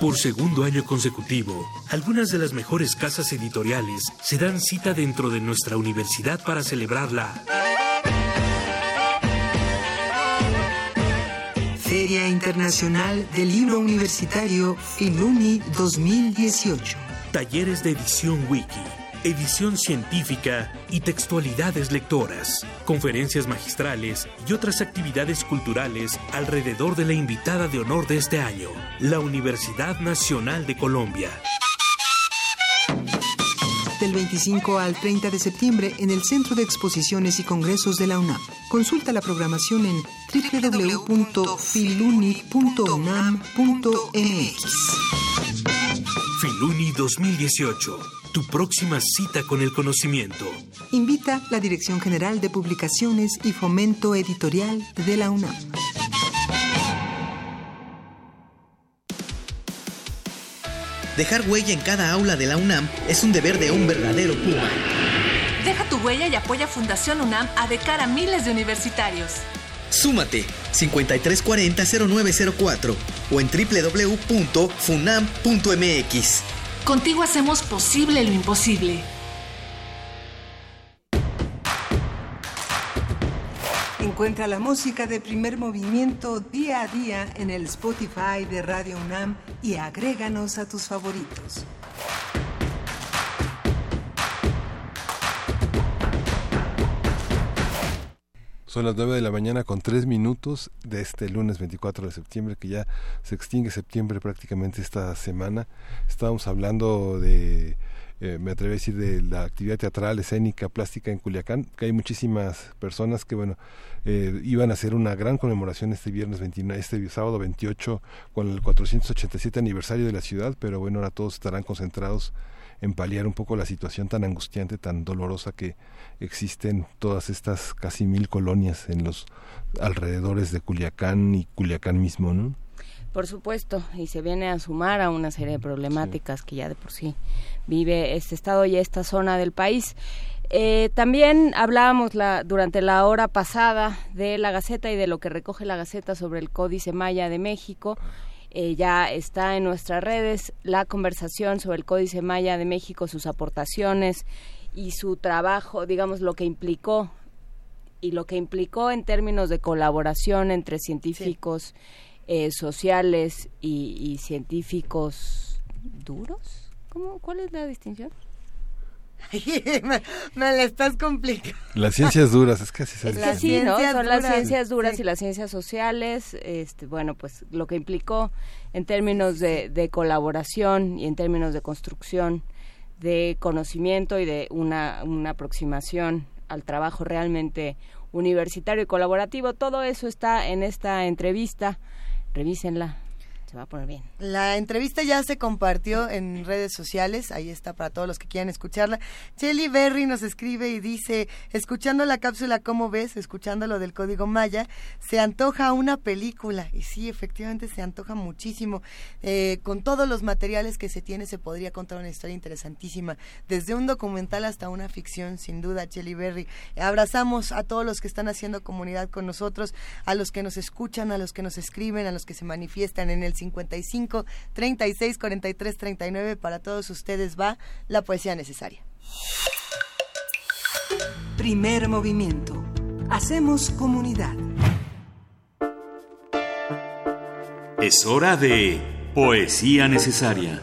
Speaker 21: Por segundo año consecutivo, algunas de las mejores casas editoriales se dan cita dentro de nuestra universidad para celebrarla.
Speaker 4: Feria Internacional del Libro Universitario Filuni 2018.
Speaker 21: Talleres de edición wiki, edición científica y textualidades lectoras, conferencias magistrales y otras actividades culturales alrededor de la invitada de honor de este año, la Universidad Nacional de Colombia.
Speaker 4: Del 25 al 30 de septiembre en el Centro de Exposiciones y Congresos de la UNAM. Consulta la programación en www.filuni.unam.mx.
Speaker 21: Filuni 2018 tu próxima cita con el conocimiento.
Speaker 4: Invita la Dirección General de Publicaciones y Fomento Editorial de la UNAM.
Speaker 22: Dejar huella en cada aula de la UNAM es un deber de un verdadero Puma.
Speaker 11: Deja tu huella y apoya Fundación UNAM a de cara a miles de universitarios.
Speaker 22: Súmate 5340-0904 o en www.funam.mx.
Speaker 11: Contigo hacemos posible lo imposible.
Speaker 4: Encuentra la música de primer movimiento día a día en el Spotify de Radio UNAM y agréganos a tus favoritos.
Speaker 1: Son las 9 de la mañana con 3 minutos de este lunes 24 de septiembre, que ya se extingue septiembre prácticamente esta semana. Estábamos hablando de, eh, me atrevo a decir, de la actividad teatral, escénica, plástica en Culiacán, que hay muchísimas personas que, bueno, eh, iban a hacer una gran conmemoración este viernes 29, este sábado 28 con el 487 aniversario de la ciudad, pero bueno, ahora todos estarán concentrados en paliar un poco la situación tan angustiante, tan dolorosa que existen todas estas casi mil colonias en los alrededores de Culiacán y Culiacán mismo, ¿no?
Speaker 2: Por supuesto, y se viene a sumar a una serie de problemáticas que ya de por sí vive este estado y esta zona del país. Eh, también hablábamos la, durante la hora pasada de la Gaceta y de lo que recoge la Gaceta sobre el Códice Maya de México. Eh, ya está en nuestras redes la conversación sobre el Códice Maya de México, sus aportaciones y su trabajo, digamos, lo que implicó y lo que implicó en términos de colaboración entre científicos eh, sociales y, científicos duros. ¿Cómo, ¿Cuál es la distinción?
Speaker 3: me, la estás complicando.
Speaker 1: Las ciencias duras, es casi
Speaker 2: se Las sí, ¿no? Son las ciencias duras y las ciencias sociales. Este, bueno, pues lo que implicó en términos de, de colaboración y en términos de construcción de conocimiento y de una, una aproximación al trabajo realmente universitario y colaborativo. Todo eso está en esta entrevista. Revísenla, se va a poner bien.
Speaker 3: La entrevista ya se compartió en redes sociales, ahí está para todos los que quieran escucharla. Chelly Berry nos escribe y dice, escuchando la cápsula, ¿cómo ves? Escuchando lo del código Maya, se antoja una película. Y sí, efectivamente se antoja muchísimo. Eh, con todos los materiales que se tiene se podría contar una historia interesantísima, desde un documental hasta una ficción, sin duda, Chelly Berry. Abrazamos a todos los que están haciendo comunidad con nosotros, a los que nos escuchan, a los que nos escriben, a los que se manifiestan en el 55 36 43 39 para todos ustedes va la poesía necesaria.
Speaker 4: Primer movimiento. Hacemos comunidad.
Speaker 16: Es hora de poesía necesaria.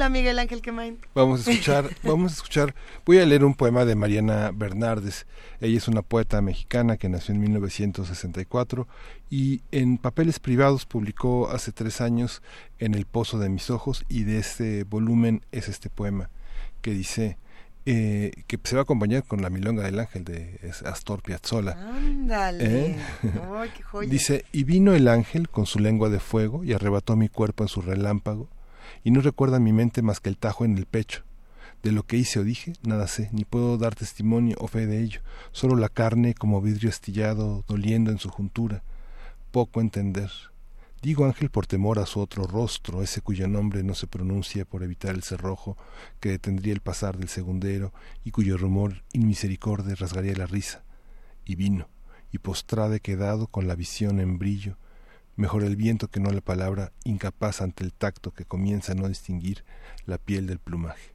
Speaker 3: Hola Miguel Ángel Quemain.
Speaker 1: Vamos a escuchar, vamos a escuchar, voy a leer un poema de Mariana Bernardes. Ella es una poeta mexicana que nació en 1964 y en papeles privados publicó hace tres años En el pozo de mis ojos y de este volumen es este poema que dice eh, que se va a acompañar con la milonga del ángel de Astor Piazzolla.
Speaker 3: Ándale. ¿Eh?
Speaker 1: Dice, y vino el ángel con su lengua de fuego y arrebató mi cuerpo en su relámpago y no recuerda mi mente más que el tajo en el pecho. De lo que hice o dije, nada sé, ni puedo dar testimonio o fe de ello, solo la carne como vidrio astillado doliendo en su juntura. Poco entender. Digo ángel por temor a su otro rostro, ese cuyo nombre no se pronuncia por evitar el cerrojo que detendría el pasar del segundero y cuyo rumor inmisericordia rasgaría la risa. Y vino, y postrade quedado con la visión en brillo, mejor el viento que no la palabra, incapaz ante el tacto que comienza a no distinguir la piel del plumaje.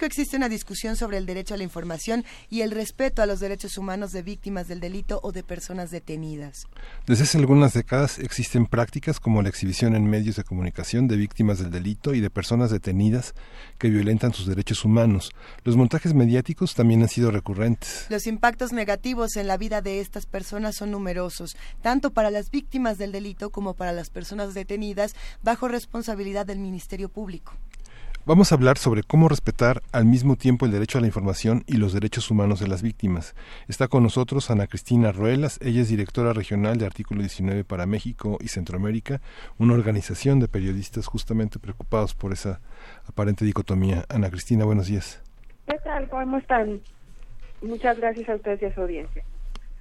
Speaker 3: existe una discusión sobre el derecho a la información y el respeto a los derechos humanos de víctimas del delito o de personas detenidas.
Speaker 1: Desde hace algunas décadas existen prácticas como la exhibición en medios de comunicación de víctimas del delito y de personas detenidas que violentan sus derechos humanos. Los montajes mediáticos también han sido recurrentes.
Speaker 3: Los impactos negativos en la vida de estas personas son numerosos, tanto para las víctimas del delito como para las personas detenidas bajo responsabilidad del Ministerio Público.
Speaker 1: Vamos a hablar sobre cómo respetar al mismo tiempo el derecho a la información y los derechos humanos de las víctimas. Está con nosotros Ana Cristina Ruelas, ella es directora regional de Artículo 19 para México y Centroamérica, una organización de periodistas justamente preocupados por esa aparente dicotomía. Ana Cristina, buenos días.
Speaker 23: ¿Qué tal? ¿Cómo están? Muchas gracias a ustedes y a su audiencia.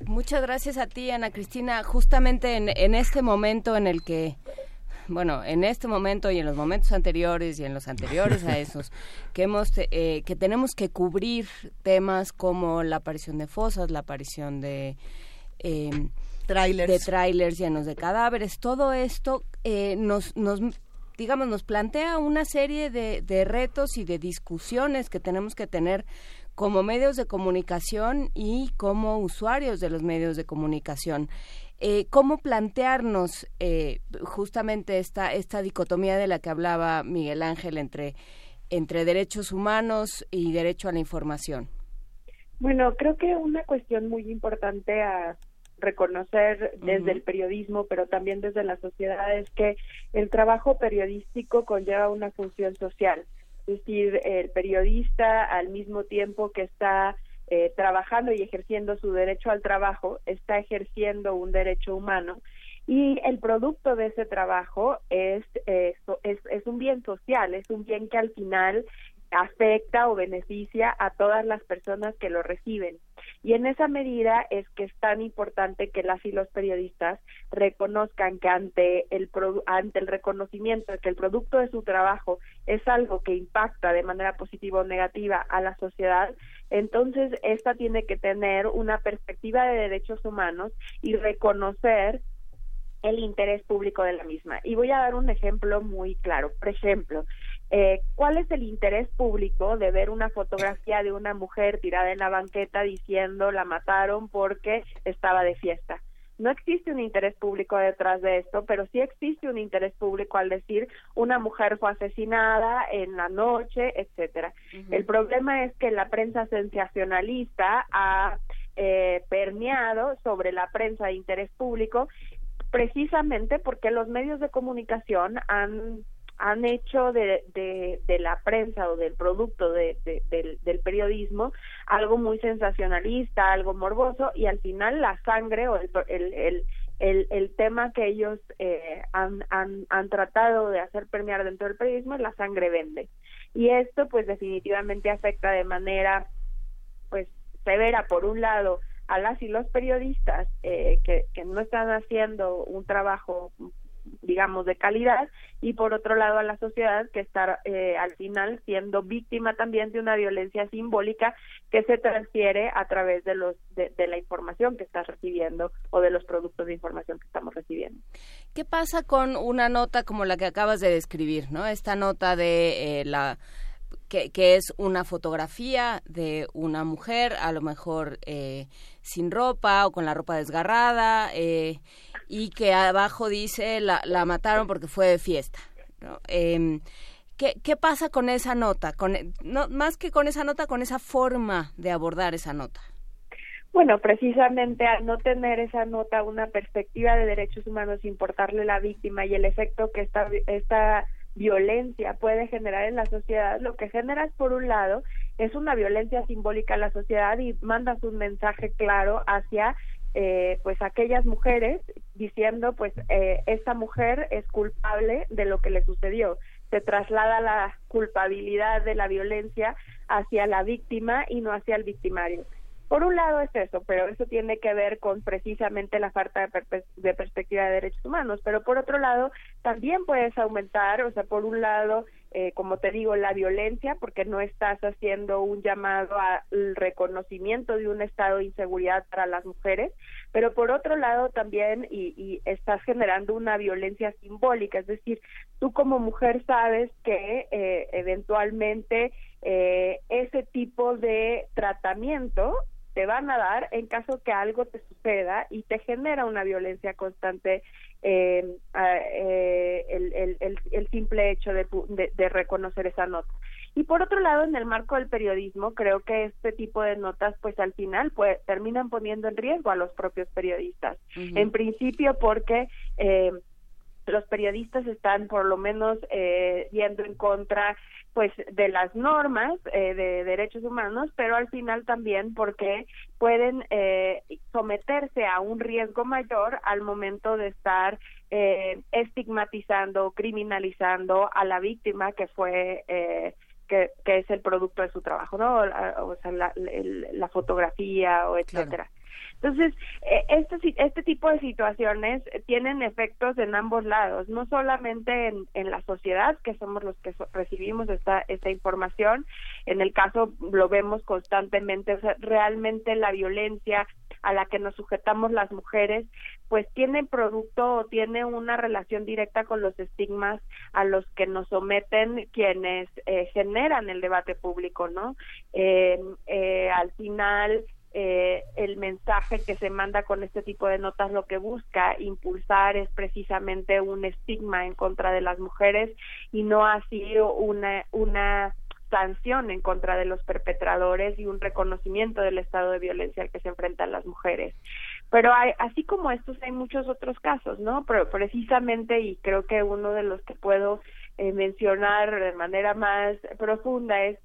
Speaker 2: Muchas gracias a ti, Ana Cristina. Justamente en, en este momento en el que bueno, en este momento y en los momentos anteriores y en los anteriores a esos, que, hemos, eh, que tenemos que cubrir temas como la aparición de fosas, la aparición de...
Speaker 3: Eh, trailers.
Speaker 2: de trailers llenos de cadáveres, todo esto eh, nos, nos digamos, nos plantea una serie de, de, retos y de discusiones que tenemos que tener como medios de comunicación y como usuarios de los medios de comunicación. Eh, cómo plantearnos eh, justamente esta, esta dicotomía de la que hablaba Miguel Ángel entre, entre derechos humanos y derecho a la información.
Speaker 23: Bueno, creo que una cuestión muy importante a reconocer desde el periodismo, pero también desde la sociedad, es que el trabajo periodístico conlleva una función social. Es decir, el periodista al mismo tiempo que está eh, trabajando y ejerciendo su derecho al trabajo, está ejerciendo un derecho humano y el producto de ese trabajo es, es, es, un bien social, es un bien que al final afecta o beneficia a todas las personas que lo reciben. Y en esa medida es que es tan importante que las y los periodistas reconozcan que ante el, ante el reconocimiento de que el producto de su trabajo es algo que impacta de manera positiva o negativa a la sociedad, entonces esta tiene que tener una perspectiva de derechos humanos y reconocer el interés público de la misma. Y voy a dar un ejemplo muy claro. Por ejemplo, eh, ¿cuál es el interés público de ver una fotografía de una mujer tirada en la banqueta diciendo la mataron porque estaba de fiesta? No existe un interés público detrás de esto, pero sí existe un interés público al decir una mujer fue asesinada en la noche, etcétera. El problema es que la prensa sensacionalista ha eh, permeado sobre la prensa de interés público precisamente porque los medios de comunicación han han hecho de, de, la prensa o del producto de, del, periodismo algo muy sensacionalista, algo morboso y al final la sangre o el, el, el, el tema que ellos eh, han, han, han tratado de hacer permear dentro del periodismo es la sangre vende. Y esto pues definitivamente afecta de manera pues severa por un lado a las y los periodistas eh, que, que no están haciendo un trabajo digamos, de calidad y por otro lado a la sociedad que está eh, al final siendo víctima también de una violencia simbólica que se transfiere a través de los de, la información que está recibiendo o de los productos de información que estamos recibiendo.
Speaker 2: ¿Qué pasa con una nota como la que acabas de describir, no? Esta nota de eh, la que, que, es una fotografía de una mujer, a lo mejor eh, sin ropa o con la ropa desgarrada, eh, y que abajo dice la, la mataron porque fue de fiesta. Em, ¿qué, ¿qué, pasa con esa nota? Con, no, más que con esa nota, con esa forma de abordar esa nota.
Speaker 23: Bueno, precisamente al no tener esa nota una perspectiva de derechos humanos, importarle la víctima y el efecto que esta, esta violencia puede generar en la sociedad, lo que generas por un lado es una violencia simbólica a la sociedad y mandas un mensaje claro hacia eh, pues aquellas mujeres diciendo pues eh, esta mujer es culpable de lo que le sucedió. Se traslada la culpabilidad de la violencia hacia la víctima y no hacia el victimario por un lado es eso, pero eso tiene que ver con precisamente la falta de, perspectiva de derechos humanos, pero por otro lado también puedes aumentar, o sea, por un lado eh, como te digo, la violencia, porque no estás haciendo un llamado al reconocimiento de un estado de inseguridad para las mujeres, pero por otro lado también y, y estás generando una violencia simbólica, es decir, tú como mujer sabes que eh, eventualmente eh, ese tipo de tratamiento te van a dar en caso que algo te suceda y te genera una violencia constante eh, eh, el, el, el, el, simple hecho de, de, de, reconocer esa nota. Y por otro lado, en el marco del periodismo, creo que este tipo de notas, pues al final, pues terminan poniendo en riesgo a los propios periodistas. Uh -huh. En principio, porque eh, los periodistas están por lo menos eh, yendo en contra pues de las normas eh, de derechos humanos, pero al final también porque pueden eh, someterse a un riesgo mayor al momento de estar eh, estigmatizando, criminalizando a la víctima que fue eh, que, que, es el producto de su trabajo, ¿no? O, sea, la, la, fotografía o etcétera. Claro. Entonces, este, este tipo de situaciones tienen efectos en ambos lados, no solamente en, en la sociedad, que somos los que recibimos esta, esta información, en el caso lo vemos constantemente, o sea, realmente la violencia a la que nos sujetamos las mujeres, pues tiene producto o tiene una relación directa con los estigmas a los que nos someten quienes eh, generan el debate público, ¿no? Eh, eh, al final, eh, el mensaje que se manda con este tipo de notas lo que busca impulsar es precisamente un estigma en contra de las mujeres y no así una una sanción en contra de los perpetradores y un reconocimiento del estado de violencia al que se enfrentan las mujeres. Pero hay, así como estos hay muchos otros casos, ¿no? Pero precisamente y creo que uno de los que puedo eh, mencionar de manera más profunda es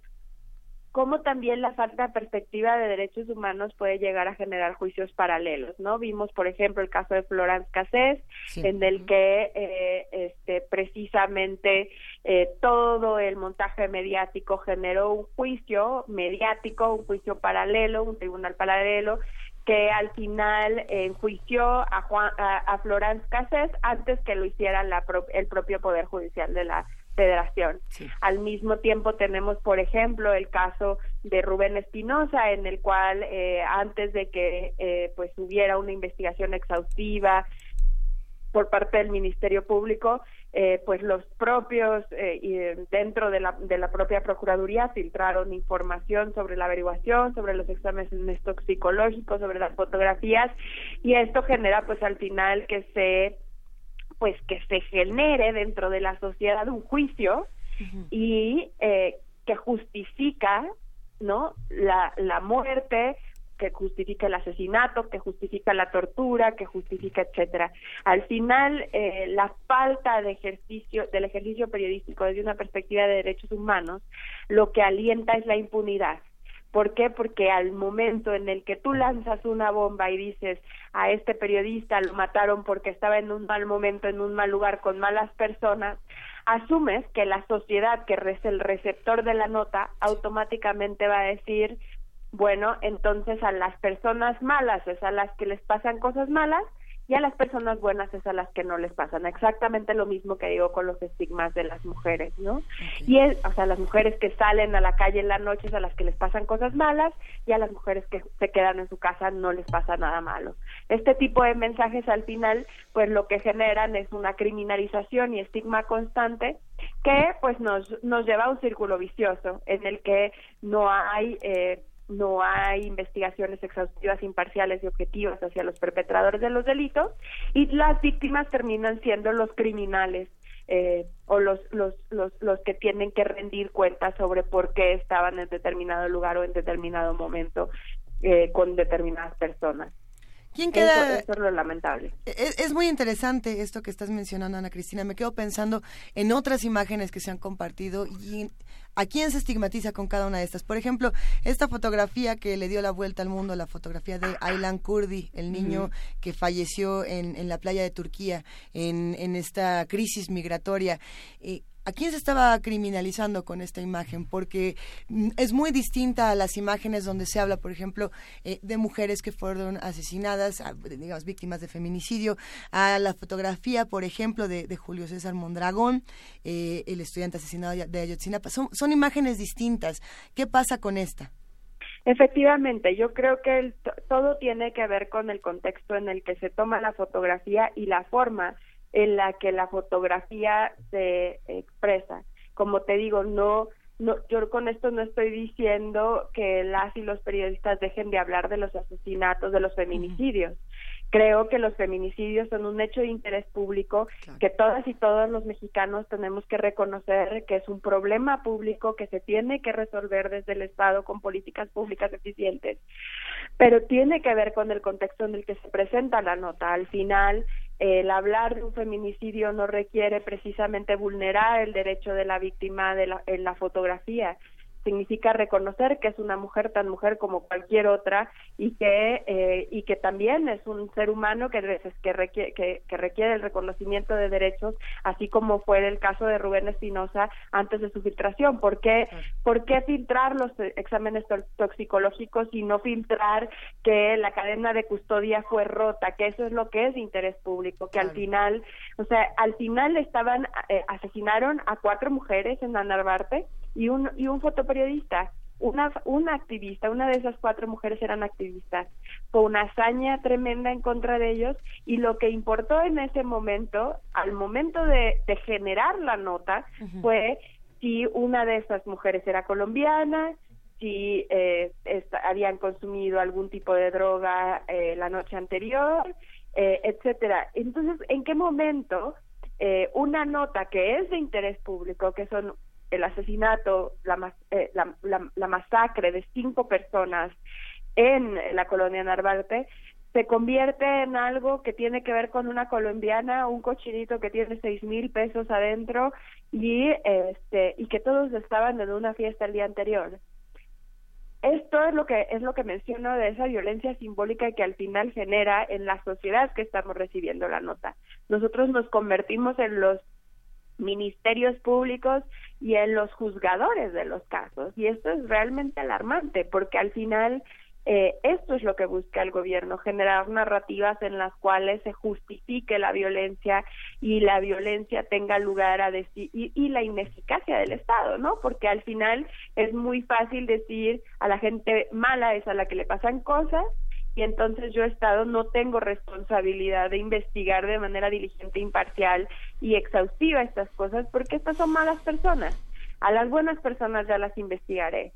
Speaker 23: cómo también la falta de perspectiva de derechos humanos puede llegar a generar juicios paralelos, ¿no? Vimos, por ejemplo, el caso de Florence Cassés, sí. en el que eh, este, precisamente eh, todo el montaje mediático generó un juicio mediático, un juicio paralelo, un tribunal paralelo, que al final enjuició a, Juan, a, a Florence Cassés antes que lo hiciera la pro, el propio Poder Judicial de la federación. Sí. Al mismo tiempo tenemos, por ejemplo, el caso de Rubén Espinosa, en el cual eh, antes de que eh, pues hubiera una investigación exhaustiva por parte del Ministerio Público, eh, pues los propios eh, y dentro de la, de la propia Procuraduría filtraron información sobre la averiguación, sobre los exámenes toxicológicos, sobre las fotografías y esto genera pues al final que se pues que se genere dentro de la sociedad un juicio uh -huh. y eh, que justifica no la, la muerte que justifica el asesinato, que justifica la tortura, que justifica etcétera. Al final, eh, la falta de ejercicio del ejercicio periodístico desde una perspectiva de derechos humanos, lo que alienta es la impunidad. ¿Por qué? Porque al momento en el que tú lanzas una bomba y dices a este periodista lo mataron porque estaba en un mal momento, en un mal lugar, con malas personas, asumes que la sociedad, que es el receptor de la nota, automáticamente va a decir, bueno, entonces a las personas malas es a las que les pasan cosas malas y a las personas buenas es a las que no les pasan. Exactamente lo mismo que digo con los estigmas de las mujeres, ¿no? Okay. Y es, o sea, las mujeres que salen a la calle en la noche es a las que les pasan cosas malas y a las mujeres que se quedan en su casa no les pasa nada malo. Este tipo de mensajes al final, pues lo que generan es una criminalización y estigma constante que pues nos, nos lleva a un círculo vicioso en el que no hay eh, no hay investigaciones exhaustivas, imparciales y objetivas hacia los perpetradores de los delitos y las víctimas terminan siendo los criminales eh, o los, los, los, los que tienen que rendir cuentas sobre por qué estaban en determinado lugar o en determinado momento eh, con determinadas personas.
Speaker 3: ¿Quién queda?
Speaker 23: Eso, eso, es lo lamentable.
Speaker 3: Es, es, muy interesante esto que estás mencionando, Ana Cristina. Me quedo pensando en otras imágenes que se han compartido y a quién se estigmatiza con cada una de estas. Por ejemplo, esta fotografía que le dio la vuelta al mundo, la fotografía de Aylan Kurdi, el niño uh -huh. que falleció en, en, la playa de Turquía en, en esta crisis migratoria. Eh, ¿A quién se estaba criminalizando con esta imagen? Porque mm, es muy distinta a las imágenes donde se habla, por ejemplo, eh, de mujeres que fueron asesinadas, digamos, víctimas de feminicidio, a la fotografía, por ejemplo, de, Julio César Mondragón, eh, el estudiante asesinado de Ayotzinapa. Son, son imágenes distintas. ¿Qué pasa con esta?
Speaker 23: Efectivamente, yo creo que todo tiene que ver con el contexto en el que se toma la fotografía y la forma en la que la fotografía se expresa. Como te digo, no, no, yo con esto no estoy diciendo que las y los periodistas dejen de hablar de los asesinatos, de los feminicidios. Creo que los feminicidios son un hecho de interés público que todas y todos los mexicanos tenemos que reconocer que es un problema público que se tiene que resolver desde el Estado con políticas públicas eficientes. Pero tiene que ver con el contexto en el que se presenta la nota. Al final, el hablar de un feminicidio no requiere precisamente vulnerar el derecho de la víctima de la, en la fotografía, significa reconocer que es una mujer tan mujer como cualquier otra y que eh, y que también es un ser humano que que requiere que, requiere el reconocimiento de derechos así como fue el caso de Rubén Espinosa antes de su filtración. ¿por qué, ¿por qué filtrar los exámenes toxicológicos y no filtrar que la cadena de custodia fue rota que eso es lo que es de interés público que al final o sea al final estaban eh, asesinaron a cuatro mujeres en Narvarte y un, y un fotoperiodista. Una, una activista, una de esas cuatro mujeres eran activistas. Fue una hazaña tremenda en contra de ellos y lo que importó en ese momento, al momento de, de generar la nota, fue si una de esas mujeres era colombiana, si eh, habían consumido algún tipo de droga eh, la noche anterior, eh, etcétera. Entonces, ¿en qué momento eh, una nota que es de interés público, que son el asesinato, eh, la, la, masacre de cinco personas en la colonia Narvarte, se convierte en algo que tiene que ver con una colombiana, un cochinito que tiene seis mil pesos adentro y este y que todos estaban en una fiesta el día anterior. Esto es lo que es lo que menciono de esa violencia simbólica que al final genera en la sociedad que estamos recibiendo la nota. Nosotros nos convertimos en los ministerios públicos y en los juzgadores de los casos. Y esto es realmente alarmante porque al final eh, esto es lo que busca el gobierno, generar narrativas en las cuales se justifique la violencia y la violencia tenga lugar a decir y, y, la ineficacia del Estado, ¿no? Porque al final es muy fácil decir a la gente mala es a la que le pasan cosas y entonces yo Estado no tengo responsabilidad de investigar de manera diligente, imparcial y exhaustiva estas cosas porque estas son malas personas. A las buenas personas ya las investigaré.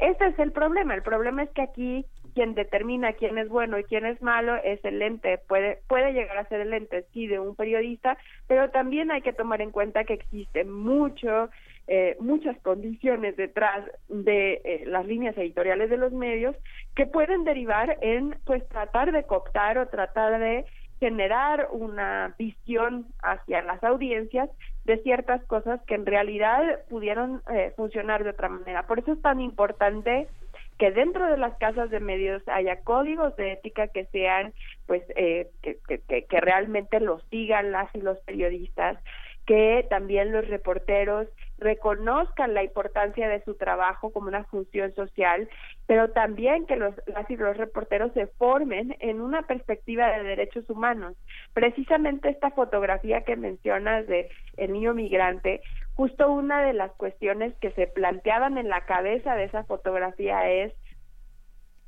Speaker 23: Ese es el problema. El problema es que aquí quien determina quién es bueno y quién es malo es el ente. Puede, puede llegar a ser el ente, sí, de un periodista, pero también hay que tomar en cuenta que existe mucho eh, muchas condiciones detrás de eh, las líneas editoriales de los medios que pueden derivar en pues tratar de cooptar o tratar de generar una visión hacia las audiencias de ciertas cosas que en realidad pudieron eh, funcionar de otra manera. Por eso es tan importante que dentro de las casas de medios haya códigos de ética que sean, pues, que, que, que, realmente los sigan las y los periodistas, que también los reporteros reconozcan la importancia de su trabajo como una función social, pero también que los, las y los reporteros se formen en una perspectiva de derechos humanos. Precisamente esta fotografía que mencionas de el niño migrante, justo una de las cuestiones que se planteaban en la cabeza de esa fotografía es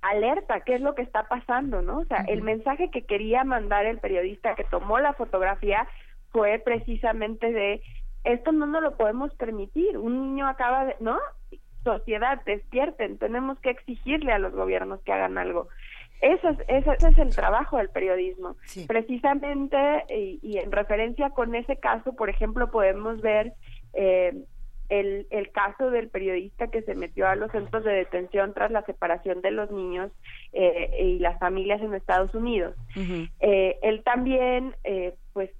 Speaker 23: alerta, ¿qué es lo que está pasando, no? O sea, el mensaje que quería mandar el periodista que tomó la fotografía fue precisamente de esto no nos lo podemos permitir. Un niño acaba de, ¿no? Sociedad, despierten, tenemos que exigirle a los gobiernos que hagan algo. Eso es, ese, es el trabajo del periodismo. Precisamente, y, en referencia con ese caso, por ejemplo, podemos ver eh, el, el caso del periodista que se metió a los centros de detención tras la separación de los niños eh, y las familias en Estados Unidos. eh, él también, eh, pues,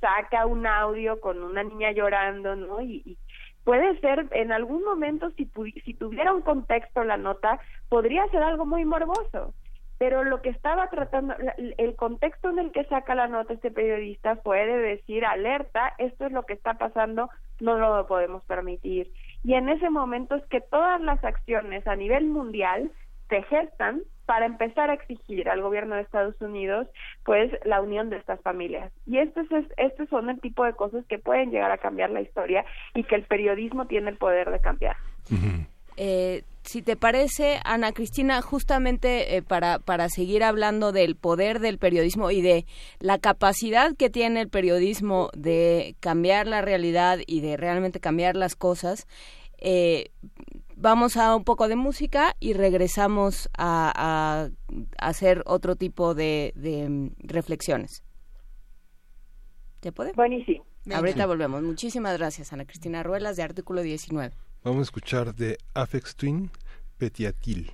Speaker 23: saca un audio con una niña llorando, ¿no? Y, puede ser, en algún momento, si, si tuviera un contexto la nota, podría ser algo muy morboso. pero lo que estaba tratando, el contexto en el que saca la nota este periodista fue de decir, alerta, esto es lo que está pasando, no lo podemos permitir. Y en ese momento es que todas las acciones a nivel mundial se gestan para empezar a exigir al gobierno de Estados Unidos pues la unión de estas familias. Y estos es, estos son el tipo de cosas que pueden llegar a cambiar la historia y que el periodismo tiene el poder de cambiar.
Speaker 2: Eh, si te parece, Ana Cristina, justamente eh, para, para seguir hablando del poder del periodismo y de la capacidad que tiene el periodismo de cambiar la realidad y de realmente cambiar las cosas, eh, vamos a un poco de música y regresamos a, hacer otro tipo de, mm, reflexiones. ¿Te puede?
Speaker 23: Buenísimo.
Speaker 2: Ahorita volvemos. Muchísimas gracias, Ana Cristina Ruelas, de Artículo 19.
Speaker 1: Vamos a escuchar de Afex Twin, Petiatil.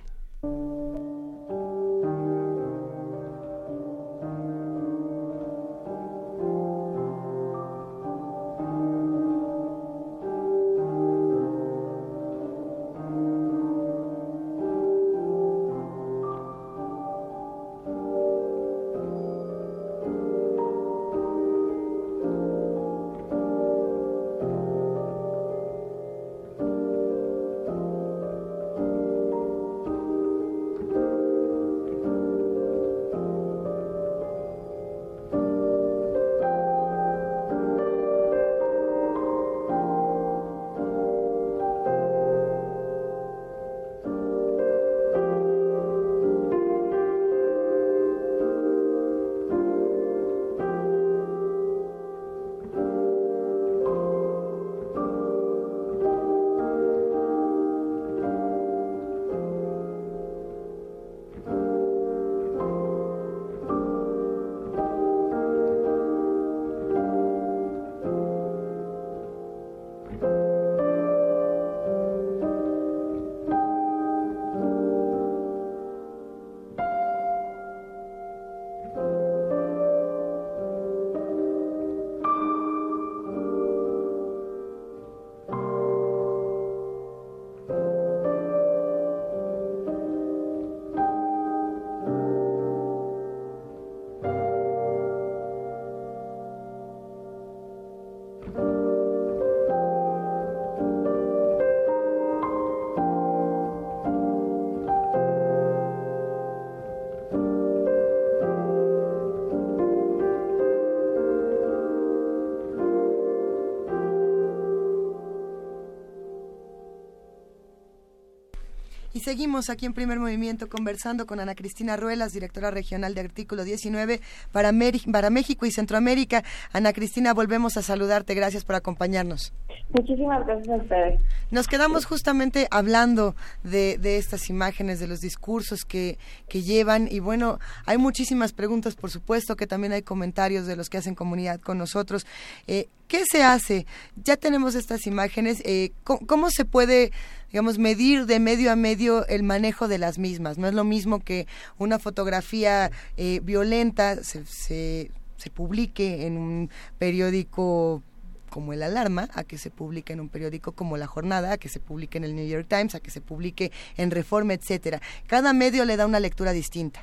Speaker 3: Seguimos aquí en Primer Movimiento conversando con Ana Cristina Ruelas, directora regional de Artículo 19 para, México y Centroamérica. Ana Cristina, volvemos a saludarte. Gracias por acompañarnos.
Speaker 23: Muchísimas gracias a ustedes.
Speaker 3: Nos quedamos justamente hablando de, estas imágenes, de los discursos que, que llevan y bueno, hay muchísimas preguntas, por supuesto, que también hay comentarios de los que hacen comunidad con nosotros. Eh, ¿Qué se hace? Ya tenemos estas imágenes. Eh, ¿cómo, se puede, digamos, medir de medio a medio el manejo de las mismas? No es lo mismo que una fotografía eh, violenta se, se publique en un periódico como el Alarma, a que se publique en un periódico como La Jornada, a que se publique en el New York Times, a que se publique en Reforma, etcétera. Cada medio le da una lectura distinta.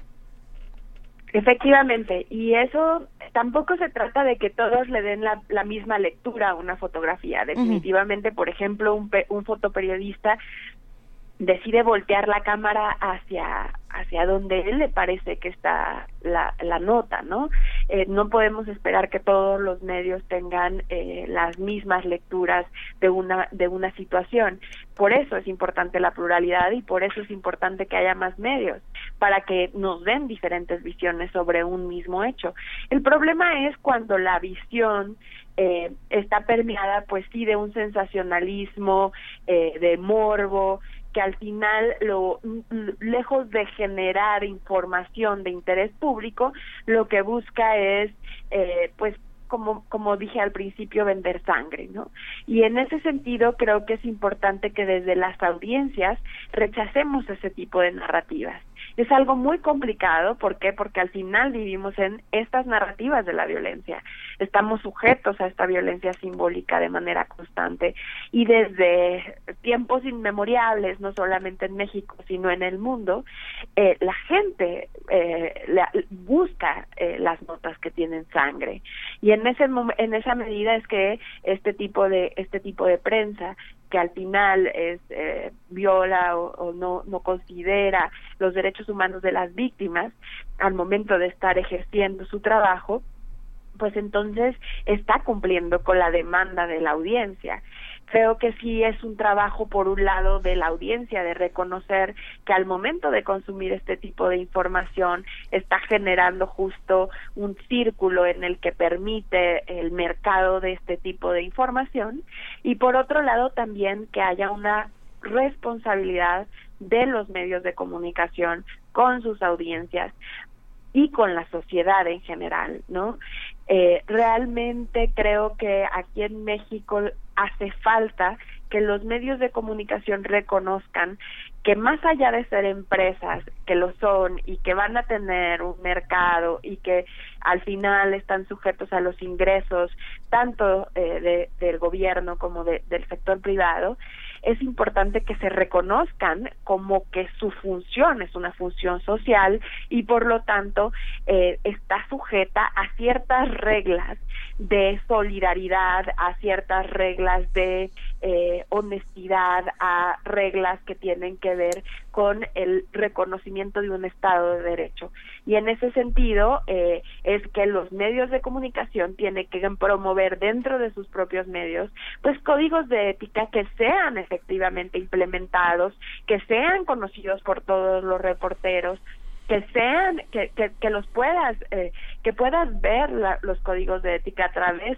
Speaker 23: Efectivamente, y eso tampoco se trata de que todos le den la, misma lectura a una fotografía. Definitivamente, por ejemplo, un, un fotoperiodista decide voltear la cámara hacia hacia donde él le parece que está la, la nota, ¿no? Eh, no podemos esperar que todos los medios tengan eh, las mismas lecturas de una de una situación. Por eso es importante la pluralidad y por eso es importante que haya más medios para que nos den diferentes visiones sobre un mismo hecho. El problema es cuando la visión eh, está permeada, pues sí, de un sensacionalismo, eh, de morbo, que al final lo lejos de generar información de interés público lo que busca es eh, pues como como dije al principio vender sangre no y en ese sentido creo que es importante que desde las audiencias rechacemos ese tipo de narrativas Es algo muy complicado, ¿por qué? Porque al final vivimos en estas narrativas de la violencia. Estamos sujetos a esta violencia simbólica de manera constante y desde tiempos inmemoriales, no solamente en México, sino en el mundo, eh, la gente eh, busca eh, las notas que tienen sangre. Y en ese en esa medida es que este tipo de este tipo de prensa que al final es eh, viola o, no no considera los derechos humanos de las víctimas al momento de estar ejerciendo su trabajo pues entonces está cumpliendo con la demanda de la audiencia creo que sí es un trabajo por un lado de la audiencia de reconocer que al momento de consumir este tipo de información está generando justo un círculo en el que permite el mercado de este tipo de información y por otro lado también que haya una responsabilidad de los medios de comunicación con sus audiencias y con la sociedad en general, ¿no? Eh, realmente creo que aquí en México hace falta que los medios de comunicación reconozcan que más allá de ser empresas que lo son y que van a tener un mercado y que al final están sujetos a los ingresos tanto eh, del gobierno como del sector privado, es importante que se reconozcan como que su función es una función social y por lo tanto eh, está sujeta a ciertas reglas de solidaridad, a ciertas reglas de eh, honestidad, a reglas que tienen que ver con el reconocimiento de un Estado de Derecho. Y en ese sentido eh, es que los medios de comunicación tienen que promover dentro de sus propios medios, pues códigos de ética que sean efectivamente implementados, que sean conocidos por todos los reporteros, que sean que, que, los puedas eh, que puedas ver los códigos de ética a través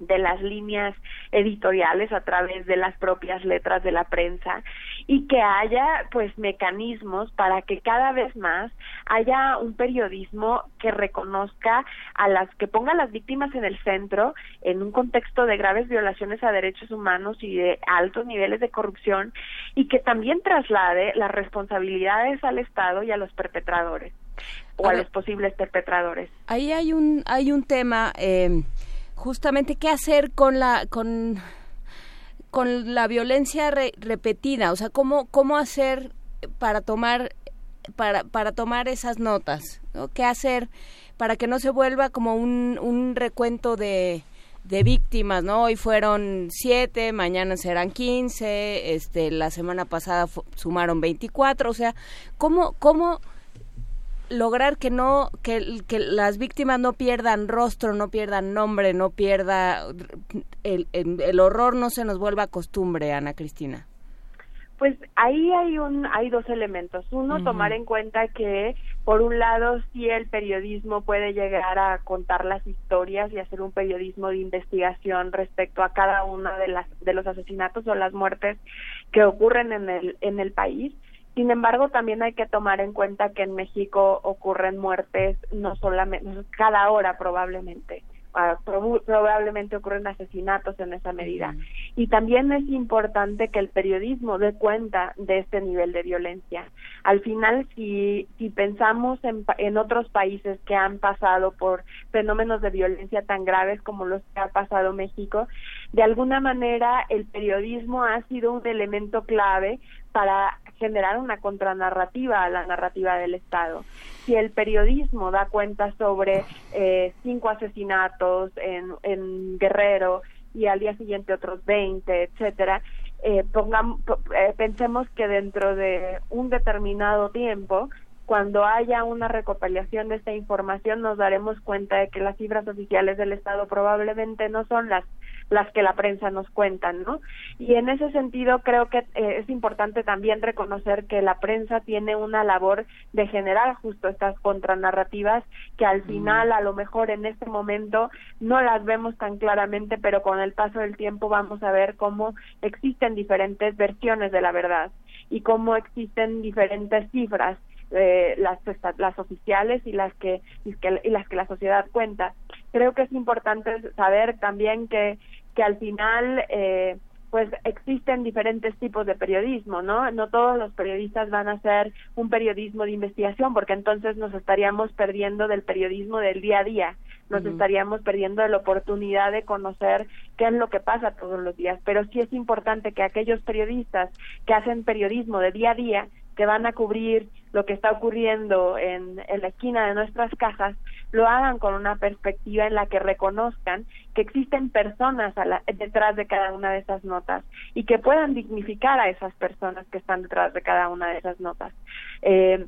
Speaker 23: de las líneas editoriales a través de las propias letras de la prensa y que haya pues mecanismos para que cada vez más haya un periodismo que reconozca a las que ponga a las víctimas en el centro en un contexto de graves violaciones a derechos humanos y de altos niveles de corrupción y que también traslade las responsabilidades al Estado y a los perpetradores o a, los posibles perpetradores.
Speaker 2: Ahí hay un hay un tema eh justamente qué hacer con la con con la violencia repetida, o sea, cómo cómo hacer para tomar para para tomar esas notas, ¿Qué hacer para que no se vuelva como un, un recuento de de víctimas, ¿no? Hoy fueron siete, mañana serán quince, este, la semana pasada sumaron veinticuatro, o sea, ¿cómo, cómo lograr que no que, que, las víctimas no pierdan rostro, no pierdan nombre, no pierda el, el, horror no se nos vuelva costumbre, Ana Cristina.
Speaker 23: Pues ahí hay un hay dos elementos. Uno, tomar en cuenta que por un lado sí el periodismo puede llegar a contar las historias y hacer un periodismo de investigación respecto a cada una de las de los asesinatos o las muertes que ocurren en el en el país sin embargo, también hay que tomar en cuenta que en México ocurren muertes no solamente cada hora probablemente. Ah, probablemente ocurren asesinatos en esa medida. Y también es importante que el periodismo dé cuenta de este nivel de violencia. Al final, si, si pensamos en, en otros países que han pasado por fenómenos de violencia tan graves como los que ha pasado México, de alguna manera el periodismo ha sido un elemento clave para generar una contranarrativa a la narrativa del Estado. Si el periodismo da cuenta sobre eh, cinco asesinatos en, Guerrero y al día siguiente otros 20, etcétera, eh, pongamos, eh, pensemos que dentro de un determinado tiempo cuando haya una recopilación de esta información nos daremos cuenta de que las cifras oficiales del Estado probablemente no son las las que la prensa nos cuentan, ¿no? Y en ese sentido creo que eh, es importante también reconocer que la prensa tiene una labor de generar justo estas contranarrativas que al final a lo mejor en este momento no las vemos tan claramente, pero con el paso del tiempo vamos a ver cómo existen diferentes versiones de la verdad y cómo existen diferentes cifras eh, las las oficiales y las que, y las que la sociedad cuenta creo que es importante saber también que que al final eh, pues existen diferentes tipos de periodismo, ¿no? No todos los periodistas van a hacer un periodismo de investigación, porque entonces nos estaríamos perdiendo del periodismo del día a día, nos estaríamos perdiendo de la oportunidad de conocer qué es lo que pasa todos los días. Pero sí es importante que aquellos periodistas que hacen periodismo de día a día, que van a cubrir lo que está ocurriendo en, la esquina de nuestras casas, lo hagan con una perspectiva en la que reconozcan que existen personas detrás de cada una de esas notas y que puedan dignificar a esas personas que están detrás de cada una de esas notas. Eh,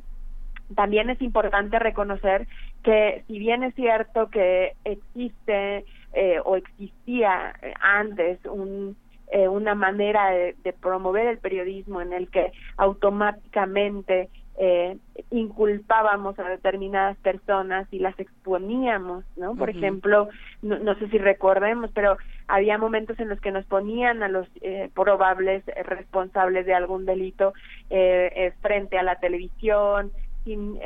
Speaker 23: también es importante reconocer que si bien es cierto que existe eh, o existía antes un eh, una manera de, promover el periodismo en el que automáticamente eh, inculpábamos a determinadas personas y las exponíamos, ¿no? Por ejemplo, no, sé si recordemos, pero había momentos en los que nos ponían a los eh, probables responsables de algún delito eh, frente a la televisión, sin,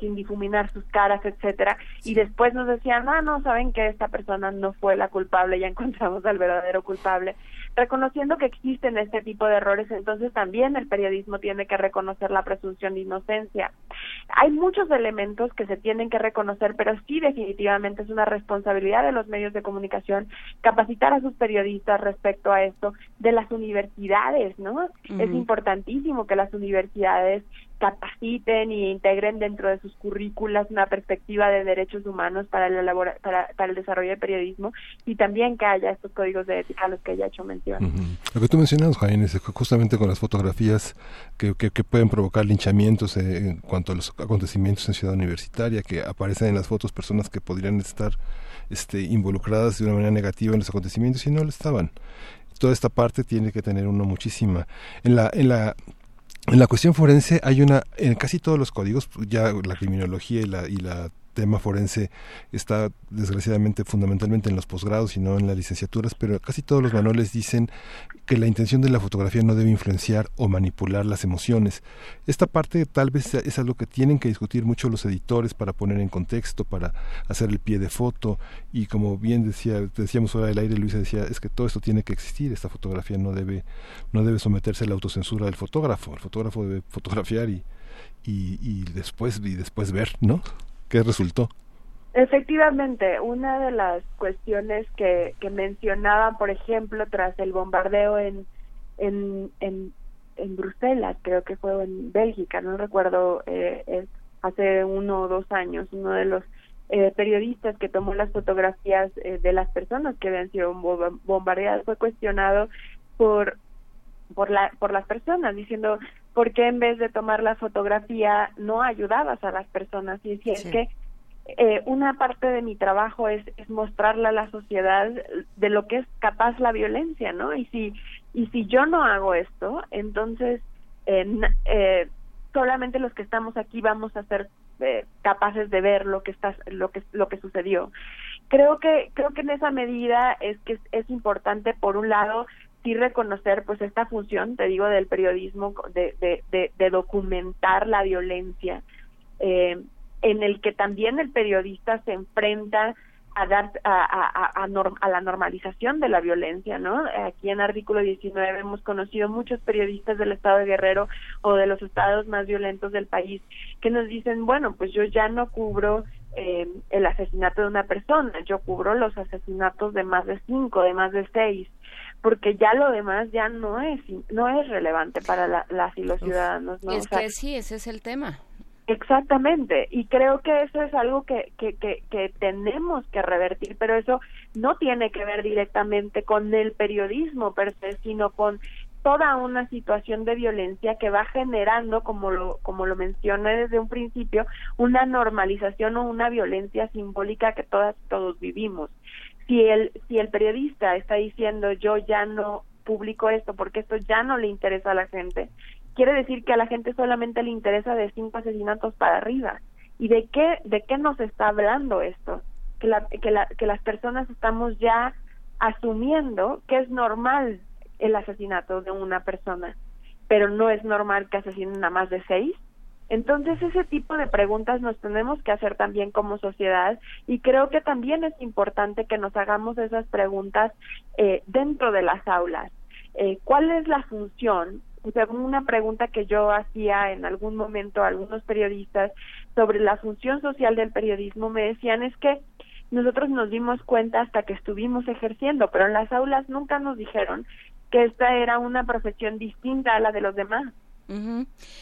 Speaker 23: sin difuminar sus caras, etcétera, y después nos decían, ah, no, saben que esta persona no fue la culpable, ya encontramos al verdadero culpable reconociendo que existen este tipo de errores, entonces también el periodismo tiene que reconocer la presunción de inocencia. Hay muchos elementos que se tienen que reconocer, pero sí definitivamente es una responsabilidad de los medios de comunicación capacitar a sus periodistas respecto a esto, de las universidades, ¿no? Es importantísimo que las universidades capaciten y integren dentro de sus currículas una perspectiva de derechos humanos para el, para, para el desarrollo del periodismo y también que haya estos códigos de ética a los que ya he hecho mención.
Speaker 1: Lo que tú mencionas, Jaime, es justamente con las fotografías que, que, pueden provocar linchamientos eh, en cuanto a los acontecimientos en Ciudad Universitaria, que aparecen en las fotos personas que podrían estar este, involucradas de una manera negativa en los acontecimientos y no lo estaban. Toda esta parte tiene que tener uno muchísima. En la en la en la cuestión forense hay una, en casi todos los códigos, ya la criminología y la, y la tema forense está desgraciadamente fundamentalmente en los posgrados y no en las licenciaturas, pero casi todos los manuales dicen que la intención de la fotografía no debe influenciar o manipular las emociones. Esta parte tal vez es algo que tienen que discutir mucho los editores para poner en contexto, para hacer el pie de foto y como bien decía decíamos ahora del aire Luisa decía es que todo esto tiene que existir, esta fotografía no debe no debe someterse a la autocensura del fotógrafo, el fotógrafo debe fotografiar y y, y después y después ver, ¿no? ¿Qué resultó?
Speaker 23: Efectivamente, una de las cuestiones que, que mencionaban, por ejemplo, tras el bombardeo en, en, en, en Bruselas, creo que fue en Bélgica, no recuerdo, eh, hace uno o dos años, uno de los eh, periodistas que tomó las fotografías eh, de las personas que habían sido bombardeadas fue cuestionado por por la por las personas diciendo por qué en vez de tomar la fotografía no ayudabas a las personas. Y decía es que eh, una parte de mi trabajo es, es mostrarle a la sociedad de lo que es capaz la violencia no y si y si yo no hago esto entonces eh, solamente los que estamos aquí vamos a ser eh, capaces de ver lo que está lo que lo que sucedió creo que creo que en esa medida es que es, es importante por un lado sí reconocer pues esta función, te digo, del periodismo de, de, de, documentar la violencia, eh, en el que también el periodista se enfrenta a dar a, a, a, la normalización de la violencia, ¿no? Aquí en artículo 19 hemos conocido muchos periodistas del estado de Guerrero o de los estados más violentos del país que nos dicen, bueno, pues yo ya no cubro eh, el asesinato de una persona, yo cubro los asesinatos de más de cinco, de más de seis, porque ya lo demás ya no es no es relevante para las y los ciudadanos ¿no?
Speaker 2: es que sí ese es el tema
Speaker 23: Exactamente, y creo que eso es algo que, que, que, que, tenemos que revertir, pero eso no tiene que ver directamente con el periodismo per se, sino con toda una situación de violencia que va generando, como lo, como lo mencioné desde un principio, una normalización o una violencia simbólica que todas todos vivimos si el si el periodista está diciendo yo ya no publico esto porque esto ya no le interesa a la gente quiere decir que a la gente solamente le interesa de cinco asesinatos para arriba. Y de qué de qué nos está hablando esto que la, que, la, que las personas estamos ya asumiendo que es normal el asesinato de una persona pero no es normal que asesinen a más de seis entonces, ese tipo de preguntas nos tenemos que hacer también como sociedad y creo que también es importante que nos hagamos esas preguntas eh, dentro de las aulas. eh, ¿cuál es la función? Sea, una pregunta que yo hacía en algún momento a algunos periodistas sobre la función social del periodismo, me decían es que nosotros nos dimos cuenta hasta que estuvimos ejerciendo, pero en las aulas nunca nos dijeron que esta era una profesión distinta a la de los demás,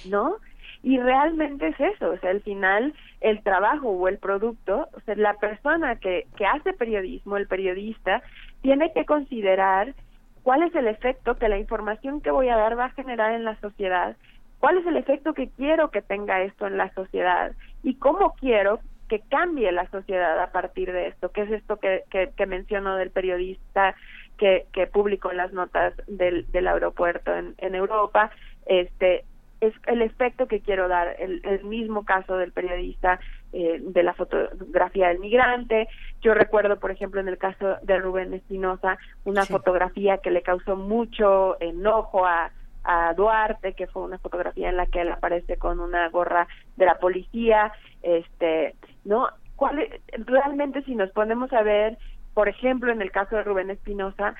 Speaker 23: ¿no? Y realmente es eso, o sea, al final el trabajo o el producto, o sea, la persona que, que hace periodismo, el periodista, tiene que considerar cuál es el efecto que la información que voy a dar va a generar en la sociedad, cuál es el efecto que quiero que tenga esto en la sociedad y cómo quiero que cambie la sociedad a partir de esto, que es esto que, que, que menciono del periodista que, que publicó las notas del, del aeropuerto en, en Europa, este es el efecto que quiero dar, el, el mismo caso del periodista eh, de la fotografía del migrante. Yo recuerdo, por ejemplo, en el caso de Rubén Espinosa, una fotografía que le causó mucho enojo a, a Duarte, que fue una fotografía en la que él aparece con una gorra de la policía, este, ¿no? ¿Cuál es, realmente si nos ponemos a ver, por ejemplo, en el caso de Rubén Espinosa,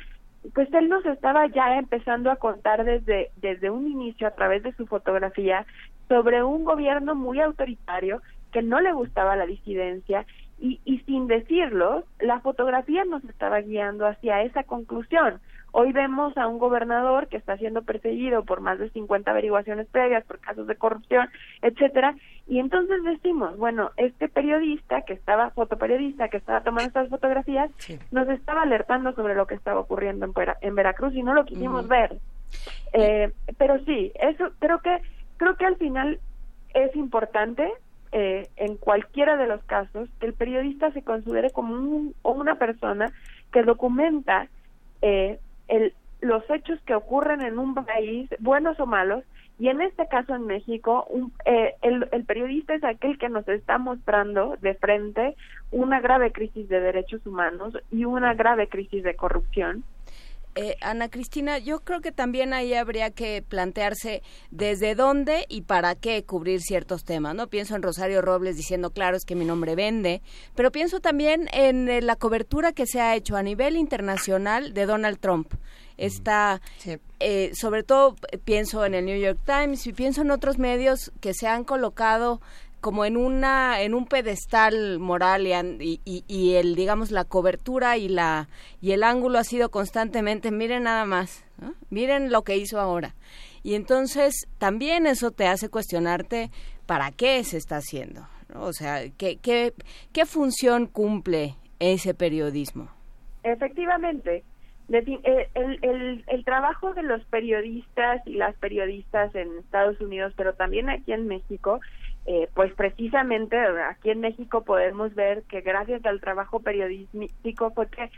Speaker 23: pues él nos estaba ya empezando a contar desde, desde un inicio a través de su fotografía sobre un gobierno muy autoritario que no le gustaba la disidencia y, y sin decirlo, la fotografía nos estaba guiando hacia esa conclusión. Hoy vemos a un gobernador que está siendo perseguido por más de 50 averiguaciones previas por casos de corrupción, etcétera, y entonces decimos, bueno, este periodista que estaba fotoperiodista que estaba tomando estas fotografías nos estaba alertando sobre lo que estaba ocurriendo en, en Veracruz y no lo quisimos ver. Eh, pero sí, eso creo que creo que al final es importante eh, en cualquiera de los casos que el periodista se considere como un, una persona que documenta eh, el, los hechos que ocurren en un país, buenos o malos, y en este caso en México, un, eh, el, el periodista es aquel que nos está mostrando de frente una grave crisis de derechos humanos y una grave crisis de corrupción
Speaker 2: eh, Ana Cristina, yo creo que también ahí habría que plantearse desde dónde y para qué cubrir ciertos temas, ¿no? Pienso en Rosario Robles diciendo, claro, es que mi nombre vende, pero pienso también en eh, la cobertura que se ha hecho a nivel internacional de Donald Trump. Está, eh, sobre todo pienso en el New York Times y pienso en otros medios que se han colocado como en una en un pedestal moral y, y, el digamos la cobertura y la y el ángulo ha sido constantemente miren nada más miren lo que hizo ahora. Y entonces también eso te hace cuestionarte para qué se está haciendo o sea qué qué qué función cumple ese periodismo
Speaker 23: efectivamente eh, el, el, el, trabajo de los periodistas y las periodistas en Estados Unidos, pero también aquí en México, eh, pues precisamente aquí en México podemos ver que gracias al trabajo periodístico fue que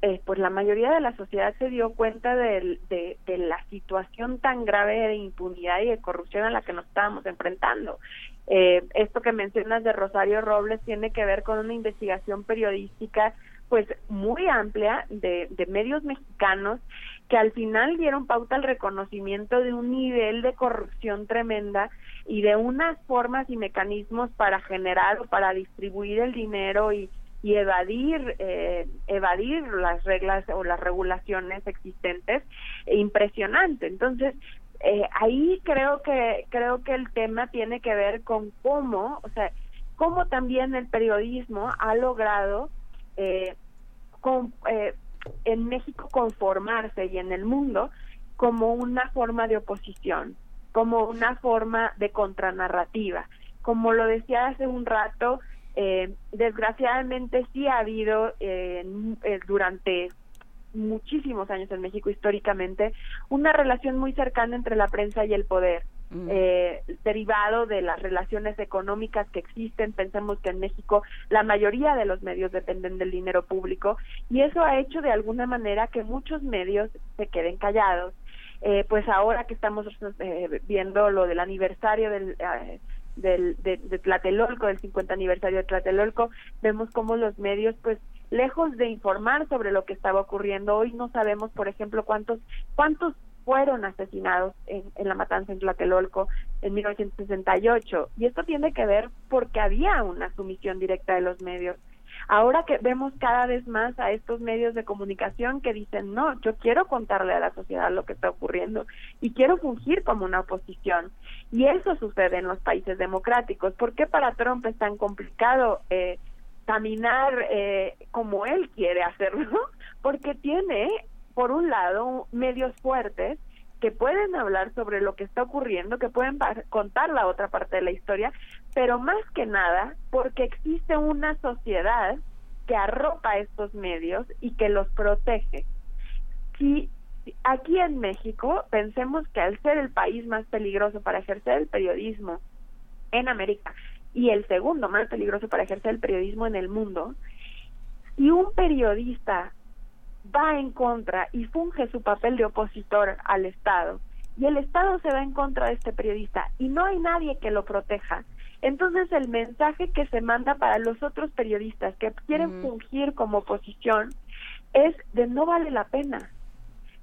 Speaker 23: eh, pues la mayoría de la sociedad se dio cuenta de, la situación tan grave de impunidad y de corrupción a la que nos estábamos enfrentando. Eh, esto que mencionas de Rosario Robles tiene que ver con una investigación periodística pues muy amplia de, de medios mexicanos que al final dieron pauta al reconocimiento de un nivel de corrupción tremenda y de unas formas y mecanismos para generar o para distribuir el dinero y, y evadir eh, evadir las reglas o las regulaciones existentes impresionante. Entonces eh, ahí creo que creo que el tema tiene que ver con cómo o sea cómo también el periodismo ha logrado eh, con, eh, en México conformarse y en el mundo como una forma de oposición como una forma de contranarrativa. Como lo decía hace un rato, eh, desgraciadamente sí ha habido eh, eh, durante muchísimos años en México históricamente una relación muy cercana entre la prensa y el poder. Mm. derivado de las relaciones económicas que existen. Pensemos que en México la mayoría de los medios dependen del dinero público y eso ha hecho de alguna manera que muchos medios se queden callados eh, pues ahora que estamos eh, viendo lo del aniversario del, eh, del de, Tlatelolco, del 50 aniversario de Tlatelolco, vemos cómo los medios, pues, lejos de informar sobre lo que estaba ocurriendo, hoy no sabemos, por ejemplo, cuántos cuántos fueron asesinados en, en la matanza en Tlatelolco en 1968. Y esto tiene que ver porque había una sumisión directa de los medios Ahora que vemos cada vez más a estos medios de comunicación que dicen, no, yo quiero contarle a la sociedad lo que está ocurriendo y quiero fungir como una oposición. Y eso sucede en los países democráticos. ¿Por qué para Trump es tan complicado eh, caminar eh, como él quiere hacerlo? Porque tiene, por un lado, medios fuertes que pueden hablar sobre lo que está ocurriendo, que pueden contar la otra parte de la historia, pero más que nada porque existe una sociedad que arropa estos medios y que los protege. Si aquí en México pensemos que al ser el país más peligroso para ejercer el periodismo en América y el segundo más peligroso para ejercer el periodismo en el mundo, y un periodista va en contra y funge su papel de opositor al Estado y el Estado se va en contra de este periodista y no hay nadie que lo proteja, entonces el mensaje que se manda para los otros periodistas que quieren fungir como oposición es de no vale la pena,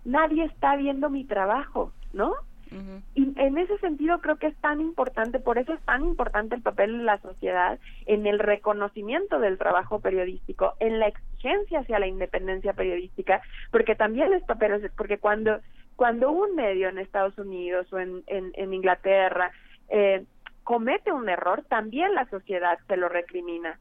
Speaker 23: nadie está viendo mi trabajo, ¿no? Y en ese sentido creo que es tan importante, por eso es tan importante el papel de la sociedad en el reconocimiento del trabajo periodístico, en la exigencia hacia la independencia periodística, porque también es papel, porque cuando cuando un medio en Estados Unidos o en, en, en Inglaterra eh, comete un error, también la sociedad se lo recrimina.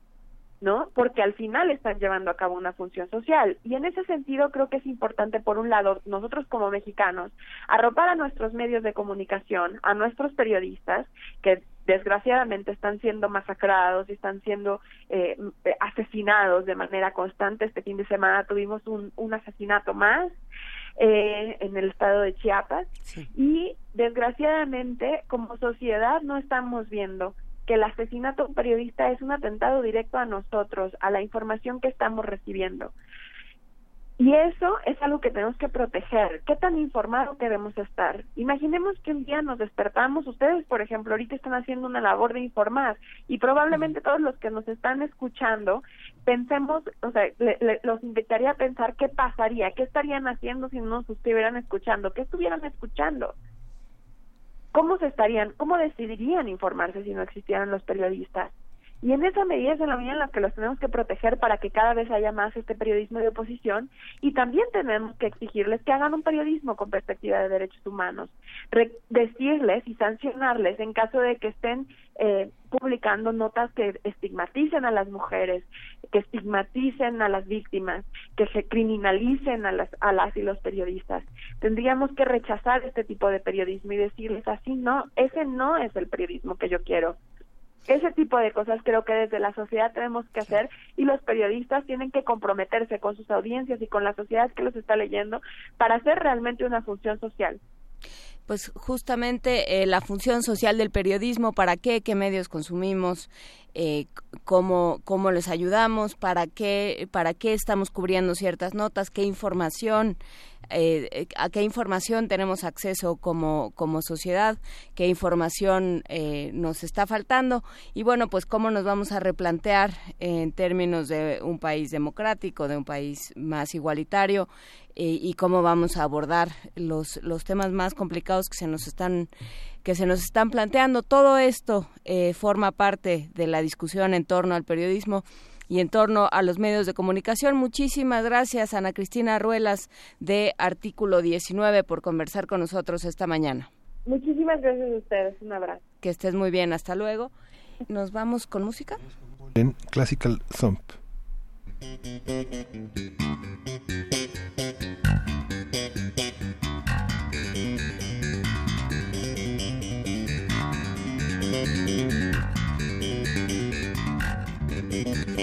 Speaker 23: ¿No? Porque al final están llevando a cabo una función social. Y en ese sentido creo que es importante, por un lado, nosotros como mexicanos, arropar a nuestros medios de comunicación, a nuestros periodistas, que desgraciadamente están siendo masacrados y están siendo eh, asesinados de manera constante. Este fin de semana tuvimos un, un asesinato más eh, en el estado de Chiapas y desgraciadamente como sociedad no estamos viendo que el asesinato de un periodista es un atentado directo a nosotros, a la información que estamos recibiendo. Y eso es algo que tenemos que proteger. ¿Qué tan informado queremos estar? Imaginemos que un día nos despertamos, ustedes, por ejemplo, ahorita están haciendo una labor de informar y probablemente todos los que nos están escuchando pensemos, o sea, los invitaría a pensar qué pasaría, qué estarían haciendo si no nos estuvieran escuchando, qué estuvieran escuchando. ¿Cómo se estarían, cómo decidirían informarse si no existieran los periodistas? Y en esa medida es en la medida en la que los tenemos que proteger para que cada vez haya más este periodismo de oposición y también tenemos que exigirles que hagan un periodismo con perspectiva de derechos humanos, decirles y sancionarles en caso de que estén eh, publicando notas que estigmaticen a las mujeres, que estigmaticen a las víctimas, que se criminalicen a las, a las y los periodistas. Tendríamos que rechazar este tipo de periodismo y decirles así, no, ese no es el periodismo que yo quiero ese tipo de cosas creo que desde la sociedad tenemos que hacer y los periodistas tienen que comprometerse con sus audiencias y con la sociedad que los está leyendo para hacer realmente una función social.
Speaker 2: Pues justamente eh, la función social del periodismo, para qué, qué medios consumimos, eh, cómo, cómo les ayudamos, para qué, para qué estamos cubriendo ciertas notas, qué información eh, eh, a qué información tenemos acceso como, como sociedad, qué información eh, nos está faltando y bueno, pues cómo nos vamos a replantear en términos de un país democrático, de un país más igualitario y cómo vamos a abordar los, los temas más complicados que se nos están que se nos están planteando. Todo esto forma parte de la discusión en torno al periodismo y en torno a los medios de comunicación. Muchísimas gracias, Ana Cristina Ruelas, de Artículo 19, por conversar con nosotros esta mañana.
Speaker 23: Muchísimas gracias a ustedes. Un abrazo.
Speaker 2: Que estés muy bien. Hasta luego. Nos vamos con música.
Speaker 1: En Classical Thump.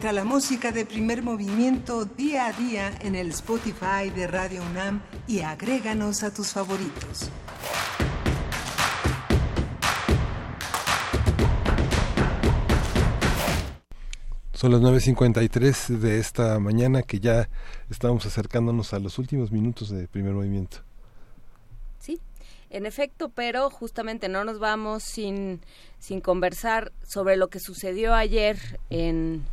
Speaker 4: Encuentra la música de primer movimiento día a día en el Spotify de Radio UNAM y agréganos a tus favoritos.
Speaker 1: Son las 9.53 de esta mañana que ya estamos acercándonos a los últimos minutos de primer movimiento.
Speaker 2: Sí, en efecto, pero justamente no nos vamos sin, sin conversar sobre lo que sucedió ayer en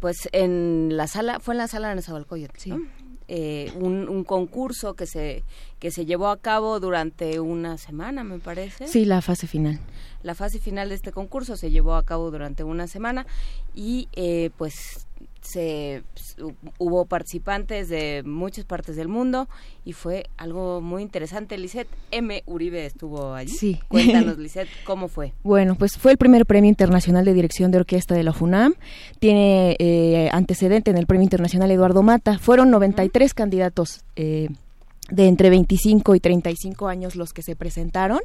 Speaker 2: pues en la sala, fue en la sala de Nezahualcóyotl, ¿sí? Eh, un, un, concurso que se que se llevó a cabo durante una semana, me parece.
Speaker 24: Sí, la fase final.
Speaker 2: La fase final de este concurso se llevó a cabo durante una semana y eh, pues se hubo participantes de muchas partes del mundo y fue algo muy interesante. Lisette M. Uribe estuvo allí.
Speaker 24: Sí.
Speaker 2: Cuéntanos, Lisette, ¿cómo fue?
Speaker 24: Bueno, pues fue el primer premio internacional de dirección de orquesta de la FUNAM. Tiene eh, antecedente en el premio internacional Eduardo Mata. Fueron 93 candidatos. Eh, de entre 25 y 35 años los que se presentaron.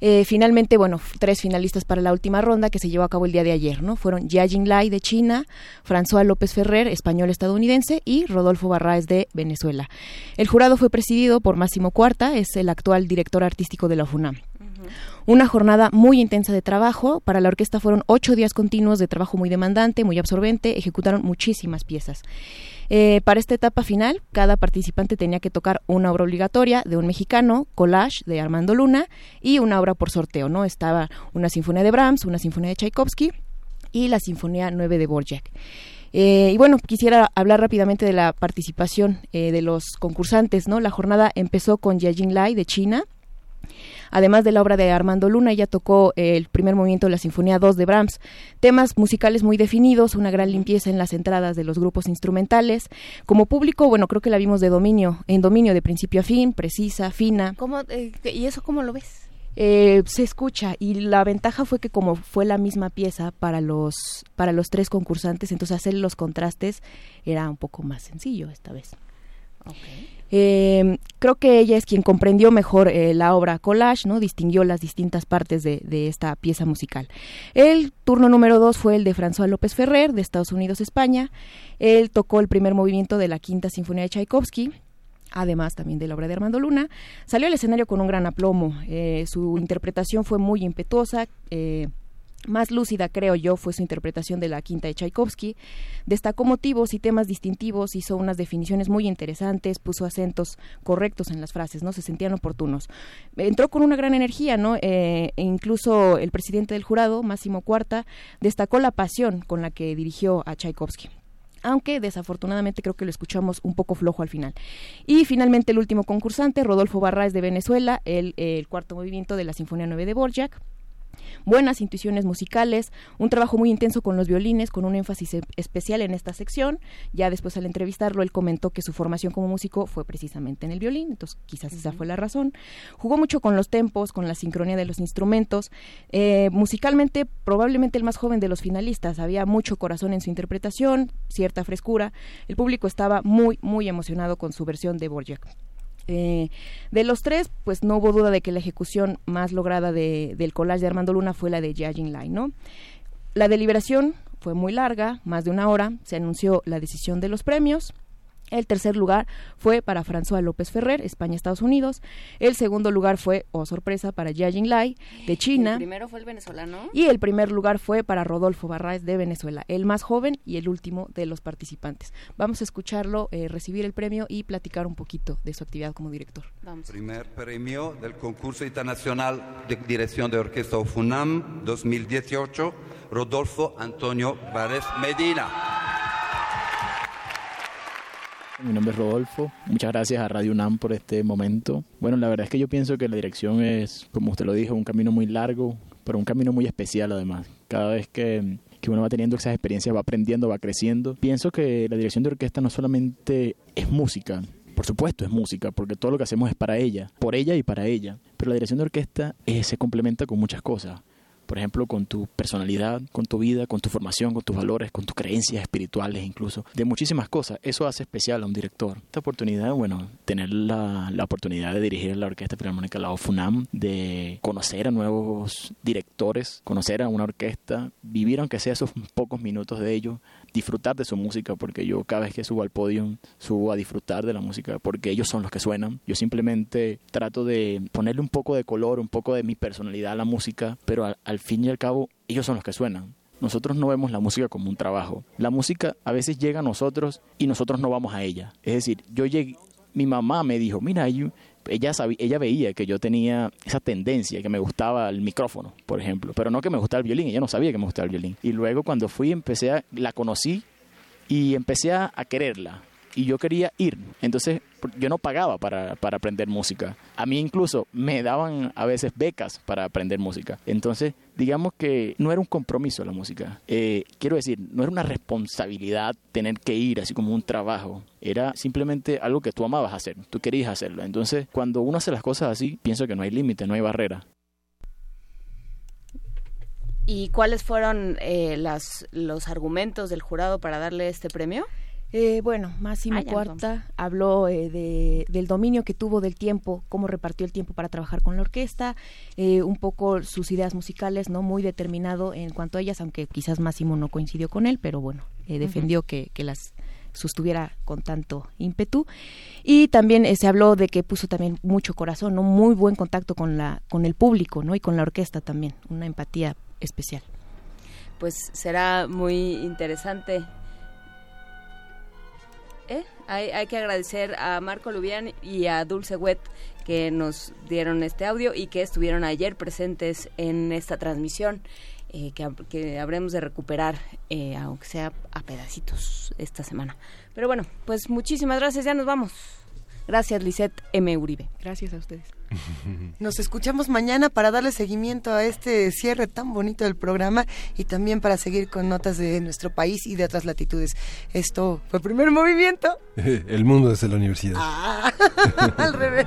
Speaker 24: Eh, finalmente, bueno, tres finalistas para la última ronda que se llevó a cabo el día de ayer, ¿no? Fueron Jia Lai de China, François López Ferrer, español estadounidense, y Rodolfo Barraez de Venezuela. El jurado fue presidido por Máximo Cuarta, es el actual director artístico de la FUNAM. Una jornada muy intensa de trabajo. Para la orquesta fueron ocho días continuos de trabajo muy demandante, muy absorbente. Ejecutaron muchísimas piezas. Eh, para esta etapa final, cada participante tenía que tocar una obra obligatoria de un mexicano, Collage de Armando Luna, y una obra por sorteo, ¿no? Estaba una sinfonía de Brahms, una sinfonía de Tchaikovsky y la sinfonía 9 de Borjak. Eh, y bueno, quisiera hablar rápidamente de la participación eh, de los concursantes, ¿no? La jornada empezó con Jiajin Lai de China, Además de la obra de Armando Luna, ella tocó el primer movimiento de la Sinfonía 2 de Brahms. Temas musicales muy definidos, una gran limpieza en las entradas de los grupos instrumentales. Como público, bueno, creo que la vimos de dominio, en dominio de principio a fin, precisa, fina.
Speaker 2: ¿Cómo, eh, ¿Y eso cómo lo ves?
Speaker 24: Eh, se escucha y la ventaja fue que como fue la misma pieza para los para los tres concursantes entonces hacer los contrastes era un poco más sencillo esta vez Eh, creo que ella es quien comprendió mejor eh, la obra collage, ¿no? Distinguió las distintas partes de, de, esta pieza musical. El turno número dos fue el de François López Ferrer, de Estados Unidos, España. Él tocó el primer movimiento de la Quinta Sinfonía de Tchaikovsky además también de la obra de Armando Luna, salió al escenario con un gran aplomo. Eh, su interpretación fue muy impetuosa, eh, más lúcida, creo yo, fue su interpretación de la quinta de Tchaikovsky. Destacó motivos y temas distintivos, hizo unas definiciones muy interesantes, puso acentos correctos en las frases, ¿no? Se sentían oportunos. Entró con una gran energía, ¿no? Eh, e incluso el presidente del jurado, Máximo Cuarta, destacó la pasión con la que dirigió a Tchaikovsky aunque desafortunadamente creo que lo escuchamos un poco flojo al final. Y finalmente el último concursante, Rodolfo Barraez de Venezuela, el, el cuarto movimiento de la Sinfonía 9 de Borjak buenas intuiciones musicales, un trabajo muy intenso con los violines, con un énfasis especial en esta sección. Ya después al entrevistarlo, él comentó que su formación como músico fue precisamente en el violín, entonces quizás esa fue la razón. Jugó mucho con los tempos, con la sincronía de los instrumentos. Eh, musicalmente, probablemente el más joven de los finalistas, había mucho corazón en su interpretación, cierta frescura. El público estaba muy, muy emocionado con su versión de Borjak. Eh, de los tres, pues no hubo duda de que la ejecución más lograda de, del collage de Armando Luna fue la de Jiajin Lai, ¿no? La deliberación fue muy larga, más de una hora, se anunció la decisión de los premios, el tercer lugar fue para François López Ferrer, España-Estados Unidos. El segundo lugar fue, oh sorpresa, para Jia Lai, de China.
Speaker 2: El primero fue el venezolano.
Speaker 24: Y el primer lugar fue para Rodolfo Barraez, de Venezuela, el más joven y el último de los participantes. Vamos a escucharlo, eh, recibir el premio y platicar un poquito de su actividad como director.
Speaker 25: Vamos. Primer premio del concurso internacional de dirección de orquesta FUNAM 2018, Rodolfo Antonio Barraez Medina.
Speaker 26: Mi nombre es Rodolfo. Muchas gracias a Radio UNAM por este momento. Bueno, la verdad es que yo pienso que la dirección es, como usted lo dijo, un camino muy largo, pero un camino muy especial además. Cada vez que, que uno va teniendo esas experiencias, va aprendiendo, va creciendo. Pienso que la dirección de orquesta no solamente es música, por supuesto es música, porque todo lo que hacemos es para ella, por ella y para ella. Pero la dirección de orquesta eh, se complementa con muchas cosas por ejemplo, con tu personalidad, con tu vida, con tu formación, con tus valores, con tus creencias espirituales incluso, de muchísimas cosas. Eso hace especial a un director. Esta oportunidad, bueno, tener la, la oportunidad de dirigir la Orquesta Filarmónica La OFUNAM, de conocer a nuevos directores, conocer a una orquesta, vivir aunque sea esos pocos minutos de ello, disfrutar de su música, porque yo cada vez que subo al podio subo a disfrutar de la música, porque ellos son los que suenan. Yo simplemente trato de ponerle un poco de color, un poco de mi personalidad a la música, pero al, fin y al cabo ellos son los que suenan. Nosotros no vemos la música como un trabajo. La música a veces llega a nosotros y nosotros no vamos a ella. Es decir, yo llegué, mi mamá me dijo, mira, ella, sabía, ella veía que yo tenía esa tendencia, que me gustaba el micrófono, por ejemplo, pero no que me gustaba el violín, ella no sabía que me gustaba el violín. Y luego cuando fui, empecé a, la conocí y empecé a, a quererla y yo quería ir. Entonces yo no pagaba para, para, aprender música. A mí incluso me daban a veces becas para aprender música. Entonces digamos que no era un compromiso la música. Eh, quiero decir, no era una responsabilidad tener que ir así como un trabajo. Era simplemente algo que tú amabas hacer, tú querías hacerlo. Entonces cuando uno hace las cosas así, pienso que no hay límite, no hay barrera.
Speaker 2: ¿Y cuáles fueron eh, las, los argumentos del jurado para darle este premio?
Speaker 24: Eh, bueno, Máximo
Speaker 2: Ah,
Speaker 24: Cuarta habló eh, de, del dominio que tuvo del tiempo, cómo repartió el tiempo para trabajar con la orquesta, eh, un poco sus ideas musicales, no muy determinado en cuanto a ellas, aunque quizás Máximo no coincidió con él, pero bueno, eh, defendió que, que las sostuviera con tanto ímpetu. Y también eh, se habló de que puso también mucho corazón, no muy buen contacto con la con el público, no y con la orquesta también, una empatía especial.
Speaker 2: Pues será muy interesante ¿Eh? Hay, hay, que agradecer a Marco Lubián y a Dulce Wet que nos dieron este audio y que estuvieron ayer presentes en esta transmisión eh, que, que, habremos de recuperar, eh, aunque sea a pedacitos esta semana. Pero bueno, pues muchísimas gracias, ya nos vamos. Gracias, Lisette M. Uribe.
Speaker 24: Gracias a ustedes.
Speaker 3: Nos escuchamos mañana para darle seguimiento a este cierre tan bonito del programa y también para seguir con notas de nuestro país y de otras latitudes. Esto fue el primer movimiento.
Speaker 1: El mundo desde la universidad.
Speaker 3: Ah, al revés.